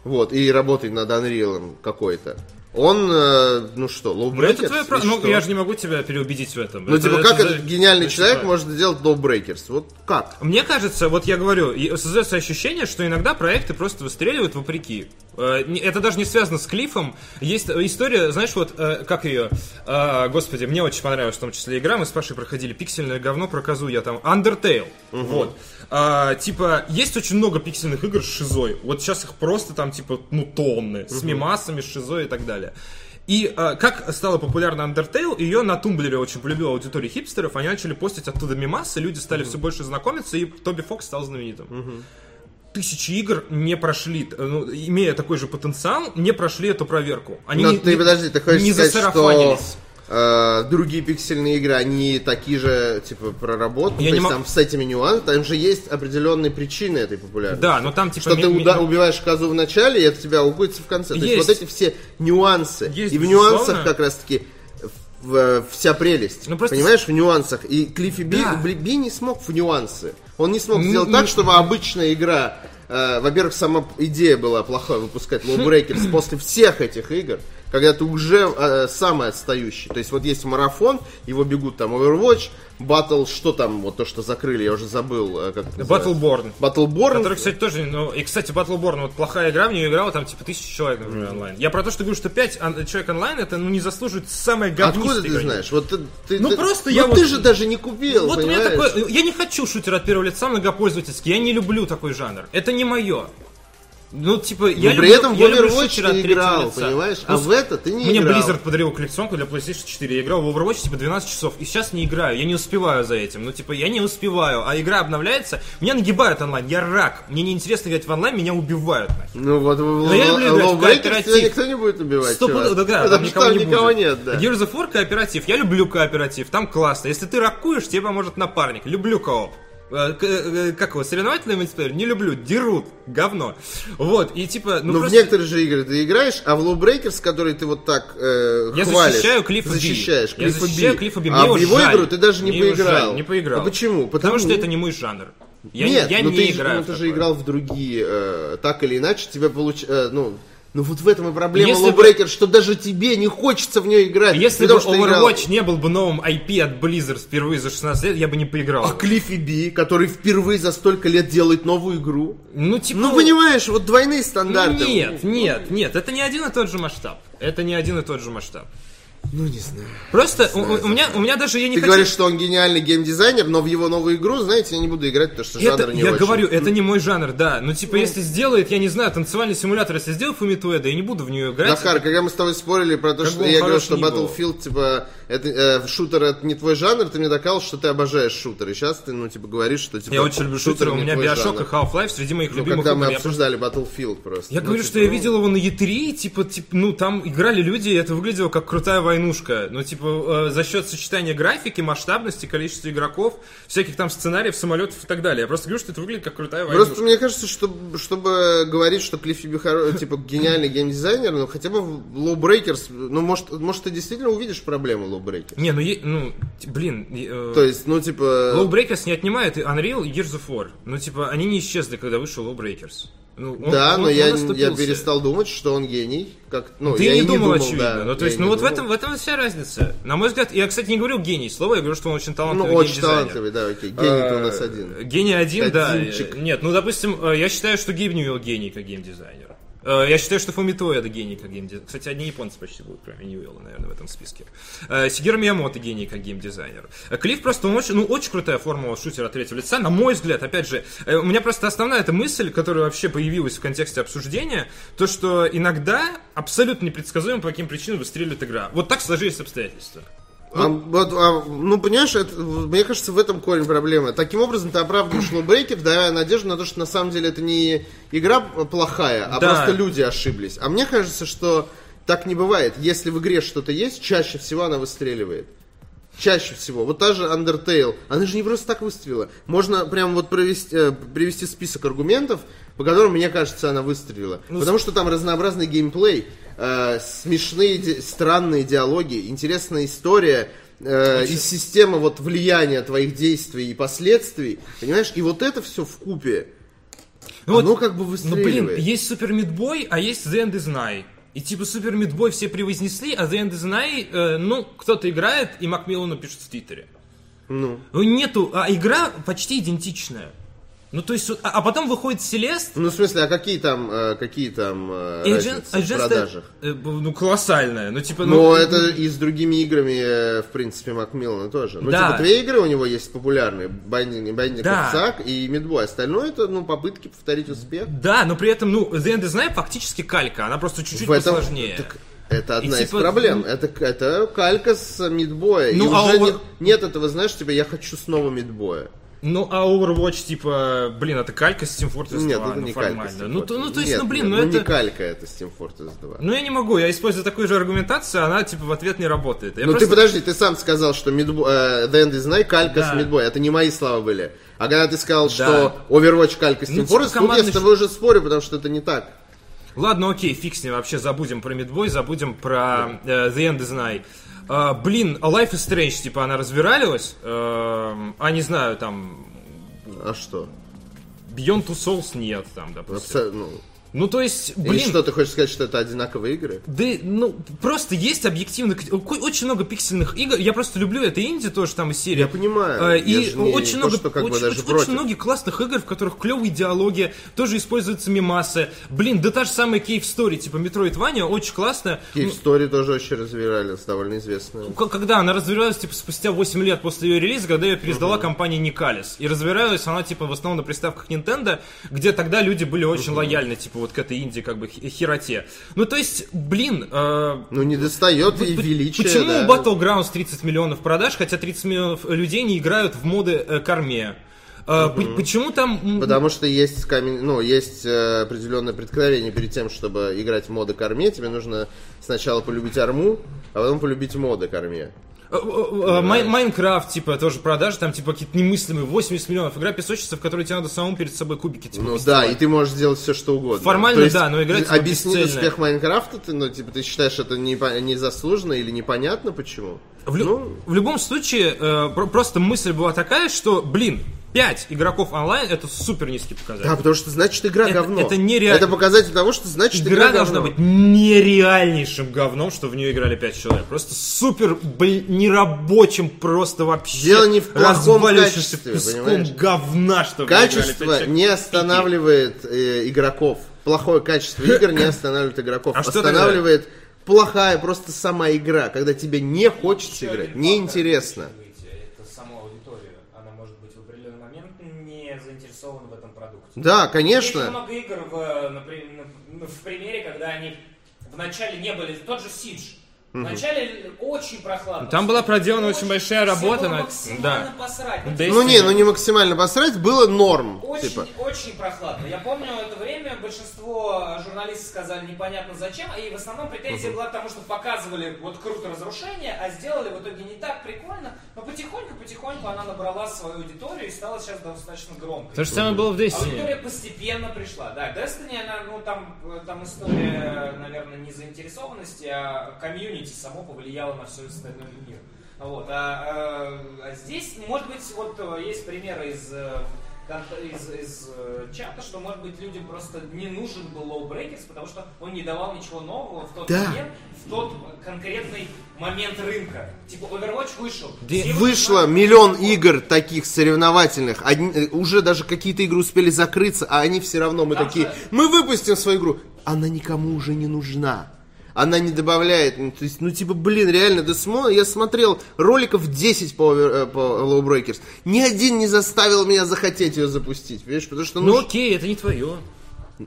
вот, и работает над Unreal какой-то, он, э, ну что, Ну, Lowbreakers? это твое и право. Ну, я же не могу тебя переубедить в этом. Ну, Это- типа, это как за- этот гениальный ну, человек типа, может сделать Lowbreakers? Вот как? Мне кажется, вот я говорю, создается ощущение, что иногда проекты просто выстреливают вопреки. Э, Это даже не связано с Клиффом. Есть история, знаешь, вот э, как ее, господи, мне очень понравилась в том числе игра, мы с Пашей проходили пиксельное говно про козу, я там, Undertale, вот. А, типа, есть очень много пиксельных игр с шизой, вот сейчас их просто там, типа, ну, тонны, с мимасами, с шизой и так далее. И э, как стала популярна Undertale, ее на Tumblr'е очень полюбила аудитория хипстеров, они начали постить оттуда мимасы, люди стали все больше знакомиться, и Тоби Фокс стал знаменитым. Тысячи игр не прошли, э, ну, имея такой же потенциал, не прошли эту проверку. Они Но не, ты подожди, ты хочешь не сказать, что. Э, другие пиксельные игры, они такие же, типа, проработаны, Я то не есть мог- там с этими нюансами, там же есть определенные причины этой популярности. Да, но там типа... Что ми- ты уда- убиваешь козу в начале, и это тебя укутится в конце. То есть Есть. вот эти все нюансы. Есть, и в нюансах как раз-таки в- вся прелесть. Ну, просто Понимаешь, в нюансах. И Клиффи Би, Да. Би не смог в нюансы. Он не смог сделать так, чтобы обычная игра... э, во-первых, сама идея была плохая выпускать Lawbreakers после всех этих игр, когда ты уже э, самый отстающий. То есть вот есть марафон, его бегут там Overwatch, Battle, что там, вот то, что закрыли, я уже забыл. э, Как это. Battleborn. Battleborn. Который, кстати, тоже, ну, и, кстати, Battleborn, вот плохая игра, в нее играло там, типа, тысяча человек, например, онлайн. Я про то, что говорю, что 5 человек онлайн, это, ну, не заслуживает самой говнистой Откуда ты игры. знаешь? Вот ты, ты- Ну, ты- просто ну, я ты вот- же даже не купил, Вот у меня понимаешь? такое... Я не хочу шутер от первого лица многопользовательский, я не люблю такой жанр. Это не мое. Ну, типа, я Но при люблю, этом в я люблю Overwatch ты играл, лица. понимаешь? Ну, А в это ты не Мне играл. Blizzard подарил коллекционку для PlayStation 4. Я играл в Overwatch, типа, 12 часов. И сейчас не играю. Я не успеваю за этим. Ну, типа, я не успеваю. А игра обновляется. Меня нагибают онлайн. Я рак. Мне неинтересно играть в онлайн, меня убивают. нахер. Ну вот в я люблю играть в кооператив. никто не будет убивать, Сто чувак. да, да, Потому что там не никого будет. нет, да. Gears of War кооператив. Я люблю кооператив. Там классно. Если ты ракуешь, тебе поможет напарник. Люблю кооп. Э, э, Как его, соревновательный мультиплеер? Не люблю, дерут, говно. Вот, и типа, ну Ну, просто... в некоторые же игры ты играешь, а в Low Breakers, который ты вот так э, Я хвалишь, защищаю Клиффа Би. защищаешь Я Клиффа защищаю Би. Клиффа Би. А в его жаль. игру ты даже не Мне поиграл. жаль, не поиграл. А почему? Потому что это не мой жанр. Я, Нет, я ну не ты, играю ну, ты же играл в другие, э, так или иначе, тебя получ... э, ну, ну вот в этом и проблема Если Low бы- что даже тебе не хочется в нее играть. Если потому бы что играл- Overwatch не был бы новым IP от Blizzard впервые за 16 лет, я бы не поиграл. А Клиффи Би, который впервые за столько лет делает новую игру. Ну, типа... Ну, понимаешь, вот двойные ну, стандарты. нет, нет, нет, это не один и тот же масштаб. Это не один и тот же масштаб. Ну, не знаю. Просто у, у- у меня, у меня даже я не Ты хочу... говоришь, что он гениальный геймдизайнер, но в его новую игру, знаете, я не буду играть, потому что жанр Это, не я очень. говорю, это не мой жанр, да. Ну, типа, если сделает, я не знаю, танцевальный симулятор, если сделает Фумитуэда, я не буду в нее играть. Захар, когда мы с тобой спорили про то, Как что я говорил, что был. Battlefield, типа, это, э, шутер это не твой жанр, ты мне доказал, что ты обожаешь шутеры. Сейчас ты, ну, типа, говоришь, что, типа, Я очень люблю шутеры, у не меня Bioshock жанр. и Half-Life среди моих Ну, любимых когда мы игр. Я обсуждали Battlefield просто. Я Ну, говорю, типа, что я ну, видел его на E3, типа, типа, ну, там играли люди, и это выглядело как крутая войнушка. Ну, типа, э, за счет сочетания графики, масштабности, количества игроков, всяких там сценариев, самолетов и так далее. Я просто говорю, что это выглядит как крутая войнушка. Просто мне кажется, что, чтобы говорить, что Клиффи Би хоро- типа гениальный геймдизайнер, ну хотя бы в Low Breakers, ну может, может ты действительно увидишь проблему Low Breakers. Не, ну, е- ну, блин, э, То есть, ну типа... Low Breakers не отнимает и Unreal и Gears of War. Ну, типа, они не исчезли, когда вышел Low Breakers. Ну, он- Да, он- но он я, я перестал думать, что он гений. Как, ну, Ты я не думал, думал, очевидно. да, ну, то есть, ну не вот в думал. этом, в этом вся разница. На мой взгляд, я, кстати, не говорю гений слова, я говорю, что он очень Ну, талантливый очень геймдизайнер. талантливый, да, окей. Гений-то у нас Э, один. Гений один, да. Одинчик. Э, Нет, ну, допустим, э, я считаю, что Гейб Ньюэлл гений как геймдизайнер. Э, Я считаю, что Фумито это гений как геймдизайнер. Кстати, одни японцы почти будут, кроме Ньюэлла, наверное, в этом списке. Э, Сигера Миямото гений как геймдизайнер. Э, Клифф просто он очень, ну, очень крутая формула шутера третьего лица, на мой взгляд. Опять же, у меня просто основная эта мысль, которая вообще появилась в контексте обсуждения, то, что иногда абсолютно непредсказуемо, по каким причинам выстреливает игра. Вот так сложились обстоятельства. А, вот, а, ну, понимаешь, это, мне кажется, в этом корень проблемы. Таким образом, ты оправдываешь LawBreakers, давая надежду на то, что на самом деле это не игра плохая, а Да. просто люди ошиблись. А мне кажется, что так не бывает. Если в игре что-то есть, чаще всего она выстреливает. Чаще всего. Вот та же Undertale, она же не просто так выстрелила. Можно прям вот провести, э, привести список аргументов, по которым, мне кажется, она выстрелила. Потому что там разнообразный геймплей, э, смешные, странные диалоги, интересная история, э, и система вот влияния твоих действий и последствий. Понимаешь? И вот это все в купе. Ну оно вот, как бы Ну, выстреливает. блин, есть Супер Мидбой, а есть The End is Nigh. И типа Супер Мидбой все превознесли, а The End is Nigh, э, ну, кто-то играет, и Макмиллану пишет в Твиттере. Ну. Ну, Нету, а игра почти идентичная. Ну, то есть, а, а потом выходит Селест, Ну, в смысле, а какие там, э, какие там э, Agent, разницы в продажах? э, ну, колоссальная. Ну, типа, Но ну, это и с другими играми, э, в принципе, Макмиллана тоже. Ну, Да. типа, две игры у него есть популярные. Binding, Binding Да. of Isaac и Midboy. Остальное это, ну, попытки повторить успех. Да, но при этом, ну, The End is Nigh фактически калька, она просто чуть-чуть этом- посложнее. так это одна И из типа, проблем. ну- Это, это калька с Мидбоя. и Ну, а уже у- нет, нет этого, знаешь, типа, я хочу снова Мидбоя. Ну, а Overwatch, типа, блин, это калька с Team Fortress 2, Нет, это ну, не калька. формально. Steam Ну, то, ну, то есть, Нет, ну, блин, нет, ну, не это... калька это Steam Fortress 2. Ну, я не могу, я использую такую же аргументацию, она, типа, в ответ не работает. Я Ну просто- ты подожди, ты сам сказал, что Midbo- э, The End is Night калька Да. с Midboy. Это не мои слова были. А когда ты сказал, Да. что Overwatch калька с Ну, Team типа Fortress, тут я командный с тобой уже спорю, потому что это не так. Ладно, окей, фиг с ним, вообще забудем про Midboy, забудем про э, The End is Night. А, блин, Life is Strange, типа, она развиралилась, эм, а не знаю, там, А что? Beyond Two Souls нет, там, допустим. Абсо- ну, то есть, блин... что, ты хочешь сказать, что это одинаковые игры? Да, ну, просто есть объективно... Очень много пиксельных игр. Я просто люблю это инди тоже там из серии. Я понимаю. Я И не очень то, много, бы очень, очень- очень многих классных игр, в которых клевые диалоги, тоже используются мемасы. Блин, да та же самая Cave Story, типа Metroidvania, очень классная. Cave Story тоже очень развивались, довольно известная. Когда она развивалась, типа, спустя 8 лет после ее релиза, когда ее пересдала компания Никалис. И развивалась она, типа, в основном на приставках Nintendo, где тогда люди были очень лояльны, типа, вот к этой инди, как бы, хероте. Ну, то есть, блин, э, Ну, не достает и величия, Почему да. Battlegrounds 30 миллионов продаж, хотя 30 миллионов людей не играют в моды э, корме? Э, п- Почему там... Потому что есть камень, ну, есть э, определенное преткновение перед тем, чтобы играть в моды корме, тебе нужно сначала полюбить арму, а потом полюбить моды корме. Э, э, э, Май- Майнкрафт, типа, тоже продажи, там, типа, какие-то немыслимые, 80 миллионов. Игра песочница, в которой тебе надо самому перед собой кубики, типа, Ну да, и ты можешь сделать все, что угодно. Формально, есть, да, но играть, типа, Объяснить бесцельно. успех Майнкрафта, ты, ну, типа, ты считаешь это незаслуженно или непонятно, почему? В, лю- Ну, в любом случае, э, про- просто мысль была такая, что, блин, 5 игроков онлайн это супер низкий показатель. да, потому что значит игра Это- говно. это нереально. Это показатель того, что значит Игра игра, должна говно. быть нереальнейшим говном, что в нее играли 5 человек. Просто супер, блин, нерабочим, просто вообще Дело не в плохом разваливающимся качестве, песком понимаешь? говна, что Качество не останавливает э, игроков. Плохое качество игр не останавливает игроков. А? Останавливает плохая просто сама игра, когда тебе не хочется играть, неинтересно. фактор может быть, Это сама аудитория. Она может быть в определенный момент не заинтересована Да, Есть конечно. много игр в, например, в примере, когда они вначале не были, тот же Сидж. Вначале очень прохладно. Там была проделана очень большая работа на- максимально да. посрать. Ну, Ну, Ну не, ну не максимально посрать, было норм. Очень, Типа. очень прохладно. Я помню это время, большинство журналистов сказали непонятно зачем, и в основном претензия была к тому, что показывали вот круто разрушение, а сделали в итоге не так прикольно, но потихоньку-потихоньку она набрала свою аудиторию и стала сейчас достаточно громкой. То же самое было в Аудитория Destiny. постепенно пришла. Да, Destiny, она, ну там, э, там история, наверное, не заинтересованности, а комьюнити само повлияло на все остальной мир. Вот. А, а- а здесь, может быть, вот э, есть примеры из э, из, из, э, чата, что, может быть, людям просто не нужен был Low Breakers, потому что он не давал ничего нового в тот Да. момент, в тот конкретный момент рынка. Типа, Overwatch вышел. Все Вышло вышли- миллион игр таких соревновательных. Одни- уже даже какие-то игры успели закрыться, а они все равно, мы Там такие, же- мы выпустим свою игру. Она никому уже не нужна. Она не добавляет, ну, то есть, ну, типа, блин, реально, Десмо, я смотрел роликов 10 по, овер- э, по Low Breakers. Ни один не заставил меня захотеть ее запустить, понимаешь? Потому что, ну, Ну окей, это не твое.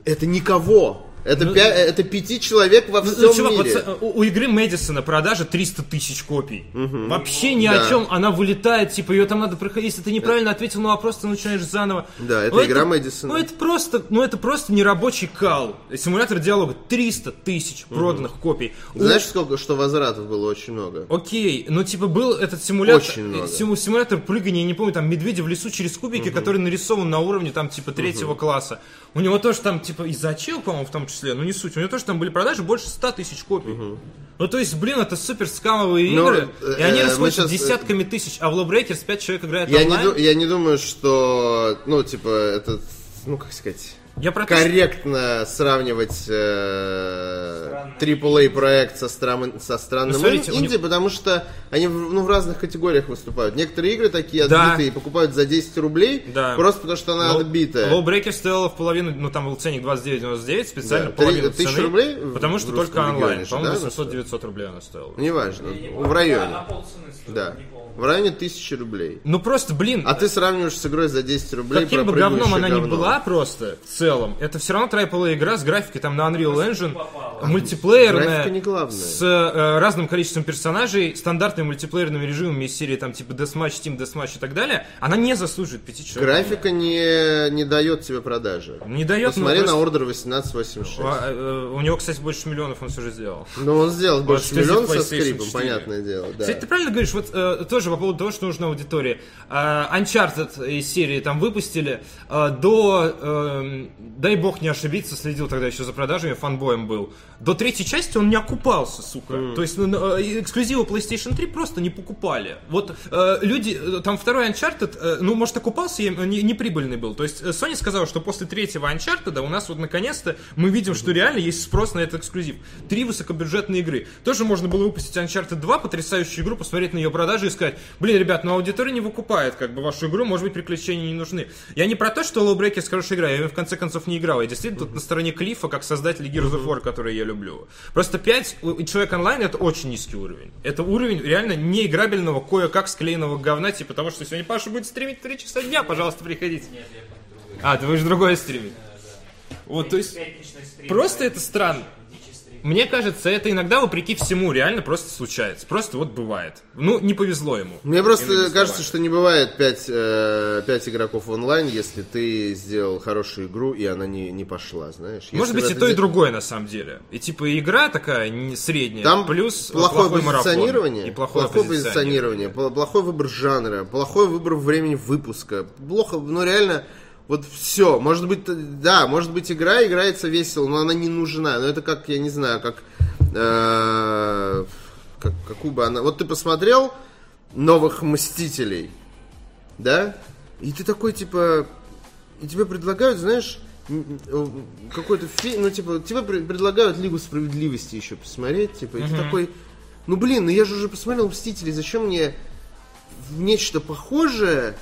это никого. Это, Ну, пя- это пяти человек во Ну, всем чувак, вот мире. с- у, у игры Мэдисона продажа 300 тысяч копий. Вообще ни Да. о чем. Она вылетает, типа, ее там надо проходить. Если ты неправильно ответил на вопрос, ты начинаешь заново. Да, это Ну, игра Мэдисона. Ну, это просто, ну, это просто нерабочий кал. Симулятор диалога 300 тысяч проданных копий. У- Знаешь, сколько, что возвратов было? Очень много. Окей, ну типа был этот симулятор, Очень много. э, симу- симулятор прыгания, я не помню, там медведя в лесу через кубики, который нарисован на уровне там типа третьего класса. У него тоже там типа из Ачил, по-моему, в том числе, ну не суть, у него тоже там были продажи больше 100 тысяч копий. Ну то есть, блин, это супер скамовые Ну, игры, и э, они э, расходятся щас, э, десятками тысяч, а в Low Breakers 5 человек играет Я не, онлайн. ду- я не думаю, что, ну, типа, это, ну, как сказать, Я про то, что- корректно сравнивать э, AAA проект со, стран, со странным Ну, смотрите, инди, них- потому что они в, ну, в разных категориях выступают. Некоторые игры такие Да. отбитые покупают за 10 рублей, Да. просто потому что она Low- отбитая. Low Breaker стоила в половину, ну там был ценник 29.99, специально Да, половину три- тысячу цены, рублей потому что только онлайн, по-моему, да, 800-900 рублей она стоила. Неважно, в районе. Да, на полцены стоит, Да, не помню. В районе тысячи рублей. Ну просто, блин, А ты сравниваешь с игрой за 10 рублей Каким бы говном она ни прыгающее была говно. просто, в целом, это все равно AAA игра с графикой там на Unreal Engine, попало. мультиплеерная, Графика не главное. с э, разным количеством персонажей, стандартными мультиплеерными режимами из серии там типа Deathmatch, Team Deathmatch и так далее, она не заслуживает 5 человек. Графика не, не дает тебе продажи. Не дает, ну, Посмотри просто- на ордер 1886. А, э, у него, кстати, больше миллионов он все же сделал. Ну, он сделал больше миллиона со скрипом, 4. понятное дело. Да. Кстати, ты правильно говоришь, вот э, тоже по поводу того, что нужна аудитория. Э, Uncharted из серии там выпустили э, до, э, дай бог не ошибиться, следил тогда еще за продажами, фанбоем был. До третьей части он не окупался, сука. То есть ну, э, эксклюзивы PlayStation 3 просто не покупали. Вот э, люди, э, там второй Uncharted, ну, может, окупался, не, не прибыльный был. То есть Sony сказала, что после третьего Uncharted у нас вот наконец-то мы видим, что реально есть спрос на этот эксклюзив. Три высокобюджетные игры. Тоже можно было выпустить Uncharted 2, потрясающую игру, посмотреть на ее продажи и сказать, блин, ребят, ну аудитория не выкупает как бы вашу игру, может быть, приключения не нужны. Я не про то, что Low Breakers хорошая игра, я ее в конце концов не играл. Я действительно тут на стороне Клифа, как создатель Gears of War, который я люблю. Просто 5 у- человек онлайн это очень низкий уровень. Это уровень реально неиграбельного, кое-как склеенного говна, типа того, что сегодня Паша будет стримить 3 часа дня, пожалуйста, приходите. А, ты будешь другое стримить. Вот, то есть, просто это странно. Мне кажется, это иногда, вопреки всему, реально просто случается. Просто вот бывает. Ну, не повезло ему. Мне просто кажется, что не бывает 5, игроков в онлайн, если ты сделал хорошую игру, и она не, не пошла, знаешь. Может Если быть, и то, и де- другое, на самом деле. И типа игра такая не средняя, Там плюс плохое позиционирование, И плохое, позиционирование, пл- плохой выбор жанра, плохой выбор времени выпуска, плохо, ну реально, вот все, может быть, да, может быть игра играется весело, но она не нужна, но это как, я не знаю, как, э, как какую бы она, вот ты посмотрел новых Мстителей, да, и ты такой типа, и тебе предлагают, знаешь, м, какой-то фильм, ну, типа, тебе пре- предлагают Лигу Справедливости еще посмотреть, типа, и ты такой, ну, блин, ну я же уже посмотрел Мстители, зачем мне в нечто похожее,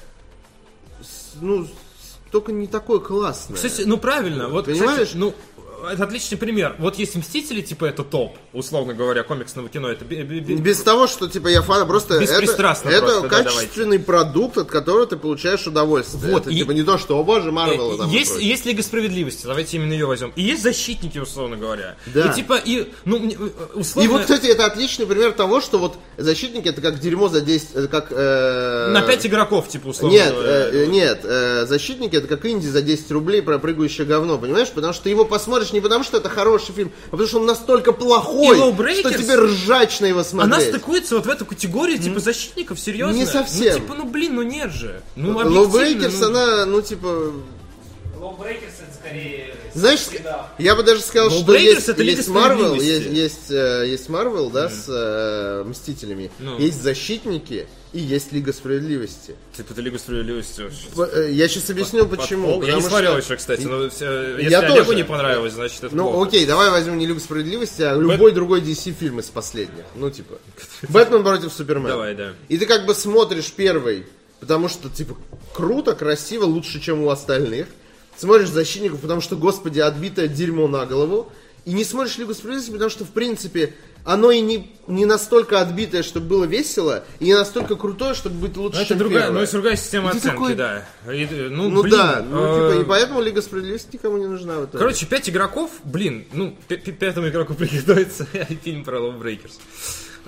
ну, только не такое классное. Кстати, ну правильно, вот, Понимаешь? кстати, ну, это отличный пример. Вот есть Мстители, типа это топ, условно говоря, комиксного кино. Это Без того, что типа я фан, просто это, Беспристрастно это просто, да, качественный продукт, от которого ты получаешь удовольствие. Вот, это, и- типа не то, что, о боже, Марвел Э, там есть, есть Лига Справедливости, давайте именно ее возьмем. И есть защитники, условно говоря. Да. И типа, и, ну, мне, э, условно... И вот, кстати, это отличный пример того, что вот защитники это как дерьмо за 10, это как... э, на 5 игроков, типа, условно Нет, говоря. э, э, нет, э, защитники это как инди за 10 рублей про прыгающее говно, понимаешь? Потому что ты его посмотришь не потому, что это хороший фильм, а потому что он настолько плохой, что тебе ржач на его смотреть. Она стыкуется вот в эту категорию, типа, защитников, серьезно? Не совсем. Ну, типа, ну, блин, ну нет же. Ну, Low объективно, Breakers, ну, она, ну, типа, Lawbreakers это скорее... Знаешь, среда. я бы даже сказал, Ну, что есть, это есть Marvel, есть, есть, э, есть Marvel, да, с э, Мстителями, Ну. есть Защитники и есть Лига Справедливости. Типа это Лига Справедливости. вообще. Э, Я сейчас объясню, почему. Пол- Я не смотрел что- еще, кстати, но все- если Я Олегу тоже. не понравилось, значит это Ну, плохо. окей, давай возьмем не Лигу Справедливости, а любой другой DC фильм из последних. Ну, типа, Бэтмен против Супермена. Давай, да. И ты как бы смотришь первый, потому что, типа, круто, красиво, лучше, чем у остальных. Смотришь Защитников, потому что, господи, отбитое дерьмо на голову. И не смотришь Лигу Справедливости, потому что, в принципе, оно и не, не настолько отбитое, чтобы было весело, и не настолько крутое, чтобы быть лучше, Ну, это чем другая, первое. ну, это другая система И оценки, такой- да. И, ну, Ну блин, да, ну, э, типа, и поэтому Лига Справедливости никому не нужна в итоге. Короче, пять игроков, блин, ну, пя- пя- пятому игроку приготовится фильм про Lawbreakers.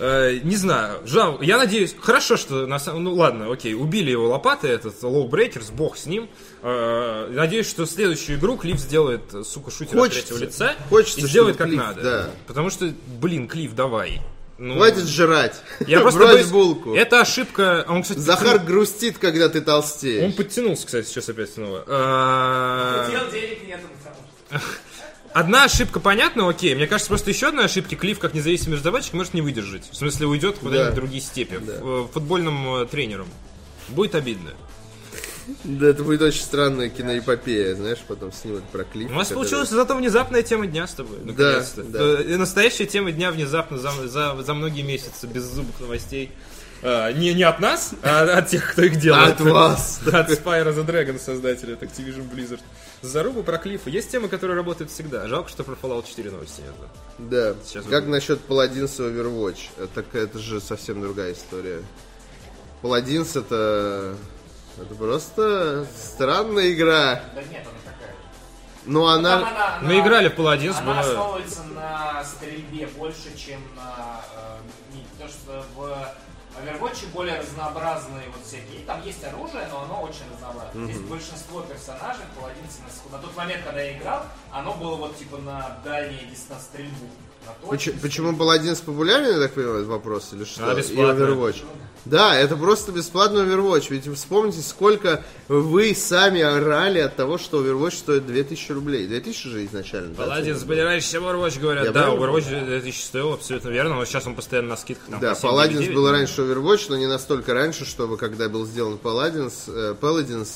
Э, не знаю, жал, я надеюсь, хорошо, что, на самом, ну ладно, окей, убили его лопатой, этот Lawbreakers, бог с ним. Э, надеюсь, что следующую игру Клифф сделает, сука, шутер от Хочется. третьего лица Хочется, и сделает как Клифф, надо. да. Потому что, блин, Клифф, давай. Ну, Хватит жрать. я просто Брось боюсь, булку. Это ошибка, он, кстати, Захар грустит, когда ты Он толстеешь. подтянулся, кстати, сейчас опять снова. Э, Дел денег нету, потому что... Одна ошибка понятна, окей. Мне кажется, просто еще одна ошибки Клифф, как независимый разработчик, может не выдержать. В смысле, уйдет куда-нибудь Да. в другие степи. Ф- э, Футбольным э, тренером. Будет обидно. Да, это будет очень странная киноэпопея, знаешь, потом снимут про клип. У нас получилась зато внезапная тема дня с тобой. Наконец-то. да. Э, и Настоящая тема дня внезапно за, за, за многие месяцы без зубных новостей. А, не, не от нас, а от тех, кто их делает. От вас. От Spyro the Dragon, создателя, от Activision Blizzard. Зарубу про Клиффа. Есть темы, которые работают всегда. Жалко, что про Fallout 4 новости нет. Да. Сейчас как вот- насчет и Overwatch? Это, это же совсем другая история. Паладинс это... Это просто странная игра. Да нет, она такая. Но Там она... она- Мы она- играли в Паладинс, Она было... основывается на стрельбе больше, чем на... э, ми- Потому что в Overwatch более разнообразные вот всякие. И Там есть оружие, но оно очень разнообразное. Здесь большинство персонажей в Паладинсе на, на тот момент, когда я играл, оно было вот типа на дальнее дистанс стрельбу. На Поч- точность. Почему Паладинс популярен, я так понимаю, вопрос, или что? А, И. Overwatch. Да, это просто бесплатный Overwatch. Ведь вспомните, сколько вы сами орали от того, что Overwatch стоит 2000 рублей. 2000 же изначально. да, цена были раньше, чем Overwatch, говорят. Я да, правильно Overwatch 2000 стоил, абсолютно верно, но сейчас он постоянно на скидках. Там, Да, по 7, Паладинс 9. был раньше Overwatch, но не настолько раньше, чтобы когда был сделан э, Paladins,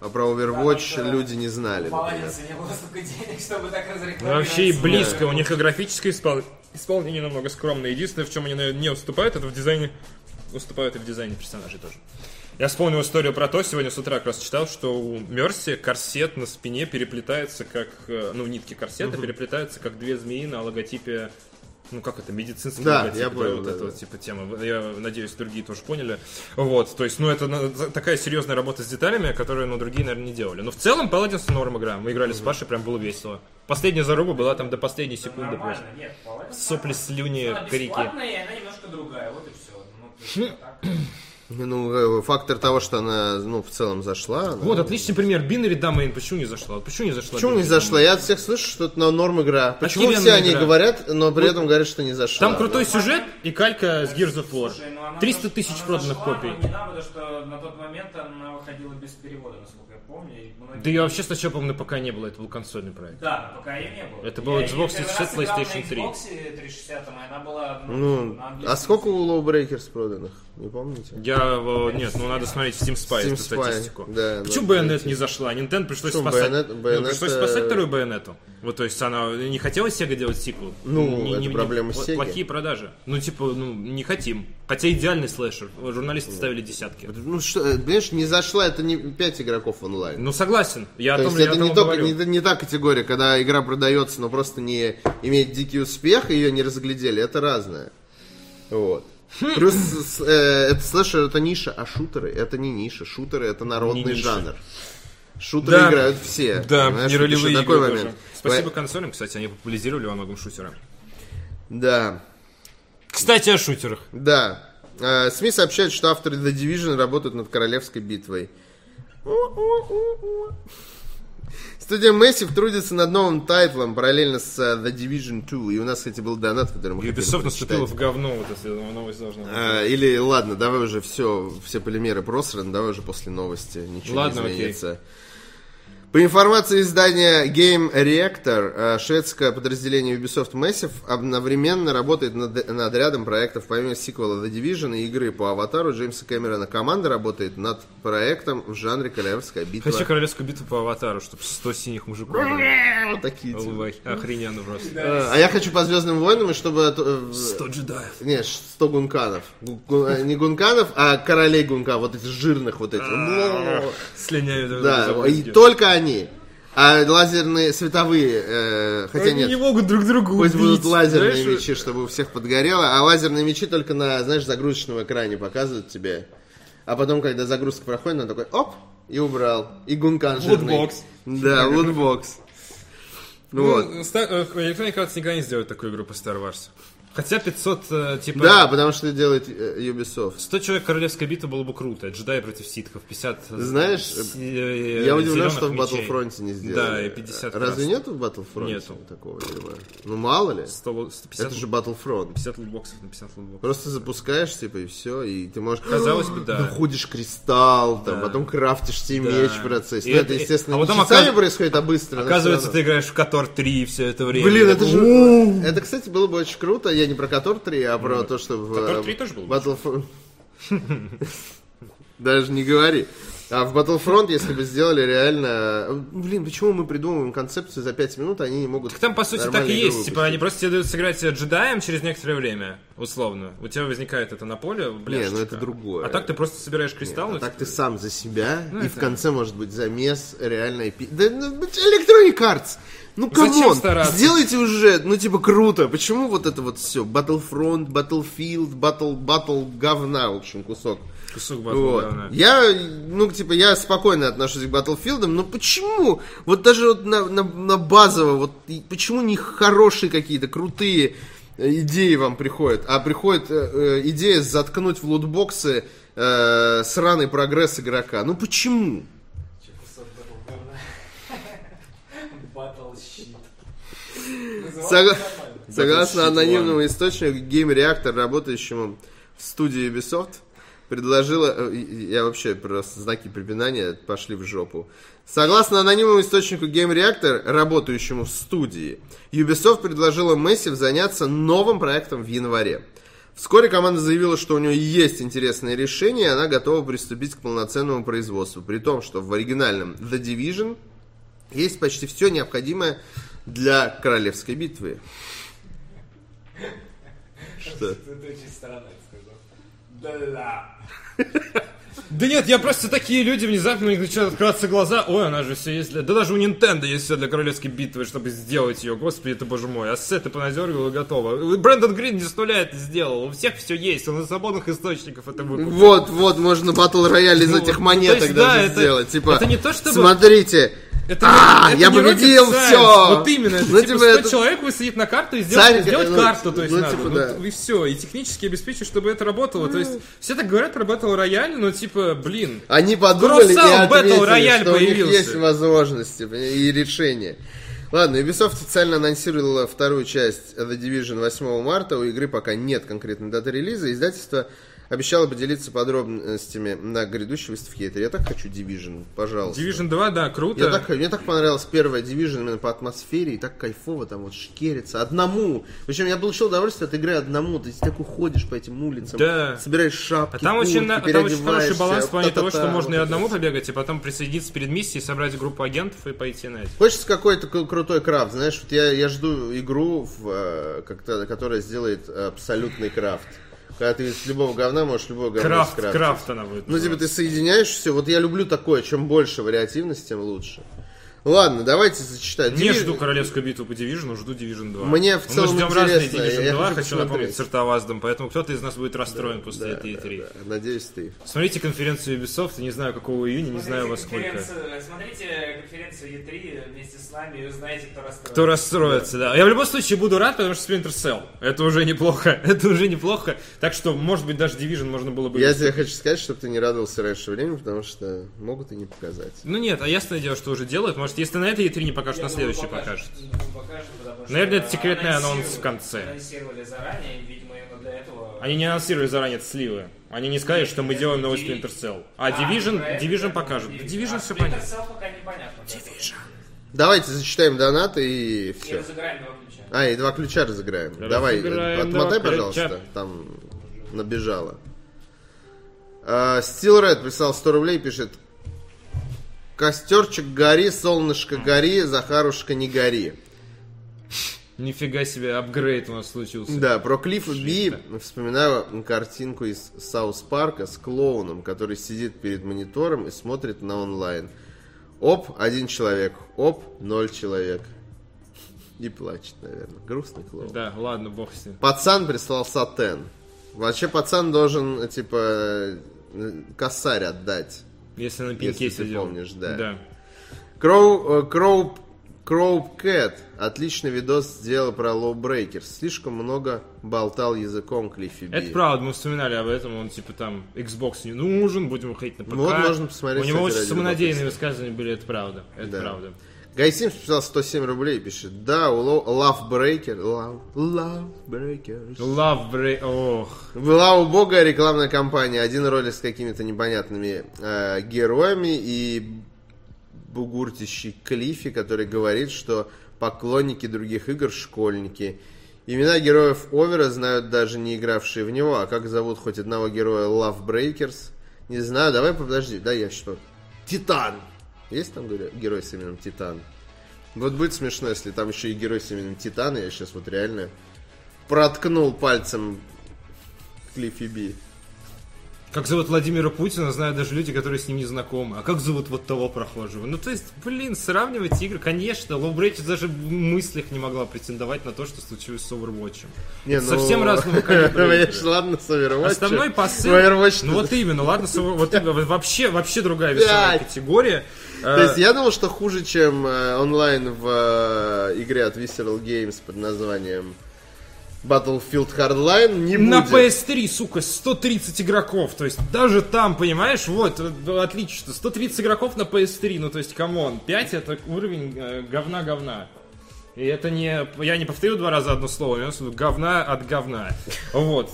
а про Overwatch Да, да. люди не знали. Паладинса не было столько денег, чтобы так разрекламировать. Вообще и близко. У них и графическое испол- исполнение намного скромное. Единственное, в чем они наверное, не уступают, это в дизайне. Уступают и в дизайне персонажей тоже. Я вспомнил историю про то, сегодня с утра как раз читал, что у Мерси корсет на спине переплетается как... э, Ну, нитки корсета переплетаются как две змеи на логотипе ну как это, медицинский Да, логотип, я да, понял, вот да, эта да. вот типа тема. Я надеюсь, другие тоже поняли. Вот, то есть, ну это такая серьезная работа с деталями, которую, ну, другие, наверное, не делали. Но в целом, Паладинс норм игра. Мы играли с Пашей, прям было весело. Последняя заруба была там до последней секунды просто. нет, Сопли, слюни, крики. и она немножко другая, вот и все. Ну, а так. Ну, э, фактор того, что она, ну, в целом зашла. она- Вот, отличный пример. Binary Domain почему не зашла? Вот Почему не зашла? Почему не зашла? Я от всех слышу, что это на норм игра. Почему Охеренная все они игра. говорят, но при этом говорят, что не зашла? Там крутой сюжет и калька с Gears of War. Слушай, ну она 300 заш- тысяч проданных зашла, копий. но Не надо, потому что на тот момент она выходила без перевода, насколько помню. и многие- Да я вообще сначала, на ПК не было, это был консольный проект. Да, пока ее не было. Это был Xbox её первый 360, раз играл на PlayStation 3. Xbox 360, и она была... Ну, а сколько у Lowbreakers проданных? Не помните? Я, э, нет, ну надо смотреть в Steam Spy, Steam эту Spy, статистику. да, Почему Bayonetta найти. не зашла? Nintendo пришлось спасать. Bayonetta- ну, Bayonetta- пришлось спасать вторую Bayonetta. Вот, то есть она не хотела Sega делать сиквел. Ну, это проблема пла- Sega. Плохие продажи. Ну, типа, ну, не хотим. Хотя идеальный слэшер. Журналисты ставили десятки. Ну что, э, понимаешь, не зашла, это не 5 игроков онлайн. Ну, согласен. Я То о том, есть я это не, только, не, не та категория, когда игра продается, но просто не имеет дикий успех, и ее не разглядели, это разное. Вот. Хм. Плюс э, это слэшер это ниша, а шутеры это не ниша. Шутеры это народный Не ниша. жанр. Шутеры Да. играют все. Да, и вот ролевые игры такой момент. Спасибо По- консолям, кстати, они популяризировали во многом шутеры. Да, Кстати, о шутерах. да. Э, СМИ сообщают, что авторы The Division работают над королевской битвой. Студия Massive трудится над новым тайтлом параллельно с э, The Division 2. И у нас, кстати, был донат, который мы Ubisoft наступила в говно, вот если новость должна быть. А, или, ладно, давай уже все, все полимеры просраны, давай уже после новости ничего Ладно, не окей. По информации издания Game Reactor, э, шведское подразделение Ubisoft Massive одновременно работает над, над рядом проектов. Помимо сиквела The Division и игры по Аватару, Джеймса Кэмерона команда работает над проектом в жанре Королевская битва. Хочу королевскую битву по аватару, чтобы 100 синих мужиков. Вот такие типа. Охрененно просто. Э, А я хочу по Звездным войнам, и чтобы... э, 100 джедаев. Не, 100 гунканов. Гу- гу- э, Не гунканов, а королей гунка, вот этих жирных вот этих. Слиняют. друг Да, и только они. А лазерные световые, э, хотя Они нет, не могут друг друга пусть убить. будут лазерные Знаешь, мечи, чтобы у всех подгорело, а лазерные мечи только на, знаешь, загрузочном экране показывают тебе. А потом, когда загрузка проходит, он такой, оп, и убрал. И гункан жирный. Лутбокс. Да, лутбокс. Вот. Ну, э, Electronic Arts никогда не сделает такую игру по Star Wars. Хотя 500, э, типа... Да, потому что делает э, Ubisoft. 100 человек королевская битва было бы круто. Джедаи против ситхов. 50... Знаешь, с- э, Я удивлен, что в. Battlefront не сделали. Да, и 50 Разве красных. нету в Battlefront Нету. такого дела? Ну, мало ли. 100, лу- 150, Это же Battlefront. 50 лутбоксов на 50 лутбоксов. Просто запускаешь, типа, и все, и ты можешь... Казалось бы, да. Находишь кристалл, там, Да. потом крафтишь себе Да. меч в процессе. И Ну, это- естественно, а не потом часами оказ- происходит, а быстро. но Оказывается, ты играешь в Котор 3 все это время. Блин, это же... Это, кстати, было бы очень круто. Я не про Котор 3, а про то, что. Котор э, 3 тоже был Battlefront... Даже не говори. А в Battlefront, если бы сделали реально... Блин, почему мы придумываем концепцию за 5 минут, а они не могут... Так там, по сути, так и есть. Типа, выпустить? они просто тебе дают сыграть джедаем через некоторое время, условно. У тебя возникает это на поле, бляшечка. ну это другое. А так ты просто собираешь кристалл. А ну, так типа, ты сам за себя, и в это- конце может быть замес реальной. Да, ну, Electronic Arts! Ну, come on, сделайте уже, ну, типа, круто. Почему вот это вот все? Battlefront, Battlefield, Battle, Battle говна, в общем, кусок. Кусок батла, Вот. Я, ну, типа, я спокойно отношусь к Battlefield, но почему? Вот даже вот на, на, на базово, вот почему не хорошие какие-то крутые идеи вам приходят, а приходит э, э, идея заткнуть в лутбоксы э, сраный прогресс игрока? Ну почему? Батл щит. Согла- Согласно анонимному источнику, Game Reactor, работающему в студии Ubisoft, предложила... э, Я вообще просто знаки препинания пошли в жопу. Согласно анонимному источнику Game Reactor, работающему в студии, Ubisoft предложила Massive заняться новым проектом в январе. Вскоре команда заявила, что у нее есть интересное решение, и она готова приступить к полноценному производству. При том, что в оригинальном The Division есть почти все необходимое для королевской битвы. Что? Это очень странно Да-да. Да нет, я просто такие люди, внезапно у них начинают открываться глаза. Ой, она же все есть для... Да даже у Nintendo есть все для королевской битвы, чтобы сделать ее. Господи, это боже мой. Ассеты понадергивал и готово. Брэндон Грин не с нуля это сделал. У всех все есть. Он из свободных источников это выкупил. Вот, вот, можно батл рояль из Ну, этих то монеток есть, да, даже это- сделать. Типа, это не то, чтобы- смотрите, Это а, это я победил, все. Вот именно. Это Ну, типа типа, 100 это- человек высадить на карту и сделать, Царь, сделать ну, карту, то есть ну, надо. типа, Ну, да. и все. И технически обеспечить, чтобы это работало. То есть все так говорят про Battle Royale, но типа, блин. Они подумали и Crossout Battle ответили, Royale что у них появился. есть возможности и решения. Ладно, Ubisoft официально анонсировала вторую часть The Division 8 марта. У игры пока нет конкретной даты релиза. Издательство обещало поделиться подробностями на грядущей выставке E3. Я так хочу Division, пожалуйста. Division 2, да, круто. Я так, мне так понравилась первая Division именно по атмосфере, и так кайфово там вот шкерится. Одному. Причем я получил удовольствие от игры одному. Ты такой ходишь по этим улицам, Да. собираешь шапки, А там куртки, очень, там очень хороший баланс в плане того, что можно и одному это. побегать, и потом присоединиться перед миссией, собрать группу агентов и пойти на это. Хочется какой-то кру- крутой крафт, знаешь, вот я, я жду игру, в, э, как-то, которая сделает абсолютный крафт. Когда ты из любого говна можешь любого говна Крафт, скрафтить. крафт она будет. Ну, типа, ты соединяешь все. Вот я люблю такое. Чем больше вариативности, тем лучше. Ладно, давайте зачитать. Не Divi- жду королевскую битву по Division, жду Division 2. Мне в целом Мы ждем разные Division я 2, хочу хочу напомнить, с Артоваздом, поэтому кто-то из нас будет расстроен после этой E3. Да, надеюсь, ты. Смотрите конференцию Ubisoft, не знаю какого июня, не знаю во сколько. конференцию- Смотрите конференцию E3 вместе с нами и узнаете, кто расстроен. Кто расстроится, да. Я в любом случае буду рад, потому что Splinter Cell. Это уже неплохо. Это уже неплохо. Так что, может быть, даже Division можно было бы... Я тебе хочу сказать, чтобы ты не радовался раньше времени, потому что могут и не показать. Ну нет, а ясное дело, что уже делают. Может, может, если на этой E3 не покажут, на следующий покажут. Наверное, это секретный анонс в конце. Анонсировали заранее, видимо, именно для этого... Они не анонсировали заранее это сливы. Они не сказали, что мы делаем новый Splinter Cell. А Division, Division покажут. Division а все понятно. Cell пока непонятно. Division. Давайте зачитаем донаты и И все. разыграем два ключа. А, и два ключа разыграем. Давай, Разыграем отмотай, пожалуйста. ключа. Там набежало. А, Steel Red прислал 100 рублей, пишет. Костерчик гори, солнышко гори, Захарушка не гори. Нифига себе, апгрейд у нас случился. Да, про Клиффа Би вспоминаю картинку из South Парка с клоуном, который сидит перед монитором и смотрит на онлайн. Оп, один человек. Оп, ноль человек. И плачет, наверное. Грустный клоун. Да, ладно, бог с ним. Пацан прислал сатен. Вообще пацан должен, типа, э, косарь отдать. Если на Если пинке ты сидел. помнишь, да. Да. Кроу, э, Кроу, Кроу Кэт отличный видос сделал про Breakers. Слишком много болтал языком Клиффи Би. Это правда, мы вспоминали об этом, он типа там Xbox не нужен, будем выходить на ПК. Ну вот можно посмотреть, У него очень самонадеянные высказывания были, это правда. Это Да. правда. Гай Симс писал 107 рублей, пишет. Да, у Lo- Love Breaker, Love, Love Breakers. Love Break... Ох. Была убогая рекламная кампания. Один ролик с какими-то непонятными э, героями и бугуртящий Клиффи, который говорит, что поклонники других игр школьники. Имена героев Овера знают даже не игравшие в него. А как зовут хоть одного героя Love Breakers? Не знаю, давай подожди, да я что? Титан! Есть там герой с именем Титан? Вот будет смешно, если там еще и герой с именем Титан, я сейчас вот реально проткнул пальцем Клиффи Би. Как зовут Владимира Путина, знают даже люди, которые с ним не знакомы. А как зовут вот того прохожего? Ну, то есть, блин, сравнивать игры, конечно, Low Breakers даже в мыслях не могла претендовать на то, что случилось с Overwatch. Не, ну, Совсем разного калибра игры. ладно, с Overwatch. Основной посыл... Overwatch ну вот именно, ладно, вот вообще, вообще другая весовая категория. То есть я думал, что хуже, чем э, онлайн в э, игре от Visceral Games под названием Battlefield Hardline не На будет. PS3, сука, 130 игроков. То есть даже там, понимаешь, вот, э, отлично. 130 игроков на PS3, ну то есть, come on, 5 это уровень говна-говна. И это не... Я не повторю два раза одно слово, я виду говна от говна. Вот.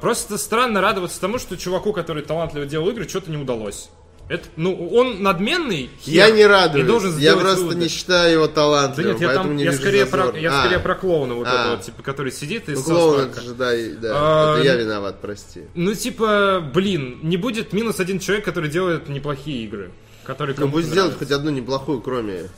Просто странно радоваться тому, что чуваку, который талантливо делал игры, что-то не удалось. Это, ну, он надменный. Я хер, не радуюсь. И должен я сделать просто выводы. не считаю его Да талантливым, нет, я, поэтому там, не я, вижу скорее про, я А, скорее про клоуна вот А. этого, типа, который сидит из ну, клоун, это же, да, и- да, А, это я виноват, прости. Ну, типа, блин, не будет минус один человек, который делает неплохие игры. Который Ну, сделает нравится. хоть одну неплохую, кроме...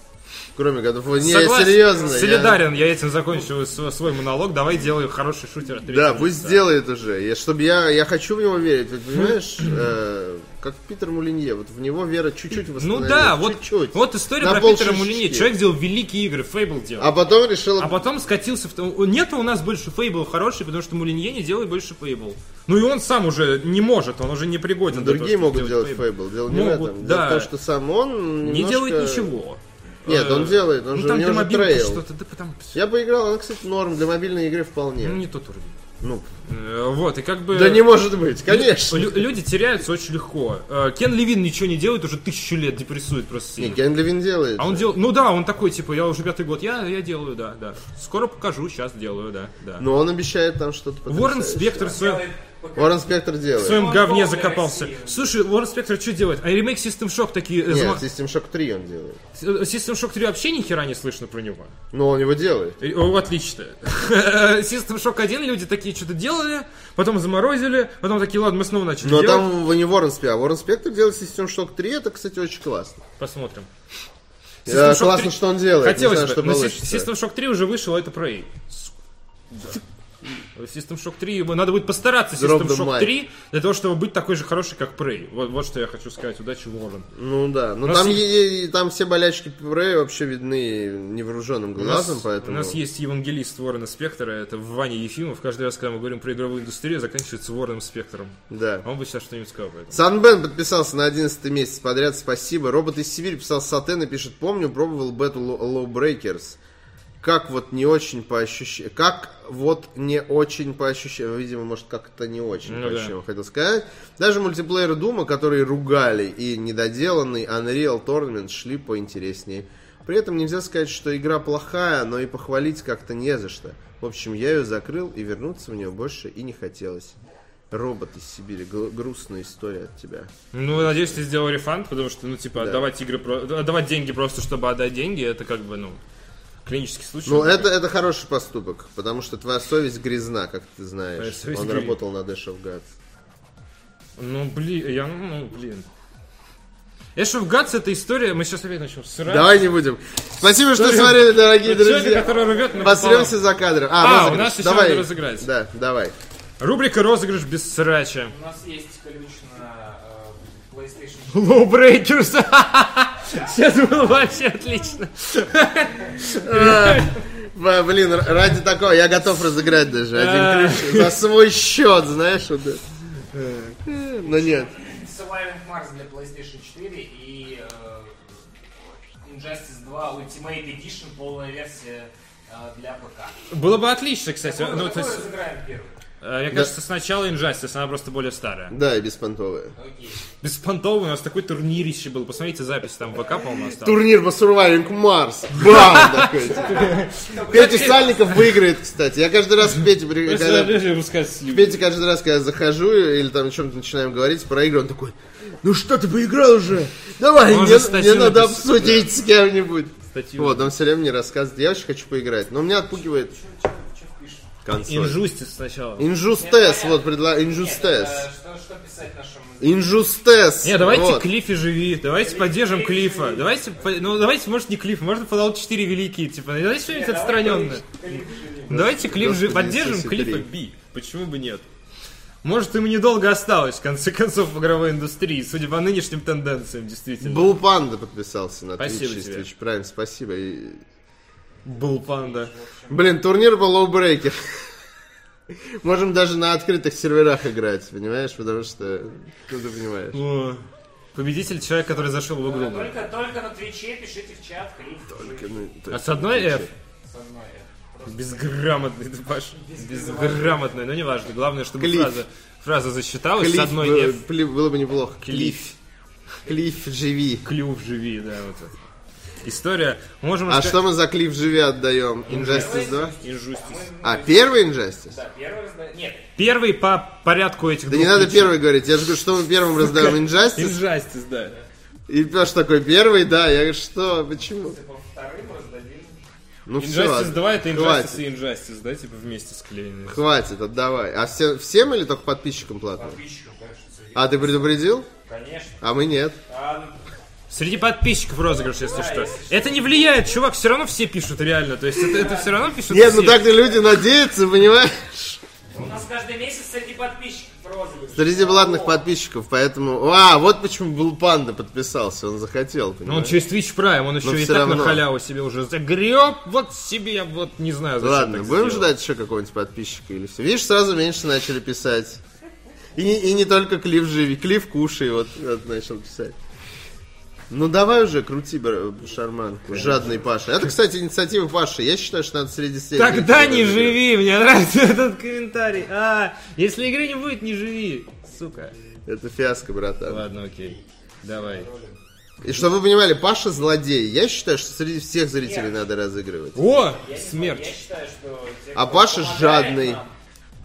Кроме годов. Не, Согласен, серьезно. я- Солидарен, я... этим закончил св- свой монолог. Давай делаю хороший шутер. Да, пусть лица. сделает уже. Я, чтобы я, я хочу в него верить. Вот, понимаешь, э, как Питер Мулинье, вот в него вера чуть-чуть Ну восстановилась. да, вот, чуть-чуть. вот история На про Питера шишечки. Мулине. Человек делал великие игры, Фейбл делал. А потом решил... А потом скатился в. Нет у нас больше Фейбл хороший, потому что Мулинье не делает больше Фейбл. Ну и он сам уже не может, он уже не пригоден. того, Другие чтобы могут делать. Фейбл. Дело не в Могут, этом. да. Дело в том, что сам он Не немножко- делает ничего. Нет, он Э, делает, он ну, же там у него же трейл. что-то, да. Я поиграл, она, кстати, норм для мобильной игры вполне. Ну, не тот уровень. Ну, Э, Вот, и как бы... да не может быть, конечно. Лю- люди теряются очень легко. Э, Кен Левин ничего не делает, уже тысячу лет депрессует просто Не, сильно. Кен Левин делает. А он делает... Ну да, он такой, типа, я уже пятый год, я, я делаю, да, да. Скоро покажу, сейчас делаю, да, да. Но он обещает там что-то Уоррен. Спектр Делает ПК. Уоррен Спектр в делает. своем Он говне закопался. России. Слушай, Уоррен Спектр что делает? А ремейк System Shock такие... э, Нет, зама- System Shock 3 он делает. System Shock 3 вообще ни хера не слышно про него. Но он его делает. О, отлично. System Shock 1 люди такие что-то делали, потом заморозили, потом такие, ладно, мы снова начали Но делать. там не Уоррен Спектр, а Уоррен Спектр делает System Shock 3, это, кстати, очень классно. Посмотрим. Э, System Shock классно, 3 что он делает. Хотелось знаю, бы, что но получится. System Shock 3 уже вышел, а это Prey. Да. System Shock 3, надо будет постараться Drop System the Shock mic. 3 для того, чтобы быть такой же хороший, как Prey. Вот, вот что я хочу сказать. Удачи, Уоррен. Ну да, но там, есть- е- е- там все болячки Prey вообще видны невооруженным У нас, глазом, поэтому... у нас есть евангелист Уоррена Спектора, это Ваня Ефимов. Каждый раз, когда мы говорим про игровую индустрию, заканчивается Уорреном Спектором. Да. А он бы сейчас что-нибудь сказал по этому. Санбен подписался на 11 месяц подряд, спасибо. Робот из Сибири писал Сатен и пишет, помню, пробовал Battle Low Breakers. Как вот не очень по ощущениям... Как вот не очень по ощущениям... Видимо, может, как-то не очень Ну по да. ощущениям, хотел сказать. Даже мультиплееры Дума, которые ругали, и недоделанный Unreal Tournament шли поинтереснее. При этом нельзя сказать, что игра плохая, но и похвалить как-то не за что. В общем, я ее закрыл, и вернуться в нее больше и не хотелось. Робот из Сибири, грустная история от тебя. Ну, надеюсь, ты сделал рефанд, потому что, ну, типа, Да. отдавать игры, отдавать деньги просто, чтобы отдать деньги, это как бы, ну, клинический случай. Ну, это, это хороший поступок, потому что твоя совесть грязна, как ты знаешь. Он грязна. работал на Dash of Gods. Ну, блин, я, ну, блин. Эш of Guts это история, мы сейчас опять начнем срать. Давай не будем. Спасибо, что История смотрели, дорогие человека, друзья. который рвет Посремся за кадром. А, розыгрыш. у нас еще давай. надо разыграть. Да, давай. Рубрика «Розыгрыш без срача». У нас есть ключ на э, PlayStation Low Breakers. Сейчас было вообще отлично. Блин, ради такого я готов разыграть даже один ключ за свой счет, знаешь, вот Но нет. Surviving Mars для PlayStation 4 и э, Injustice 2 Ultimate Edition, полная версия э, для ПК. Было бы отлично, кстати. Какой- Ну, то есть, разыграем первый? Э, мне кажется, сначала Injustice, она просто более старая. Да, и беспонтовые. Окей. Беспонтовый у нас такой турнирище был. Посмотрите запись, там ВК, по-моему, осталось. Турнир по Surviving Mars. Бам! Такой. Петя Сальников выиграет, кстати. Я каждый раз к Пете. Петя каждый раз, когда я захожу или там о чем-то начинаем говорить, проигрываю, он такой, ну что ты поиграл уже? Давай, мне, надо обсудить с кем-нибудь. Вот, он все время мне рассказывает. Я очень хочу поиграть, но меня отпугивает консоль. Injustice сначала. Injustice, вот, предла... Инжустес. Что, что писать нашему... Injustice. Не, давайте вот. Клиффи живи, давайте поддержим Клифа. Давайте, по- ну давайте, может не Клифф, можно Fallout 4 великий, типа, давайте что-нибудь отстраненное. Давайте Клифф живи, поддержим Клифа. Би, почему бы нет? Может, ему недолго осталось, в конце концов, в игровой индустрии, судя по нынешним тенденциям, действительно. Blue Panda подписался на Спасибо Twitch, из тебе. Twitch Prime, спасибо. И- Был панда. Блин, турнир по лоу-брейкер. Можем даже на открытых серверах играть, понимаешь? Потому что, ну ты понимаешь. О, Победитель человек, который зашел в игру. Только, только на Твиче пишите в чат, клип Только, ну, то А с одной F? с одной. Безграмотный, ты, Паш. Безграмотный, но неважно. Главное, чтобы Клифф. фраза, фраза засчиталась с Клифф одной было, F. пли- было бы неплохо. Клифф. Клифф, живи. Клюв живи, да, вот это. История. Можем А раска- что мы за клифф живи отдаем? Injustice 2? Injustice. А, первый Injustice? Да, первый. Нет, Первый по порядку этих Да не надо ключей. первый говорить. Я же говорю, что мы первым раздаем Injustice. Injustice, да. И Паш такой, первый, да. Я говорю, что, почему? по вторым раздадим. Ну все, Injustice 2 это Injustice хватит. и Injustice, да, типа вместе склеены. Хватит, отдавай. А все, всем или только подписчикам платно? Подписчикам, конечно, А ты предупредил? Конечно. А мы нет. А, Среди подписчиков розыгрыш, если что. Это не влияет, чувак, все равно все пишут реально. То есть это, это все равно пишут Нет, ну все. так-то люди надеются, понимаешь? у нас каждый месяц среди подписчиков розыгрыш. Среди платных подписчиков, поэтому... А, вот почему был Панда подписался, он захотел, Ну, он понимаешь? через Twitch Prime, он еще Но и так на равно. халяву себе уже загреб, вот себе, вот не знаю, зачем Ладно, так будем сделал. ждать еще какого-нибудь подписчика или все. Видишь, сразу меньше начали писать. И, не- и не только Клифф живи, Клифф кушай, вот, вот начал писать. Ну давай уже, крути шарманку, жадный Паша. Это, кстати, инициатива Паши. Я считаю, что надо среди всех... Тогда не живи, мне нравится этот комментарий. А, если игры не будет, не живи. Сука. Это фиаско, братан. Ладно, окей. Давай. И чтобы вы понимали, Паша злодей. Я считаю, что среди всех зрителей надо разыгрывать. О, Я, смерть. я считаю, А Паша жадный. нам,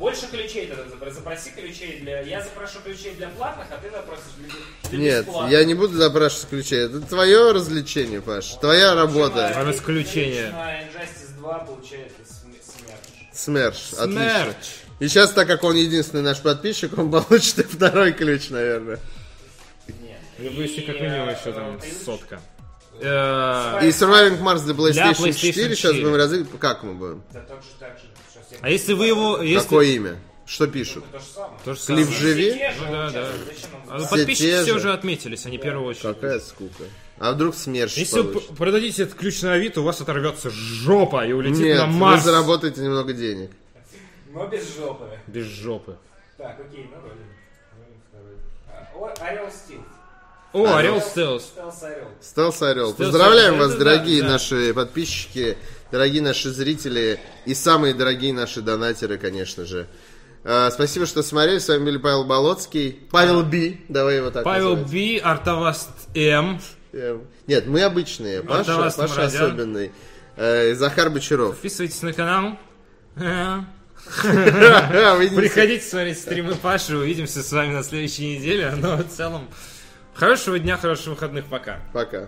Больше ключей тогда запро- запроси ключей для... Я запрошу ключей для платных, а ты запросишь для, для Нет, бесплатных. я не буду запрашивать ключей. Это твое развлечение, Паш. Твоя работа. Исключение? На Injustice 2 получает см- смерть. Смерш. Отлично. Смерч. И сейчас, так как он единственный наш подписчик, он получит и второй ключ, наверное. Нет. Либо еще как минимум э, еще там сотка. Э, И Surviving Mars для PlayStation, PlayStation 4 сейчас 4. будем разыгрывать. Как мы будем? Да так же, так же. А если вы его... Если... Какое имя? Что пишут? То же самое. Самое. живи? Все Ну да, да. А подписчики те все же. уже отметились, они в первую очередь. Какая скука. А вдруг смерч Если вы получит? п- продадите этот ключ на Авито, у вас оторвется жопа и улетит Нет, на вы Марс. заработаете немного денег. Но без жопы. Без жопы. Так, окей, ну О, Орел Стил. О, Орел. Стелс. Стелс Орел. Стелс Орел. Поздравляем вас, дорогие наши подписчики, дорогие наши зрители и самые дорогие наши донатеры, конечно же. А, Спасибо, что смотрели. С вами был Павел Болоцкий. Павел Би. Давай его так Павел называть. Би, Артаваст М. Э, Нет, мы обычные. Паша, Паша Мурадян. особенный. Э, Захар Бочаров. Подписывайтесь на канал. Приходите смотреть стримы Паши. Увидимся с вами на следующей неделе. Но в целом, хорошего дня, хороших выходных. Пока. Пока.